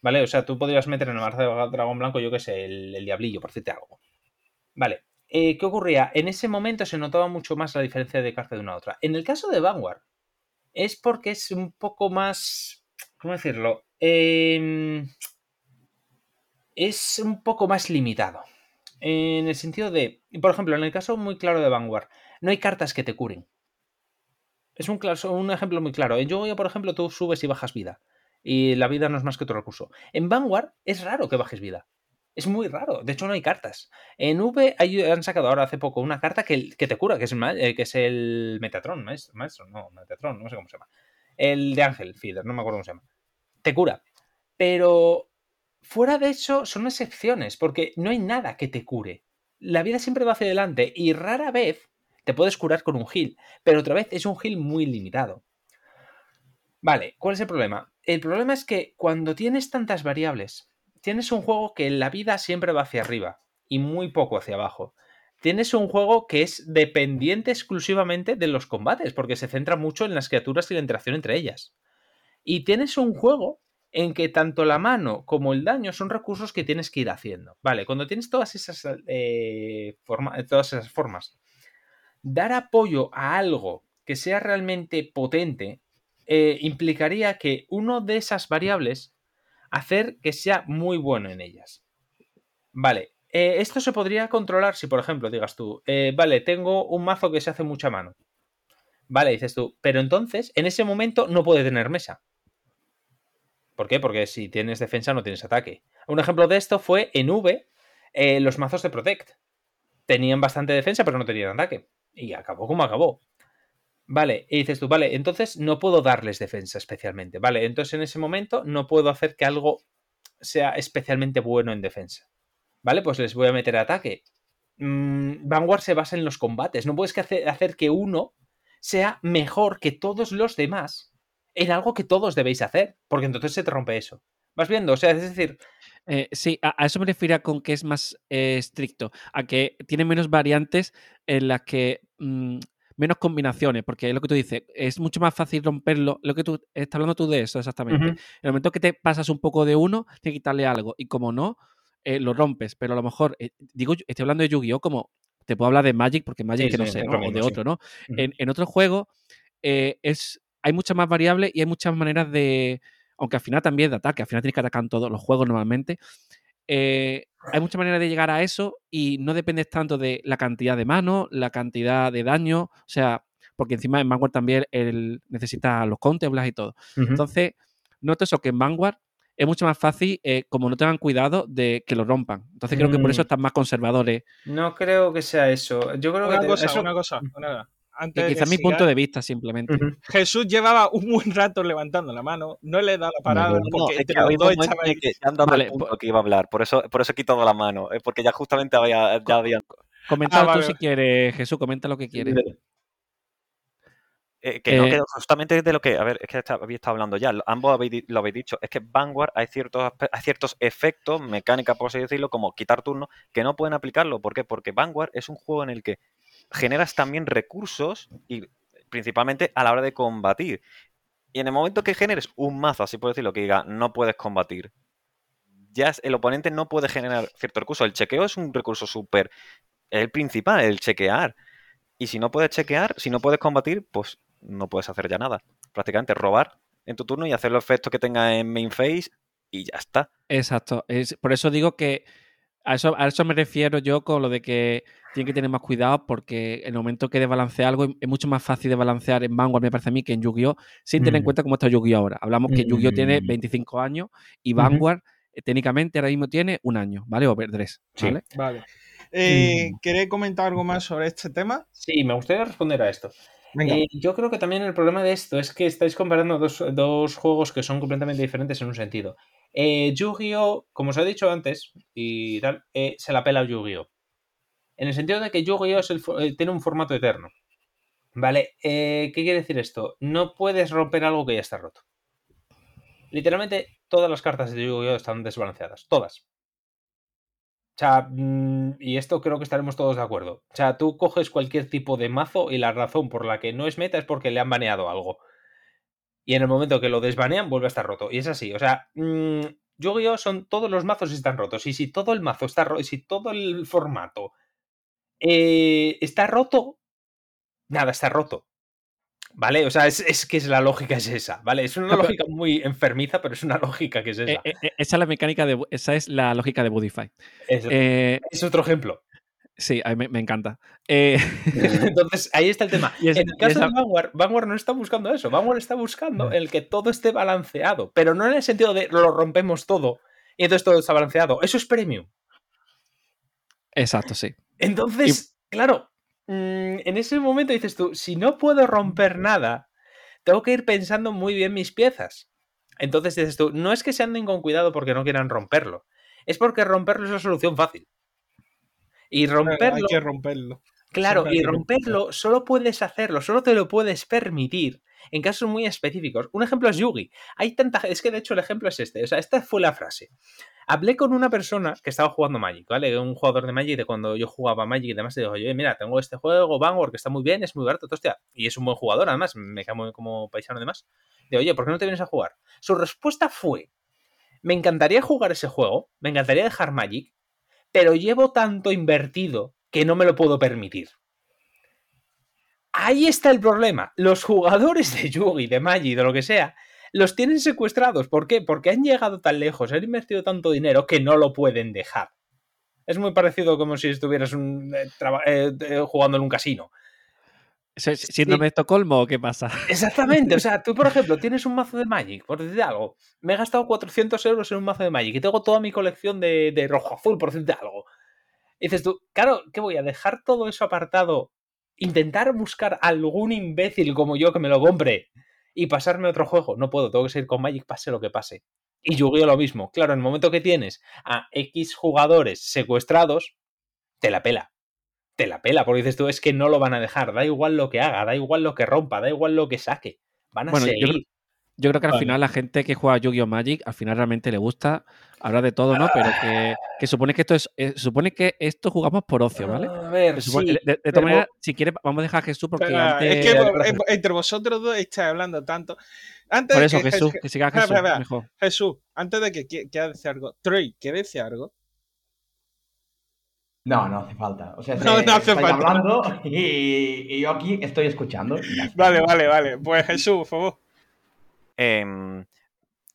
¿Vale? O sea, tú podrías meter en el marzo de dragón blanco, yo qué sé, el, diablillo, por decirte algo. Vale. eh, ¿Qué ocurría? En ese momento se notaba mucho más la diferencia de carta de una a otra. En el caso de Vanguard, es porque es un poco más. ¿Cómo decirlo? Em, es un poco más limitado. En el sentido de, por ejemplo, en el caso muy claro de Vanguard, no hay cartas que te curen. Es un, un ejemplo muy claro. En Yu-Gi-Oh, por ejemplo, tú subes y bajas vida. Y la vida no es más que otro recurso. En Vanguard es raro que bajes vida. Es muy raro. De hecho, no hay cartas. En V hay- han sacado ahora hace poco una carta que, que te cura, que es, el eh, que es el Metatron, maestro, maestro, no, Metatron, no sé cómo se llama. El de Ángel Feeder, no me acuerdo cómo se llama. Te cura. Pero fuera de eso son excepciones, porque no hay nada que te cure. La vida siempre va hacia adelante y rara vez te puedes curar con un heal, pero otra vez es un heal muy limitado. Vale, ¿cuál es el problema? El problema es que cuando tienes tantas variables, tienes un juego que la vida siempre va hacia arriba y muy poco hacia abajo. Tienes un juego que es dependiente exclusivamente de los combates, porque se centra mucho en las criaturas y la interacción entre ellas. Y tienes un juego en que tanto la mano como el daño son recursos que tienes que ir haciendo. Vale, cuando tienes todas esas, eh, todas esas formas, dar apoyo a algo que sea realmente potente eh, implicaría que uno de esas variables hacer que sea muy bueno en ellas. Vale, eh, esto se podría controlar si, por ejemplo, digas tú, eh, vale, tengo un mazo que se hace mucha mano. Vale, dices tú, pero entonces en ese momento no puede tener mesa. ¿Por qué? Porque si tienes defensa no tienes ataque. Un ejemplo de esto fue en V, los mazos de Protect. Tenían bastante defensa, pero no tenían ataque. Y acabó como acabó. Vale, y dices tú, vale, entonces no puedo darles defensa especialmente. Vale, entonces en ese momento no puedo hacer que algo sea especialmente bueno en defensa. Vale, pues les voy a meter ataque. Mm, Vanguard se basa en los combates. No puedes que hacer, hacer que uno sea mejor que todos los demás en algo que todos debéis hacer, porque entonces se te rompe eso. ¿Vas viendo? O sea, es decir, Eh, sí, a, eso me refiero con que es más eh, estricto, a que tiene menos variantes en las que mm, menos combinaciones, porque es lo que tú dices, es mucho más fácil romperlo. Lo que tú estás hablando tú de eso, exactamente. En el momento que te pasas un poco de uno, tienes que quitarle algo, y como no, eh, lo rompes. Pero a lo mejor, eh, digo, estoy hablando de Yu-Gi-Oh! como te puedo hablar de Magic, porque Magic Sí, que no sí, sé, o de otro, ¿no? En otro juego eh, es, hay muchas más variables y hay muchas maneras de. Aunque al final también de ataque, al final tienes que atacar en todos los juegos normalmente. Eh, hay muchas maneras de llegar a eso y no dependes tanto de la cantidad de manos, la cantidad de daño, o sea, porque encima en Vanguard también el, necesita los counterblast y todo. Ujú. Entonces, noto eso que en Vanguard es mucho más fácil, eh, como no tengan cuidado, de que lo rompan. Entonces que por antes de mi siga, punto de vista simplemente. Jesús llevaba un buen rato levantando la mano, no le da la parada No, No, porque es que los dos ya dado Vale, el punto pues- que iba a hablar, por eso, por eso he quitado la mano, eh, porque ya justamente había, ya había Comenta Ah, tú vale, si quieres, Jesús, comenta lo que quieres. Eh, que no, Eh, que justamente de lo que, a ver, es que está- había estado hablando ya, ambos habéis, lo habéis dicho, es que Vanguard hay ciertos, hay ciertos efectos, mecánica por así decirlo, como quitar turnos, que no pueden aplicarlo. ¿Por qué? Porque Vanguard es un juego en el que generas también recursos y principalmente a la hora de combatir. Y en el momento que generes un mazo, así por decirlo, que diga no puedes combatir, ya el oponente no puede generar cierto recurso. El chequeo es un recurso súper, el principal, el chequear. Y si no puedes chequear, si no puedes combatir, pues no puedes hacer ya nada. Prácticamente robar en tu turno y hacer los efectos que tenga en main phase y ya está. Exacto. Es, por eso digo que a eso, a eso me refiero yo con lo de que tienen que tener más cuidado porque en el momento que desbalancea algo es mucho más fácil de balancear en Vanguard, me parece a mí, que en Yu-Gi-Oh! sin tener en Mm. cuenta cómo está Yu-Gi-Oh! ahora. Hablamos que Yu-Gi-Oh! tiene Mm. 25 años y. Vanguard eh, técnicamente ahora mismo tiene un año, ¿vale? O tres, Sí. ¿vale? Vale. Eh, Mm. ¿Queréis comentar algo más sobre este tema? Sí, me gustaría responder a esto. Venga. Eh, yo creo que también el problema de esto es que estáis comparando dos, dos juegos que son completamente diferentes en un sentido. Eh, Yu-Gi-Oh, como os he dicho antes, y tal, eh, se la pela Yu-Gi-Oh. En el sentido de que Yu-Gi-Oh eh, tiene un formato eterno. ¿Vale? Eh, ¿Qué quiere decir esto? No puedes romper algo que ya está roto. Literalmente, todas las cartas de Yu-Gi-Oh están desbalanceadas. Todas. O sea, mm, y esto creo que estaremos todos de acuerdo. O sea, tú coges cualquier tipo de mazo y la razón por la que no es meta es porque le han baneado algo. Y en el momento que lo desbanean, vuelve a estar roto. Y es así. O sea, mm, Yu-Gi-Oh! son todos los mazos están rotos. Y si todo el mazo está roto, si todo el formato eh, está roto, nada está roto. ¿Vale? O sea, es, es que es la lógica es esa, ¿vale? Es una lógica muy enfermiza, pero es una *laughs* lógica que es esa. Eh, eh, eh, esa es la mecánica de. Esa es la lógica de Budify. es, Eh, es otro ejemplo. sí, a mí me, me encanta. Eh, *laughs* Entonces, ahí está el tema. *laughs* Es- en el caso esa- de Vanguard, Vanguard no está buscando eso. Vanguard está buscando el que todo esté balanceado, pero no en el sentido de lo rompemos todo y entonces todo está balanceado. Eso es premium. exacto, sí. Entonces, claro, mm, en ese momento dices tú, si no puedo romper nada, tengo que ir pensando muy bien mis piezas. Entonces dices tú, no es que se anden con cuidado porque no quieran romperlo, es porque romperlo es la solución fácil. Y Hay romperlo, que romperlo. claro, hay y romperlo solo puedes hacerlo, solo te lo puedes permitir en casos muy específicos. Un ejemplo es Yugi. Hay tanta es que de hecho el ejemplo es este, o sea, esta fue la frase. Hablé con una persona que estaba jugando Magic, ¿vale? Un jugador de Magic de cuando yo jugaba Magic y demás, y digo, oye, mira, tengo este juego, Vanguard, que está muy bien, es muy barato, hostia, y es un buen jugador, además, me muy como paisano y demás. Digo, oye, ¿por qué no te vienes a jugar? Su respuesta fue, me encantaría jugar ese juego, me encantaría dejar Magic, pero llevo tanto invertido que no me lo puedo permitir. Ahí está el problema. Los jugadores de Yugi, de Magic, de lo que sea, los tienen secuestrados. ¿Por qué? Porque han llegado tan lejos, han invertido tanto dinero que no lo pueden dejar. Es muy parecido como si estuvieras un, eh, eh, eh, jugando en un casino. ¿Sí- ¿Síndrome de Estocolmo o qué pasa? Exactamente. O sea, *laughs* tú, por ejemplo, tienes un mazo de Magic, por decirte algo. Me he gastado 400 euros en un mazo de Magic y tengo toda mi colección de, de rojo azul, por decirte algo. Y dices tú, claro, ¿qué voy a dejar todo eso apartado? Intentar buscar algún imbécil como yo que me lo compre y pasarme a otro juego. No puedo, tengo que seguir con Magic, pase lo que pase. Y Yu-Gi-Oh! lo mismo. Claro, en el momento que tienes a X jugadores secuestrados, te la pela. Te la pela, porque dices tú, es que no lo van a dejar. Da igual lo que haga, da igual lo que rompa, da igual lo que saque. Van a Bueno, seguir. Yo creo que al Vale. final la gente que juega Yu-Gi-Oh! Magic, al final realmente le gusta. Habrá de todo, ¿no? Pero que, que supone que esto es. eh, supone que esto jugamos por ocio, ¿vale? A ver, Que supone- sí, de, de todas maneras, si quieres, vamos a dejar a Jesús porque antes. es que en- entre vosotros dos estáis hablando tanto. Antes por de eso, que Jesús, Jes- que siga *laughs* Jesús, mejor. Jesús, antes de que qui- quieras decir algo. Troy, ¿quieres decir algo? No, no hace falta. O sea, *laughs* No, se- no hace falta. hablando *laughs* y, y yo aquí estoy escuchando. Vale, vale, vale. Pues Jesús, por favor. Em,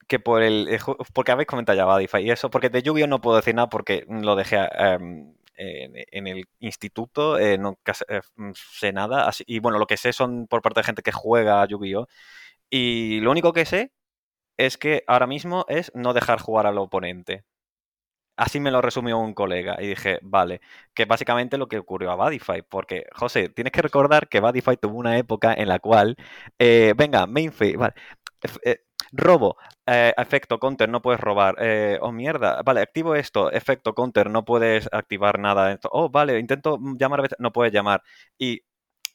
que por el. eh, Porque habéis comentado ya Badify y eso, porque de Yu-Gi-Oh! no puedo decir nada porque lo dejé em, en, el instituto, eh, no eh, sé nada. y bueno, lo que sé son por parte de gente que juega a Yu-Gi-Oh! Y lo único que sé es que ahora mismo es no dejar jugar al oponente. Así me lo resumió un colega y dije, vale, que básicamente lo que ocurrió a Badify, porque José, tienes que recordar que Badify tuvo una época en la cual, venga, main phase, vale, eh, robo, eh, efecto counter, no puedes robar, eh, oh mierda, vale, activo esto, efecto counter, no puedes activar nada, de esto. oh vale, intento llamar a veces, no puedes llamar, y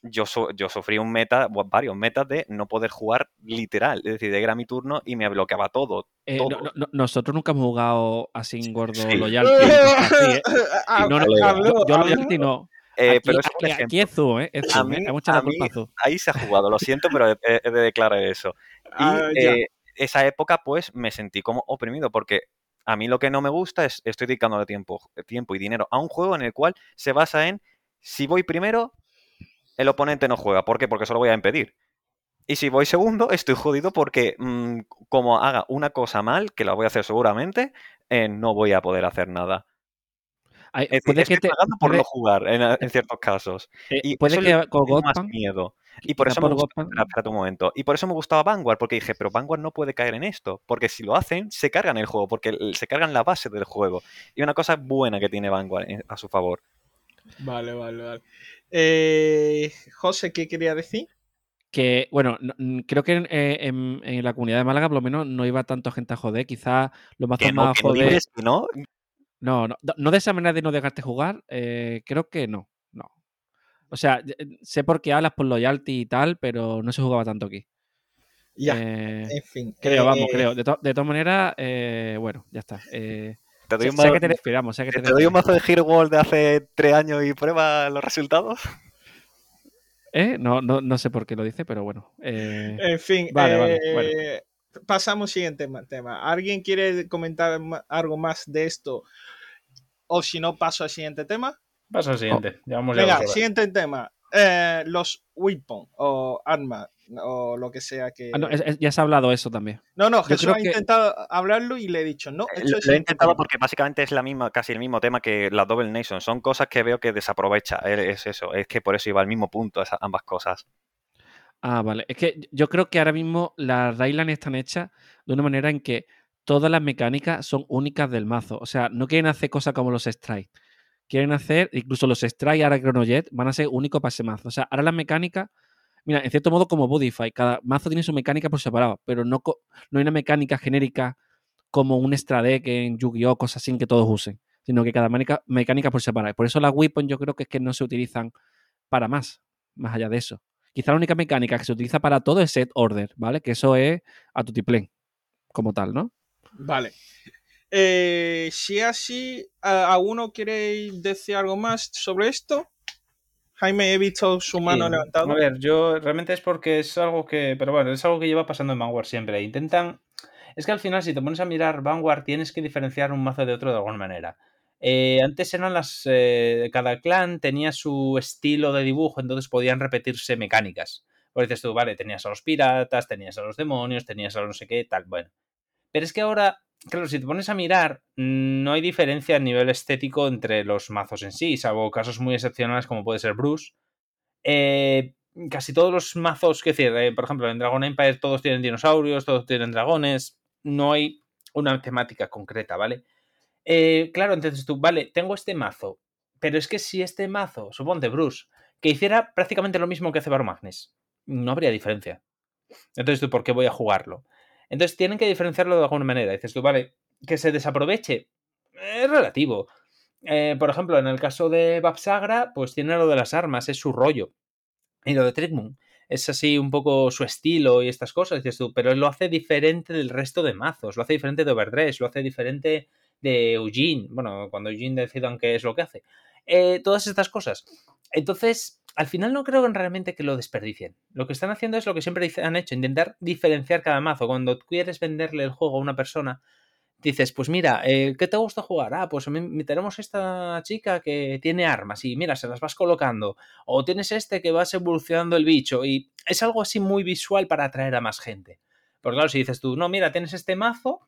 yo, su- yo sufrí un meta, varios metas de no poder jugar literal, es decir, era mi turno y me bloqueaba todo. Eh, no- todo. no- no- nosotros nunca hemos jugado así gordo Sí. loyalty. *laughs* así, ¿eh? Ah, No, habló, yo, yo loyalty no. Eh, Aquí, pero es un aquí- es ¿eh? Es A mí- ¿eh? Hay mucha la a mí- Zu. ahí se ha jugado, lo siento, pero he, he de declarar eso. *laughs* Y Ah, ya. eh, esa época, pues, me sentí como oprimido, porque a mí lo que no me gusta es estoy dedicando tiempo, tiempo y dinero a un juego en el cual se basa en si voy primero, el oponente no juega. ¿Por qué? Porque solo voy a impedir. Y si voy segundo, estoy jodido porque mm, como haga una cosa mal, que la voy a hacer seguramente, eh, no voy a poder hacer nada. Ay, Es decir, puede estoy que te, pagando por puede- no jugar en, en ciertos casos. eh, Y puede eso que con más miedo. Y por eso me por gusta, Godpan- espera, espérate un momento. Y por eso me gustaba Vanguard, porque dije, pero Vanguard no puede caer en esto. Porque si lo hacen, se cargan el juego, porque se cargan la base del juego. Y una cosa buena que tiene Vanguard eh, a su favor. Vale, vale, vale. Eh, José, ¿qué quería decir? que, bueno, no- creo que en, en- en la comunidad de Málaga por lo menos no iba tanto gente a joder. Quizás Que no, más a que no joder. no. No, no, no- de esa manera de no dejarte jugar, eh, creo que no, no. O sea, eh, sé por qué hablas por loyalty y tal, pero no se jugaba tanto aquí. Ya, Eh, en fin. creo, vamos, eh, creo. De, to- de todas maneras, eh, bueno, ya está. Eh, Te doy sé, un mazo, qué te respiramos, sé te te doy un mazo de Hero World de hace tres años y prueba los resultados. ¿Eh? No, no, no sé por qué lo dice, pero bueno. eh, En fin, Vale, vale, bueno. pasamos al siguiente ma- tema. ¿Alguien quiere comentar algo más de esto? O si no, paso al siguiente tema. Paso al siguiente. Llevamos ya Venga, siguiente tema. Eh, los weapon o armas o lo que sea que... ah, no, es- es- ya se ha hablado eso también. No, no, Jesús ha que- intentado hablarlo y le he dicho, no, Eh, esto Lo, es lo he intentado porque básicamente es la misma, casi el mismo tema que la Double Nation. Son cosas que veo que desaprovecha. eh, Es eso. Es que por eso iba al mismo punto esas, ambas cosas. Ah, vale. Es que yo creo que ahora mismo las Rayland están hechas de una manera en que todas las mecánicas son únicas del mazo. O sea, no quieren hacer cosas como los Strike. Quieren hacer, incluso los Strike ahora Chronojet van a ser únicos para ese mazo. O sea, ahora las mecánicas, mira, en cierto modo como Bodify, cada mazo tiene su mecánica por separado, pero no, hay una mecánica genérica como un extra deck en Yu-Gi-Oh! cosas así que todos usen, sino que cada mecánica, mecánica por separado. Por eso las Weapon yo creo que es que no se utilizan para más, más allá de eso. Quizá la única mecánica que se utiliza para todo es set order, ¿vale? Que eso es a tutiplén, como tal, ¿no? Vale. Eh, si así, ¿a, uno quiere decir algo más sobre esto? Jaime, he visto su mano Sí, levantada. A ver, yo realmente es porque es algo que. Pero bueno, es algo que lleva pasando en Vanguard siempre. Intentan. Es que al final, si te pones a mirar Vanguard, tienes que diferenciar un mazo de otro de alguna manera. Eh, antes eran las. eh, cada clan tenía su estilo de dibujo, entonces podían repetirse mecánicas. Pues dices tú, vale, tenías a los piratas, tenías a los demonios, tenías a los no sé qué, tal, bueno. Pero es que ahora, claro, si te pones a mirar, mm, no hay diferencia a nivel estético entre los mazos en sí, salvo casos muy excepcionales como puede ser Bruce. Eh, casi todos los mazos, que decir, eh, por ejemplo, en Dragon Empire todos tienen dinosaurios, todos tienen dragones, no hay una temática concreta, ¿vale? Eh, claro, entonces tú, vale, tengo este mazo, pero es que si este mazo, suponte Bruce, que hiciera prácticamente lo mismo que hace Baromagnes, no habría diferencia. Entonces tú, ¿por qué voy a jugarlo? Entonces tienen que diferenciarlo de alguna manera. Dices tú, vale, que se desaproveche, es relativo. Eh, por ejemplo, en el caso de Babsagra, pues tiene lo de las armas, es su rollo. Y lo de Trickmoon es así un poco su estilo y estas cosas, dices tú, pero lo hace diferente del resto de mazos, lo hace diferente de Overdress, lo hace diferente de Eugene, bueno, cuando Eugene decidan qué es lo que hace. Eh, todas estas cosas. Entonces, al final no creo realmente que lo desperdicien. Lo que están haciendo es lo que siempre han hecho, intentar diferenciar cada mazo. Cuando quieres venderle el juego a una persona, dices, pues mira, eh, ¿qué te gusta jugar? Ah, pues tenemos esta chica que tiene armas y mira, se las vas colocando. O tienes este que vas evolucionando el bicho y es algo así muy visual para atraer a más gente. Porque claro, si dices tú, no, mira, tienes este mazo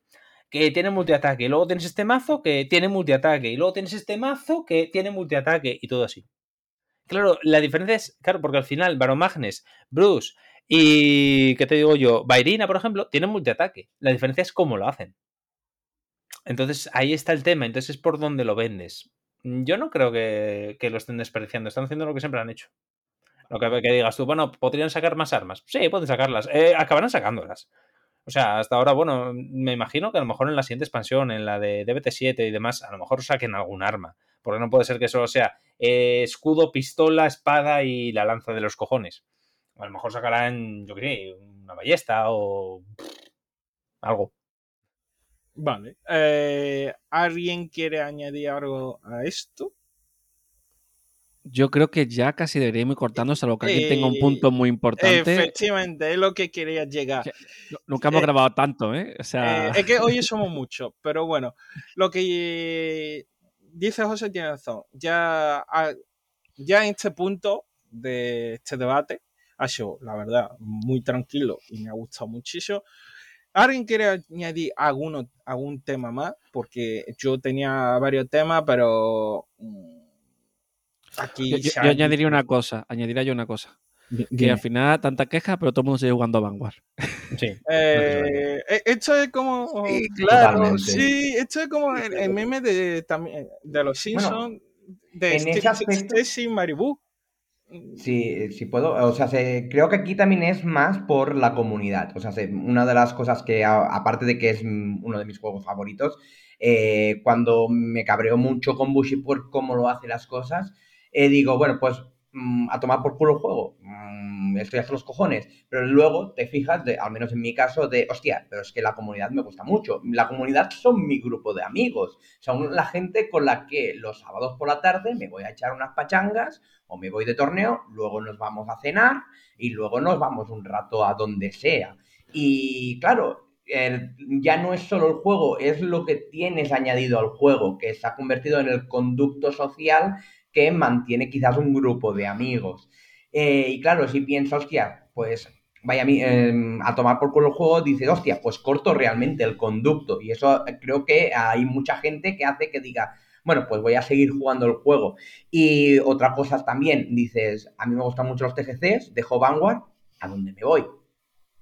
que tiene multiataque, y luego tienes este mazo que tiene multiataque, y luego tienes este mazo que tiene multiataque y todo así. Claro, la diferencia es, claro, porque al final Baromagnes, Bruce y, ¿qué te digo yo? Bairina, por ejemplo, tienen multiataque. La diferencia es cómo lo hacen. Entonces ahí está el tema, entonces es por donde lo vendes. Yo no creo que, lo estén desperdiciando, están haciendo lo que siempre han hecho. Lo que, que digas tú, bueno, ¿podrían sacar más armas? Sí, pueden sacarlas. Eh, acabarán sacándolas. O sea, hasta ahora, bueno, me imagino que a lo mejor en la siguiente expansión, en la de DBT7 y demás, a lo mejor saquen algún arma. Porque no puede ser que solo sea eh, escudo, pistola, espada y la lanza de los cojones. A lo mejor sacarán, yo qué sé, una ballesta o algo. Vale. Eh, ¿Alguien quiere añadir algo a esto? Yo creo que ya casi deberíamos ir cortando, salvo que alguien tenga un punto muy importante. Efectivamente, es lo que quería llegar. No- Nunca hemos Eh, grabado tanto, ¿eh? O sea, Eh, es que hoy *laughs* somos muchos, pero bueno, lo que dice José tiene razón. Ya, ya en este punto de este debate ha sido, la verdad, muy tranquilo y me ha gustado muchísimo. ¿Alguien quiere añadir alguno, algún tema más? Porque yo tenía varios temas, pero mm, aquí yo, yo- añadiría una cosa, añadiría yo una cosa. Que dime. al final tanta queja, pero todo el mundo sigue jugando a Vanguard. Sí. *laughs* Eh, eh, esto es como. Sí, claro, totalmente. sí, esto es como el, el meme de, también, de los Simpsons de en ese St- aspecto- Stacy Maribú. Sí, sí puedo. O sea, se- creo que aquí también es más por la comunidad. O sea, se- una de las cosas que, a- aparte de que es uno de mis juegos favoritos, eh, cuando me cabreo mucho con Bushi por cómo lo hace las cosas, eh, digo, bueno, pues mm, a tomar por culo el juego. Mm, estoy hasta los cojones. Pero luego te fijas, de, al menos en mi caso, de, hostia, pero es que la comunidad me gusta mucho. La comunidad son mi grupo de amigos. Son la gente con la que los sábados por la tarde me voy a echar unas pachangas o me voy de torneo, luego nos vamos a cenar y luego nos vamos un rato a donde sea. Y claro, ya no es solo el juego, es lo que tienes añadido al juego, que se ha convertido en el conducto social que mantiene quizás un grupo de amigos. Eh, y claro, si piensas, hostia, pues vaya eh, a tomar por culo el juego, dices, hostia, pues corto realmente el conducto. Y eso eh, creo que hay mucha gente que hace que diga, bueno, pues voy a seguir jugando el juego. Y otra cosa también, dices, a mí me gustan mucho los TGCs, dejo Vanguard, ¿a dónde me voy?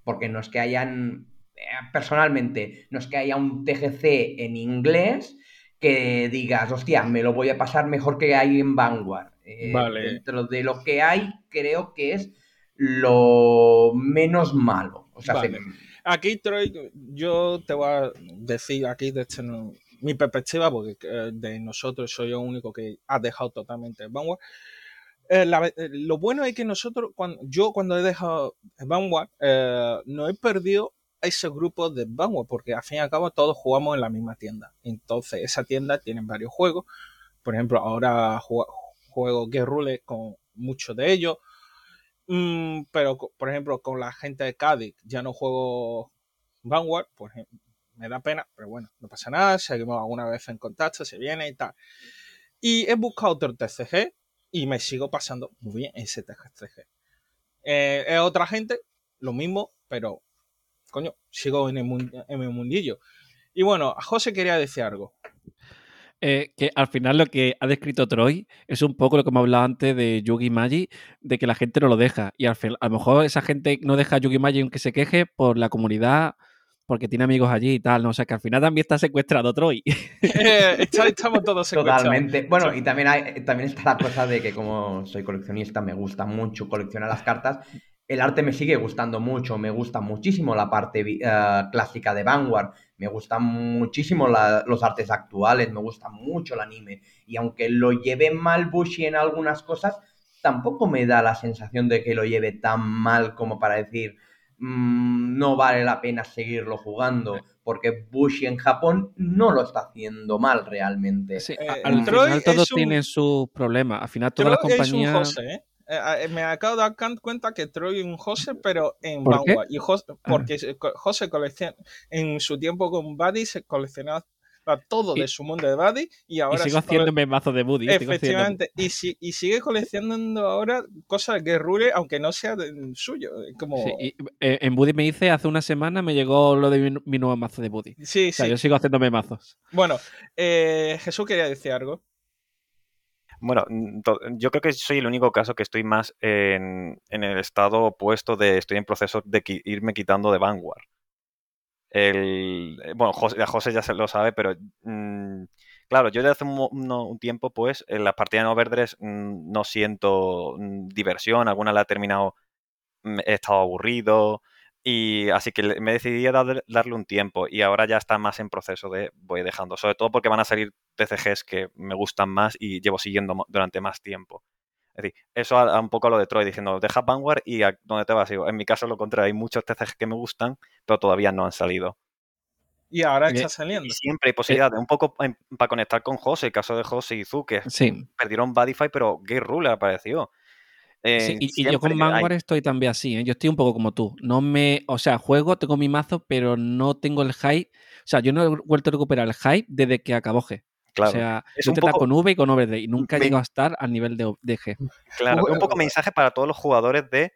Porque no es que hayan, eh, personalmente, no es que haya un TGC en inglés que digas, hostia, me lo voy a pasar mejor que hay en Vanguard. Eh, Vale. Dentro de lo que hay, creo que es lo menos malo. O sea, Vale. se- Aquí, Troy, yo te voy a decir aquí desde no- mi perspectiva, porque eh, de nosotros soy el único que ha dejado totalmente Vanguard. Eh, la eh, lo bueno es que nosotros, cuando, yo cuando he dejado Vanguard, eh, no he perdido ese grupo de Vanguard, porque al fin y al cabo todos jugamos en la misma tienda. Entonces, esa tienda tiene varios juegos. Por ejemplo, ahora ju- juego Get Rule con muchos de ellos. Mm, pero, por ejemplo, con la gente de Cádiz ya no juego Vanguard, por me da pena, pero bueno, no pasa nada, seguimos alguna vez en contacto, se viene y tal. Y he buscado otro TCG y me sigo pasando muy bien ese TCG. Eh, es otra gente, lo mismo, pero coño, sigo en el, en el mundillo. Y bueno, José quería decir algo. Eh, que al final lo que ha descrito Troy es un poco lo que hemos hablado antes de Yugi Magi, de que la gente no lo deja. Y al fin, a lo mejor esa gente no deja a Yugi Magi aunque se queje por la comunidad, porque tiene amigos allí y tal. ¿no? O sea que al final también está secuestrado Troy. Eh, *laughs* *laughs* está- estamos todos secuestrados. Totalmente. Bueno, y también, hay, también está la cosa de que como soy coleccionista, me gusta mucho coleccionar las cartas. El arte me sigue gustando mucho, me gusta muchísimo la parte eh, clásica de Vanguard, me gustan muchísimo la- los artes actuales, me gusta mucho el anime. Y aunque lo lleve mal Bushi en algunas cosas, tampoco me da la sensación de que lo lleve tan mal como para decir "Mm, no vale la pena seguirlo jugando, porque Bushi en Japón no lo está haciendo mal realmente. Sí, Eh, al final un- tienen sus problemas. Al final todas las Troy es un compañías... ¿eh? Eh, eh, Me acabo de dar cuenta que Troy es un José, pero en ¿Por qué? Vanguard. Y Jos- porque se- co- José colecciona, en su tiempo con Buddy se coleccionaba todo Y- de su mundo de Buddy y Y ahora sigo se cole- haciéndome mazos de Buddy. sigo Efectivamente, y, si, y sigue coleccionando ahora cosas de Rule, aunque no sea de- suyo. es Como... Sí, y, eh, en Buddy me hice hace una semana me llegó lo de mi, mi nuevo mazo de Buddy. Sí, O sea, sí. yo sigo haciéndome mazos. Bueno, eh, Jesús quería decir algo. Bueno, yo creo que soy el único caso que estoy más en, el estado opuesto de estoy en proceso de irme quitando de Vanguard. El, eh, bueno, José, ya se lo sabe, pero mm, claro, yo desde hace un, tiempo, pues, en las partidas en Overdress mm, no siento mm, diversión, alguna la he terminado, he estado aburrido, y así que me decidí a dar- darle un tiempo y ahora ya está más en proceso de voy dejando, sobre todo porque van a salir TCGs que me gustan más y llevo siguiendo durante más tiempo. Es decir, eso a, a un poco a lo de Troy, diciendo, deja Vanguard y a dónde te vas. Digo, en mi caso lo contrario, hay muchos TCGs que me gustan, pero todavía no han salido. Y ahora Eh, está saliendo. Y siempre hay posibilidad de un poco en- para conectar con José, el caso de José y Zu, que Sí. perdieron Badify, pero Gay Ruler apareció. Eh, Sí, y- y, yo con hay- Vanguard estoy también así, ¿eh? Yo estoy un poco como tú. No me, o sea, juego, tengo mi mazo, pero no tengo el hype. O sea, yo no he vuelto a recuperar el hype desde que acabó G. Claro, O sea, Es un poco- con V y con OVD y nunca he Me- llegado a estar al nivel de, de G. Claro, es un poco mensaje para todos los jugadores de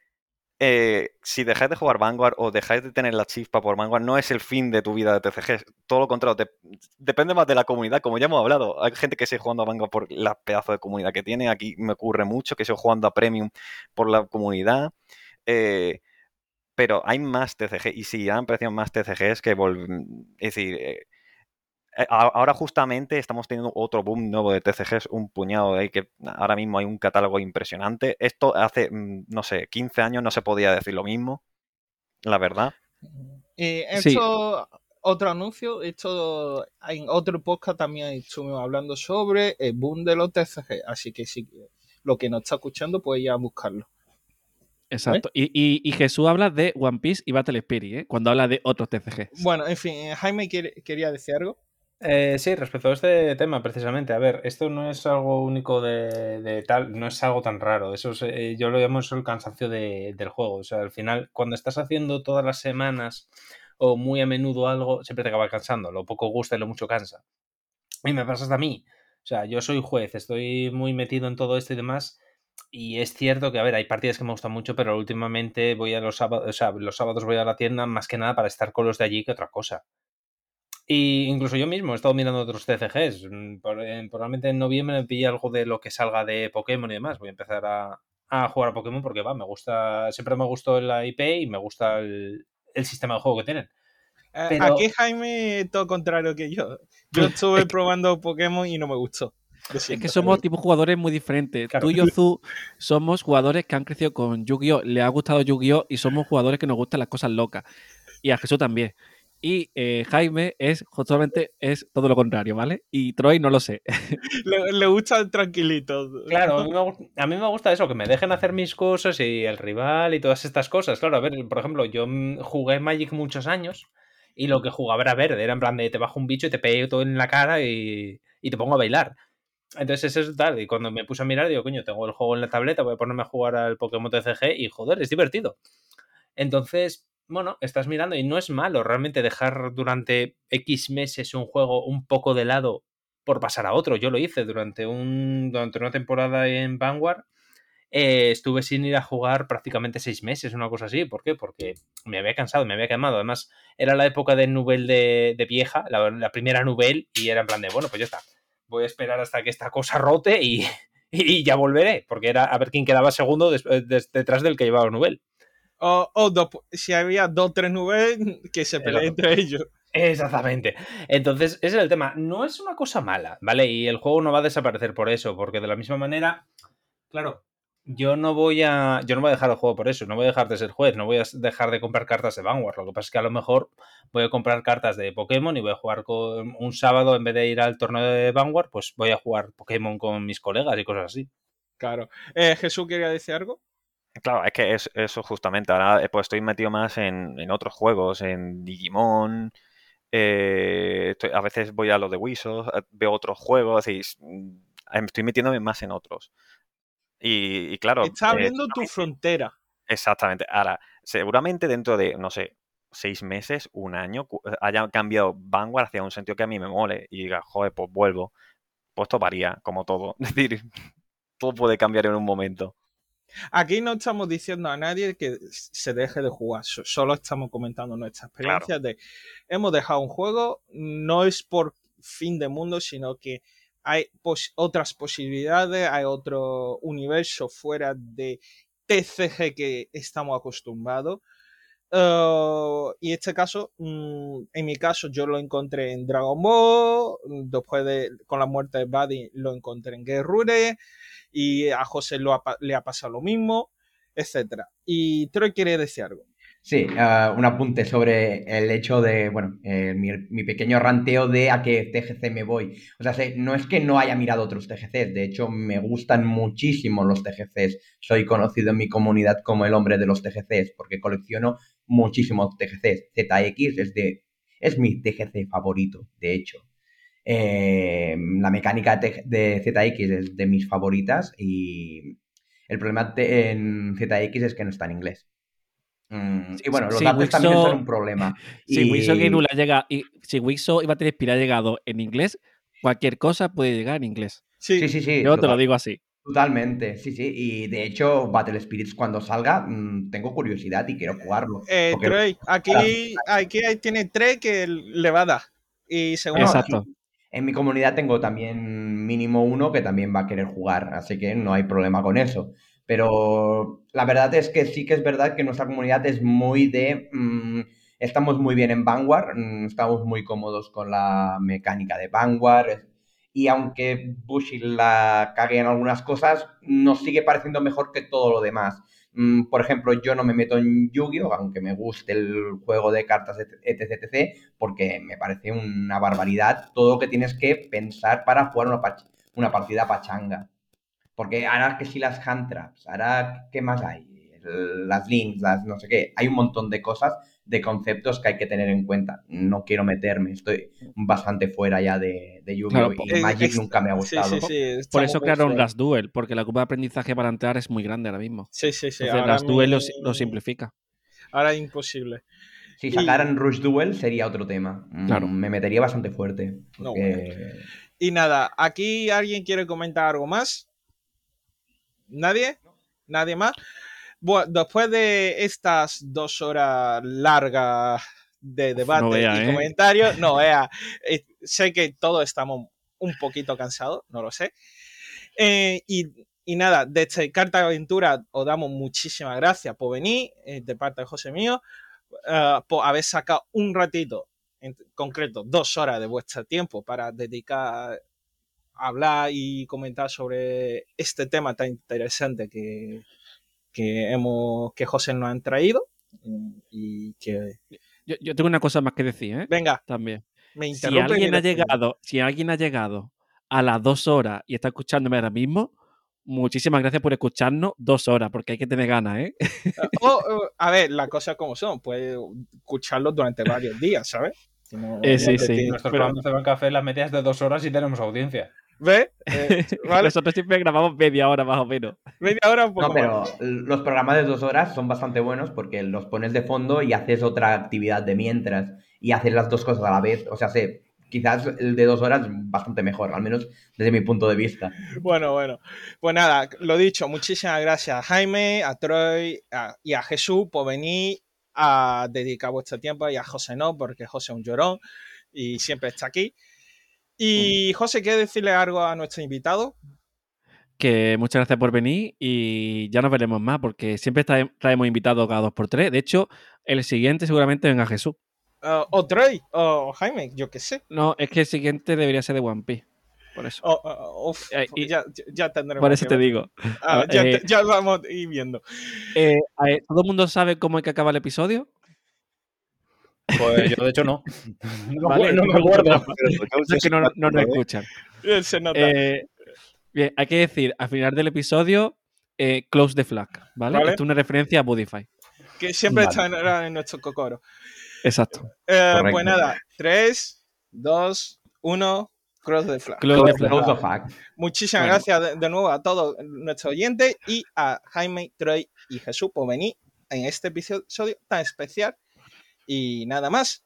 eh, si dejáis de jugar Vanguard o dejáis de tener la chispa por Vanguard, no es el fin de tu vida de TCG. Todo lo contrario, de- depende más de la comunidad, como ya hemos hablado. Hay gente que sigue jugando a Vanguard por la pedazo de comunidad que tiene. Aquí me ocurre mucho que sigo jugando a Premium por la comunidad. eh, pero hay más TCG y sí, han aparecido más TCGs que Es decir, eh, ahora justamente estamos teniendo otro boom nuevo de TCGs, un puñado de ahí que ahora mismo hay un catálogo impresionante. Esto hace, mm, no sé, 15 años no se podía decir lo mismo, la verdad. Y Sí. esto, otro anuncio, esto en otro podcast también estuvimos hablando sobre el boom de los TCG, así que si lo que nos está escuchando puede ir a buscarlo. Exacto. Y, y- y Jesús habla de One Piece y Battle Spirit, ¿eh? Cuando habla de otros TCG. Bueno, en fin, Jaime quiere- quería decir algo. Eh, sí, respecto a este tema, precisamente. A ver, esto no es algo único de, tal, no es algo tan raro. Eso es, eh, yo lo llamo eso el cansancio de- del juego. O sea, al final, cuando estás haciendo todas las semanas o muy a menudo algo, siempre te acaba cansando. Lo poco gusta y lo mucho cansa. Y me pasa hasta a mí. O sea, yo soy juez, estoy muy metido en todo esto y demás. Y es cierto que, a ver, hay partidas que me gustan mucho, pero últimamente voy a los sábados, o sea, los sábados voy a la tienda más que nada para estar con los de allí que otra cosa. Y incluso yo mismo he estado mirando otros TCGs. Mm, eh, Probablemente en noviembre me pille algo de lo que salga de Pokémon y demás. Voy a empezar a, a jugar a Pokémon porque va, me gusta, siempre me gustó la IP y me gusta el, el sistema de juego que tienen. Pero- Aquí Jaime todo contrario que yo. Yo *laughs* estuve probando Pokémon y no me gustó. Es que somos tipos jugadores muy diferentes. Claro. Tú y yo, Zu, somos jugadores que han crecido con Yu-Gi-Oh! Le ha gustado Yu-Gi-Oh! y somos jugadores que nos gustan las cosas locas. Y a Jesús también. Y eh, Jaime es justamente es todo lo contrario, ¿vale? Y Troy no lo sé. *laughs* Le, le gusta tranquilito. Claro, a mí, *laughs* me, a mí me gusta eso, que me dejen hacer mis cosas y el rival y todas estas cosas. Claro, a ver, por ejemplo, yo mm, jugué Magic muchos años y lo que jugaba era verde, era en plan de te bajo un bicho y te pego todo en la cara y, y te pongo a bailar. Entonces eso es tal, y cuando me puse a mirar digo, coño, tengo el juego en la tableta, voy a ponerme a jugar al Pokémon TCG y joder, es divertido. Entonces, bueno, estás mirando y no es malo realmente dejar durante X meses un juego un poco de lado por pasar a otro. Yo lo hice durante, un, durante una temporada en Vanguard. eh, estuve sin ir a jugar prácticamente seis meses, una cosa así. ¿Por qué? Porque me había cansado, me había quemado. Además, era la época de Nubel de, de vieja, la, primera Nubel, y era en plan de, bueno, pues ya está. Voy a esperar hasta que esta cosa rote y, *laughs* y ya volveré, porque era a ver quién quedaba segundo des- des- detrás del que llevaba Nubel. O, o dos- si había dos tres nubes, que se peleen entre ellos. Exactamente. Entonces, ese es el tema. No es una cosa mala, ¿vale? Y el juego no va a desaparecer por eso, porque de la misma manera, claro, yo no voy a. Yo no voy a dejar el juego por eso, no voy a dejar de ser juez, no voy a dejar de comprar cartas de Vanguard. Lo que pasa es que a lo mejor voy a comprar cartas de Pokémon y voy a jugar con un sábado en vez de ir al torneo de Vanguard, pues voy a jugar Pokémon con mis colegas y cosas así. Claro. Eh, Jesús quería decir algo. Claro, es que es, eso justamente. Ahora eh, pues estoy metido más en, en otros juegos, en Digimon. eh, estoy- a veces voy a lo de Wisos, eh, veo otros juegos y mm, estoy metiéndome más en otros. Y, y claro, Está eh, abriendo tu frontera. exactamente. Ahora, seguramente dentro de, no sé, seis meses, un año, haya cambiado Vanguard hacia un sentido que a mí me mole y diga, joder, pues vuelvo. Pues esto varía, como todo. *laughs* Es decir, todo puede cambiar en un momento. Aquí no estamos diciendo a nadie que se deje de jugar, so- solo estamos comentando nuestra experiencia de hemos dejado un juego, no es por fin de mundo, sino que hay pos- otras posibilidades, hay otro universo fuera de TCG que estamos acostumbrados. Uh, y este caso, mm, en mi caso, yo lo encontré en Dragon Ball, después de, con la muerte de Buddy, lo encontré en Guerrure, y a José lo ha le ha pasado lo mismo, etcétera. Y Troy quiere decir algo. Sí, ah, un apunte sobre el hecho de, bueno, eh, mi, pequeño ranteo de a qué TGC me voy. O sea, no es que no haya mirado otros TGCs, de hecho me gustan muchísimo los TGCs. Soy conocido en mi comunidad como el hombre de los TGCs, porque colecciono muchísimos TGCs. ZX es, de, es mi TGC favorito, de hecho. Eh, la mecánica de, ZX es de mis favoritas y el problema de- en ZX es que no está en inglés. Mm, y bueno, los datos también son un problema. *laughs* Si Y- Wixo Genula llega y si Wixo y Spirit ha llegado en inglés, cualquier cosa puede llegar en inglés. Sí, Sí, sí, sí. Yo te lo digo así. Totalmente, sí, sí. Y de hecho, Battle Spirits cuando salga, mm, tengo curiosidad y quiero jugarlo. Eh, porque- Troy, aquí, aquí hay- tiene tres que le va a dar. Y según No, Exacto. En mi comunidad tengo también mínimo uno que también va a querer jugar, así que no hay problema con eso. Pero la verdad es que sí que es verdad que nuestra comunidad es muy de mm, estamos muy bien en Vanguard, mm, estamos muy cómodos con la mecánica de Vanguard. Y aunque Bushi la cague en algunas cosas, nos sigue pareciendo mejor que todo lo demás. Mm, Por ejemplo, yo no me meto en Yu-Gi-Oh, aunque me guste el juego de cartas, etc, etc, porque me parece una barbaridad todo lo que tienes que pensar para jugar una, una partida pachanga. Porque ahora que si las hand traps, ahora qué más hay, las links, las no sé qué, hay un montón de cosas, de conceptos que hay que tener en cuenta. No quiero meterme, estoy bastante fuera ya de, de Yu-Gi-Oh! Claro, y eh, Magic nunca me ha gustado. sí, sí. Por eso crearon las Duel, porque la curva de aprendizaje para entrar es muy grande ahora mismo. Sí, sí, sí. Entonces, ahora las Duel lo, simplifica. Ahora es imposible. Si Y- sacaran Rush Duel sería otro tema. Mm, Claro. Me metería bastante fuerte. No, porque- Y nada, ¿aquí alguien quiere comentar algo más? ¿Nadie? ¿Nadie más? Bueno, después de estas dos horas largas de debate vea, y ¿eh? comentarios, no *laughs* vea, eh, sé que todos estamos un poquito cansados, no lo sé. Eh, y, y nada, desde Carta de Aventura os damos muchísimas gracias por venir, eh, de parte de José mío, eh, por haber sacado un ratito, en concreto dos horas de vuestro tiempo para dedicar a hablar y comentar sobre este tema tan interesante que, que hemos que José nos han traído y que Yo, yo tengo una cosa más que decir, ¿eh? venga También. me Si alguien ha llegado, si alguien ha llegado a las dos horas y está escuchándome ahora mismo, muchísimas gracias por escucharnos dos horas, porque hay que tener ganas, ¿eh? *laughs* o, a ver las cosas como son puedes escucharlo durante varios días sabes Si no- Eh, sí, sí. Nuestros pero- programas de Ban Café las metías de dos horas y tenemos audiencia. ¿Ves? *laughs* Eh, vale, Nosotros siempre grabamos media hora más o menos. media hora un poco No, pero más. los programas de dos horas son bastante buenos porque los pones de fondo y haces otra actividad de mientras y haces las dos cosas a la vez. O sea, sé, quizás el de dos horas bastante mejor, al menos desde mi punto de vista. Bueno, bueno. Pues nada, lo dicho, muchísimas gracias a Jaime, a Troy a- y a Jesús por venir a dedicar vuestro tiempo y a José no, porque José es un llorón y siempre está aquí. Y José, ¿quieres decirle algo a nuestro invitado? Que muchas gracias por venir y ya nos veremos más, porque siempre trae- traemos invitados cada dos por tres. De hecho, el siguiente seguramente venga Jesús. Uh, o Troy, o Jaime, yo qué sé. No, es que el siguiente debería ser de One Piece. Por eso. O- o- uf, Eh, y- ya, ya tendremos Por eso que te ver. digo. Ah, ya, eh, te- ya vamos a ir viendo. Eh, ¿Todo el mundo sabe cómo hay que acabar el episodio? Pues yo, de hecho, no. *laughs* No, Vale, no me acuerdo. *laughs* Es que no, no nos escuchan. Eh, Se nota. Eh, bien, hay que decir al final del episodio, eh, close the flag, ¿vale? Vale. Esto es una referencia a Budify. que siempre vale. está en, en nuestro cocoro. Exacto. Eh, pues nada, 3, 2, 1, cross the flag. Close the flag. Close the fact. Muchísimas Bueno. gracias de, de nuevo a todos nuestros oyentes y a Jaime, Troy y Jesús por venir en este episodio tan especial. Y nada más.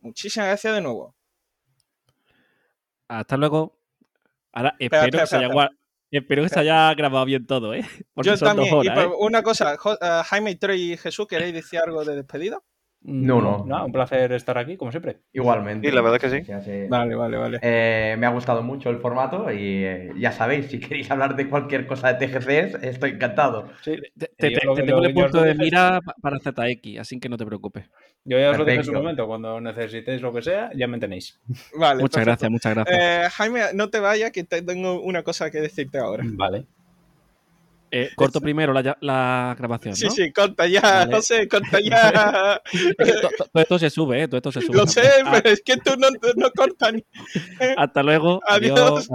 Muchísimas gracias de nuevo. Hasta luego. Ahora Espera, espero, que, se haya, gua- espero que se haya grabado bien todo, ¿eh? *laughs* Porque Yo son también. dos horas, ¿eh? una cosa, eh, Jaime, Troy y Jesús, ¿queréis decir algo de despedida? No, no. No, un placer estar aquí, como siempre. Igualmente. Sí, la verdad que sí. Hace- Vale, vale, vale. Eh, me ha gustado mucho el formato y eh, ya sabéis, si queréis hablar de cualquier cosa de TGCs, estoy encantado. Sí. Te, te- tengo el punto de mira pa- para ZX, así que no te preocupes. Yo ya os lo dije en su momento. Cuando necesitéis lo que sea, ya me tenéis. *laughs* Vale, Muchas perfecto. gracias, muchas gracias. Eh, Jaime, no te vayas, que te- tengo una cosa que decirte ahora. Vale. Eh, corto primero la, grabación, Sí, ¿no? sí, corta ya, Vale. José, corta ya. *laughs* Es que to- to- todo esto se sube, ¿eh? Todo esto se sube. Lo sé, Ah, pero es que tú no, no cortas ni. Hasta luego. *laughs* Adiós.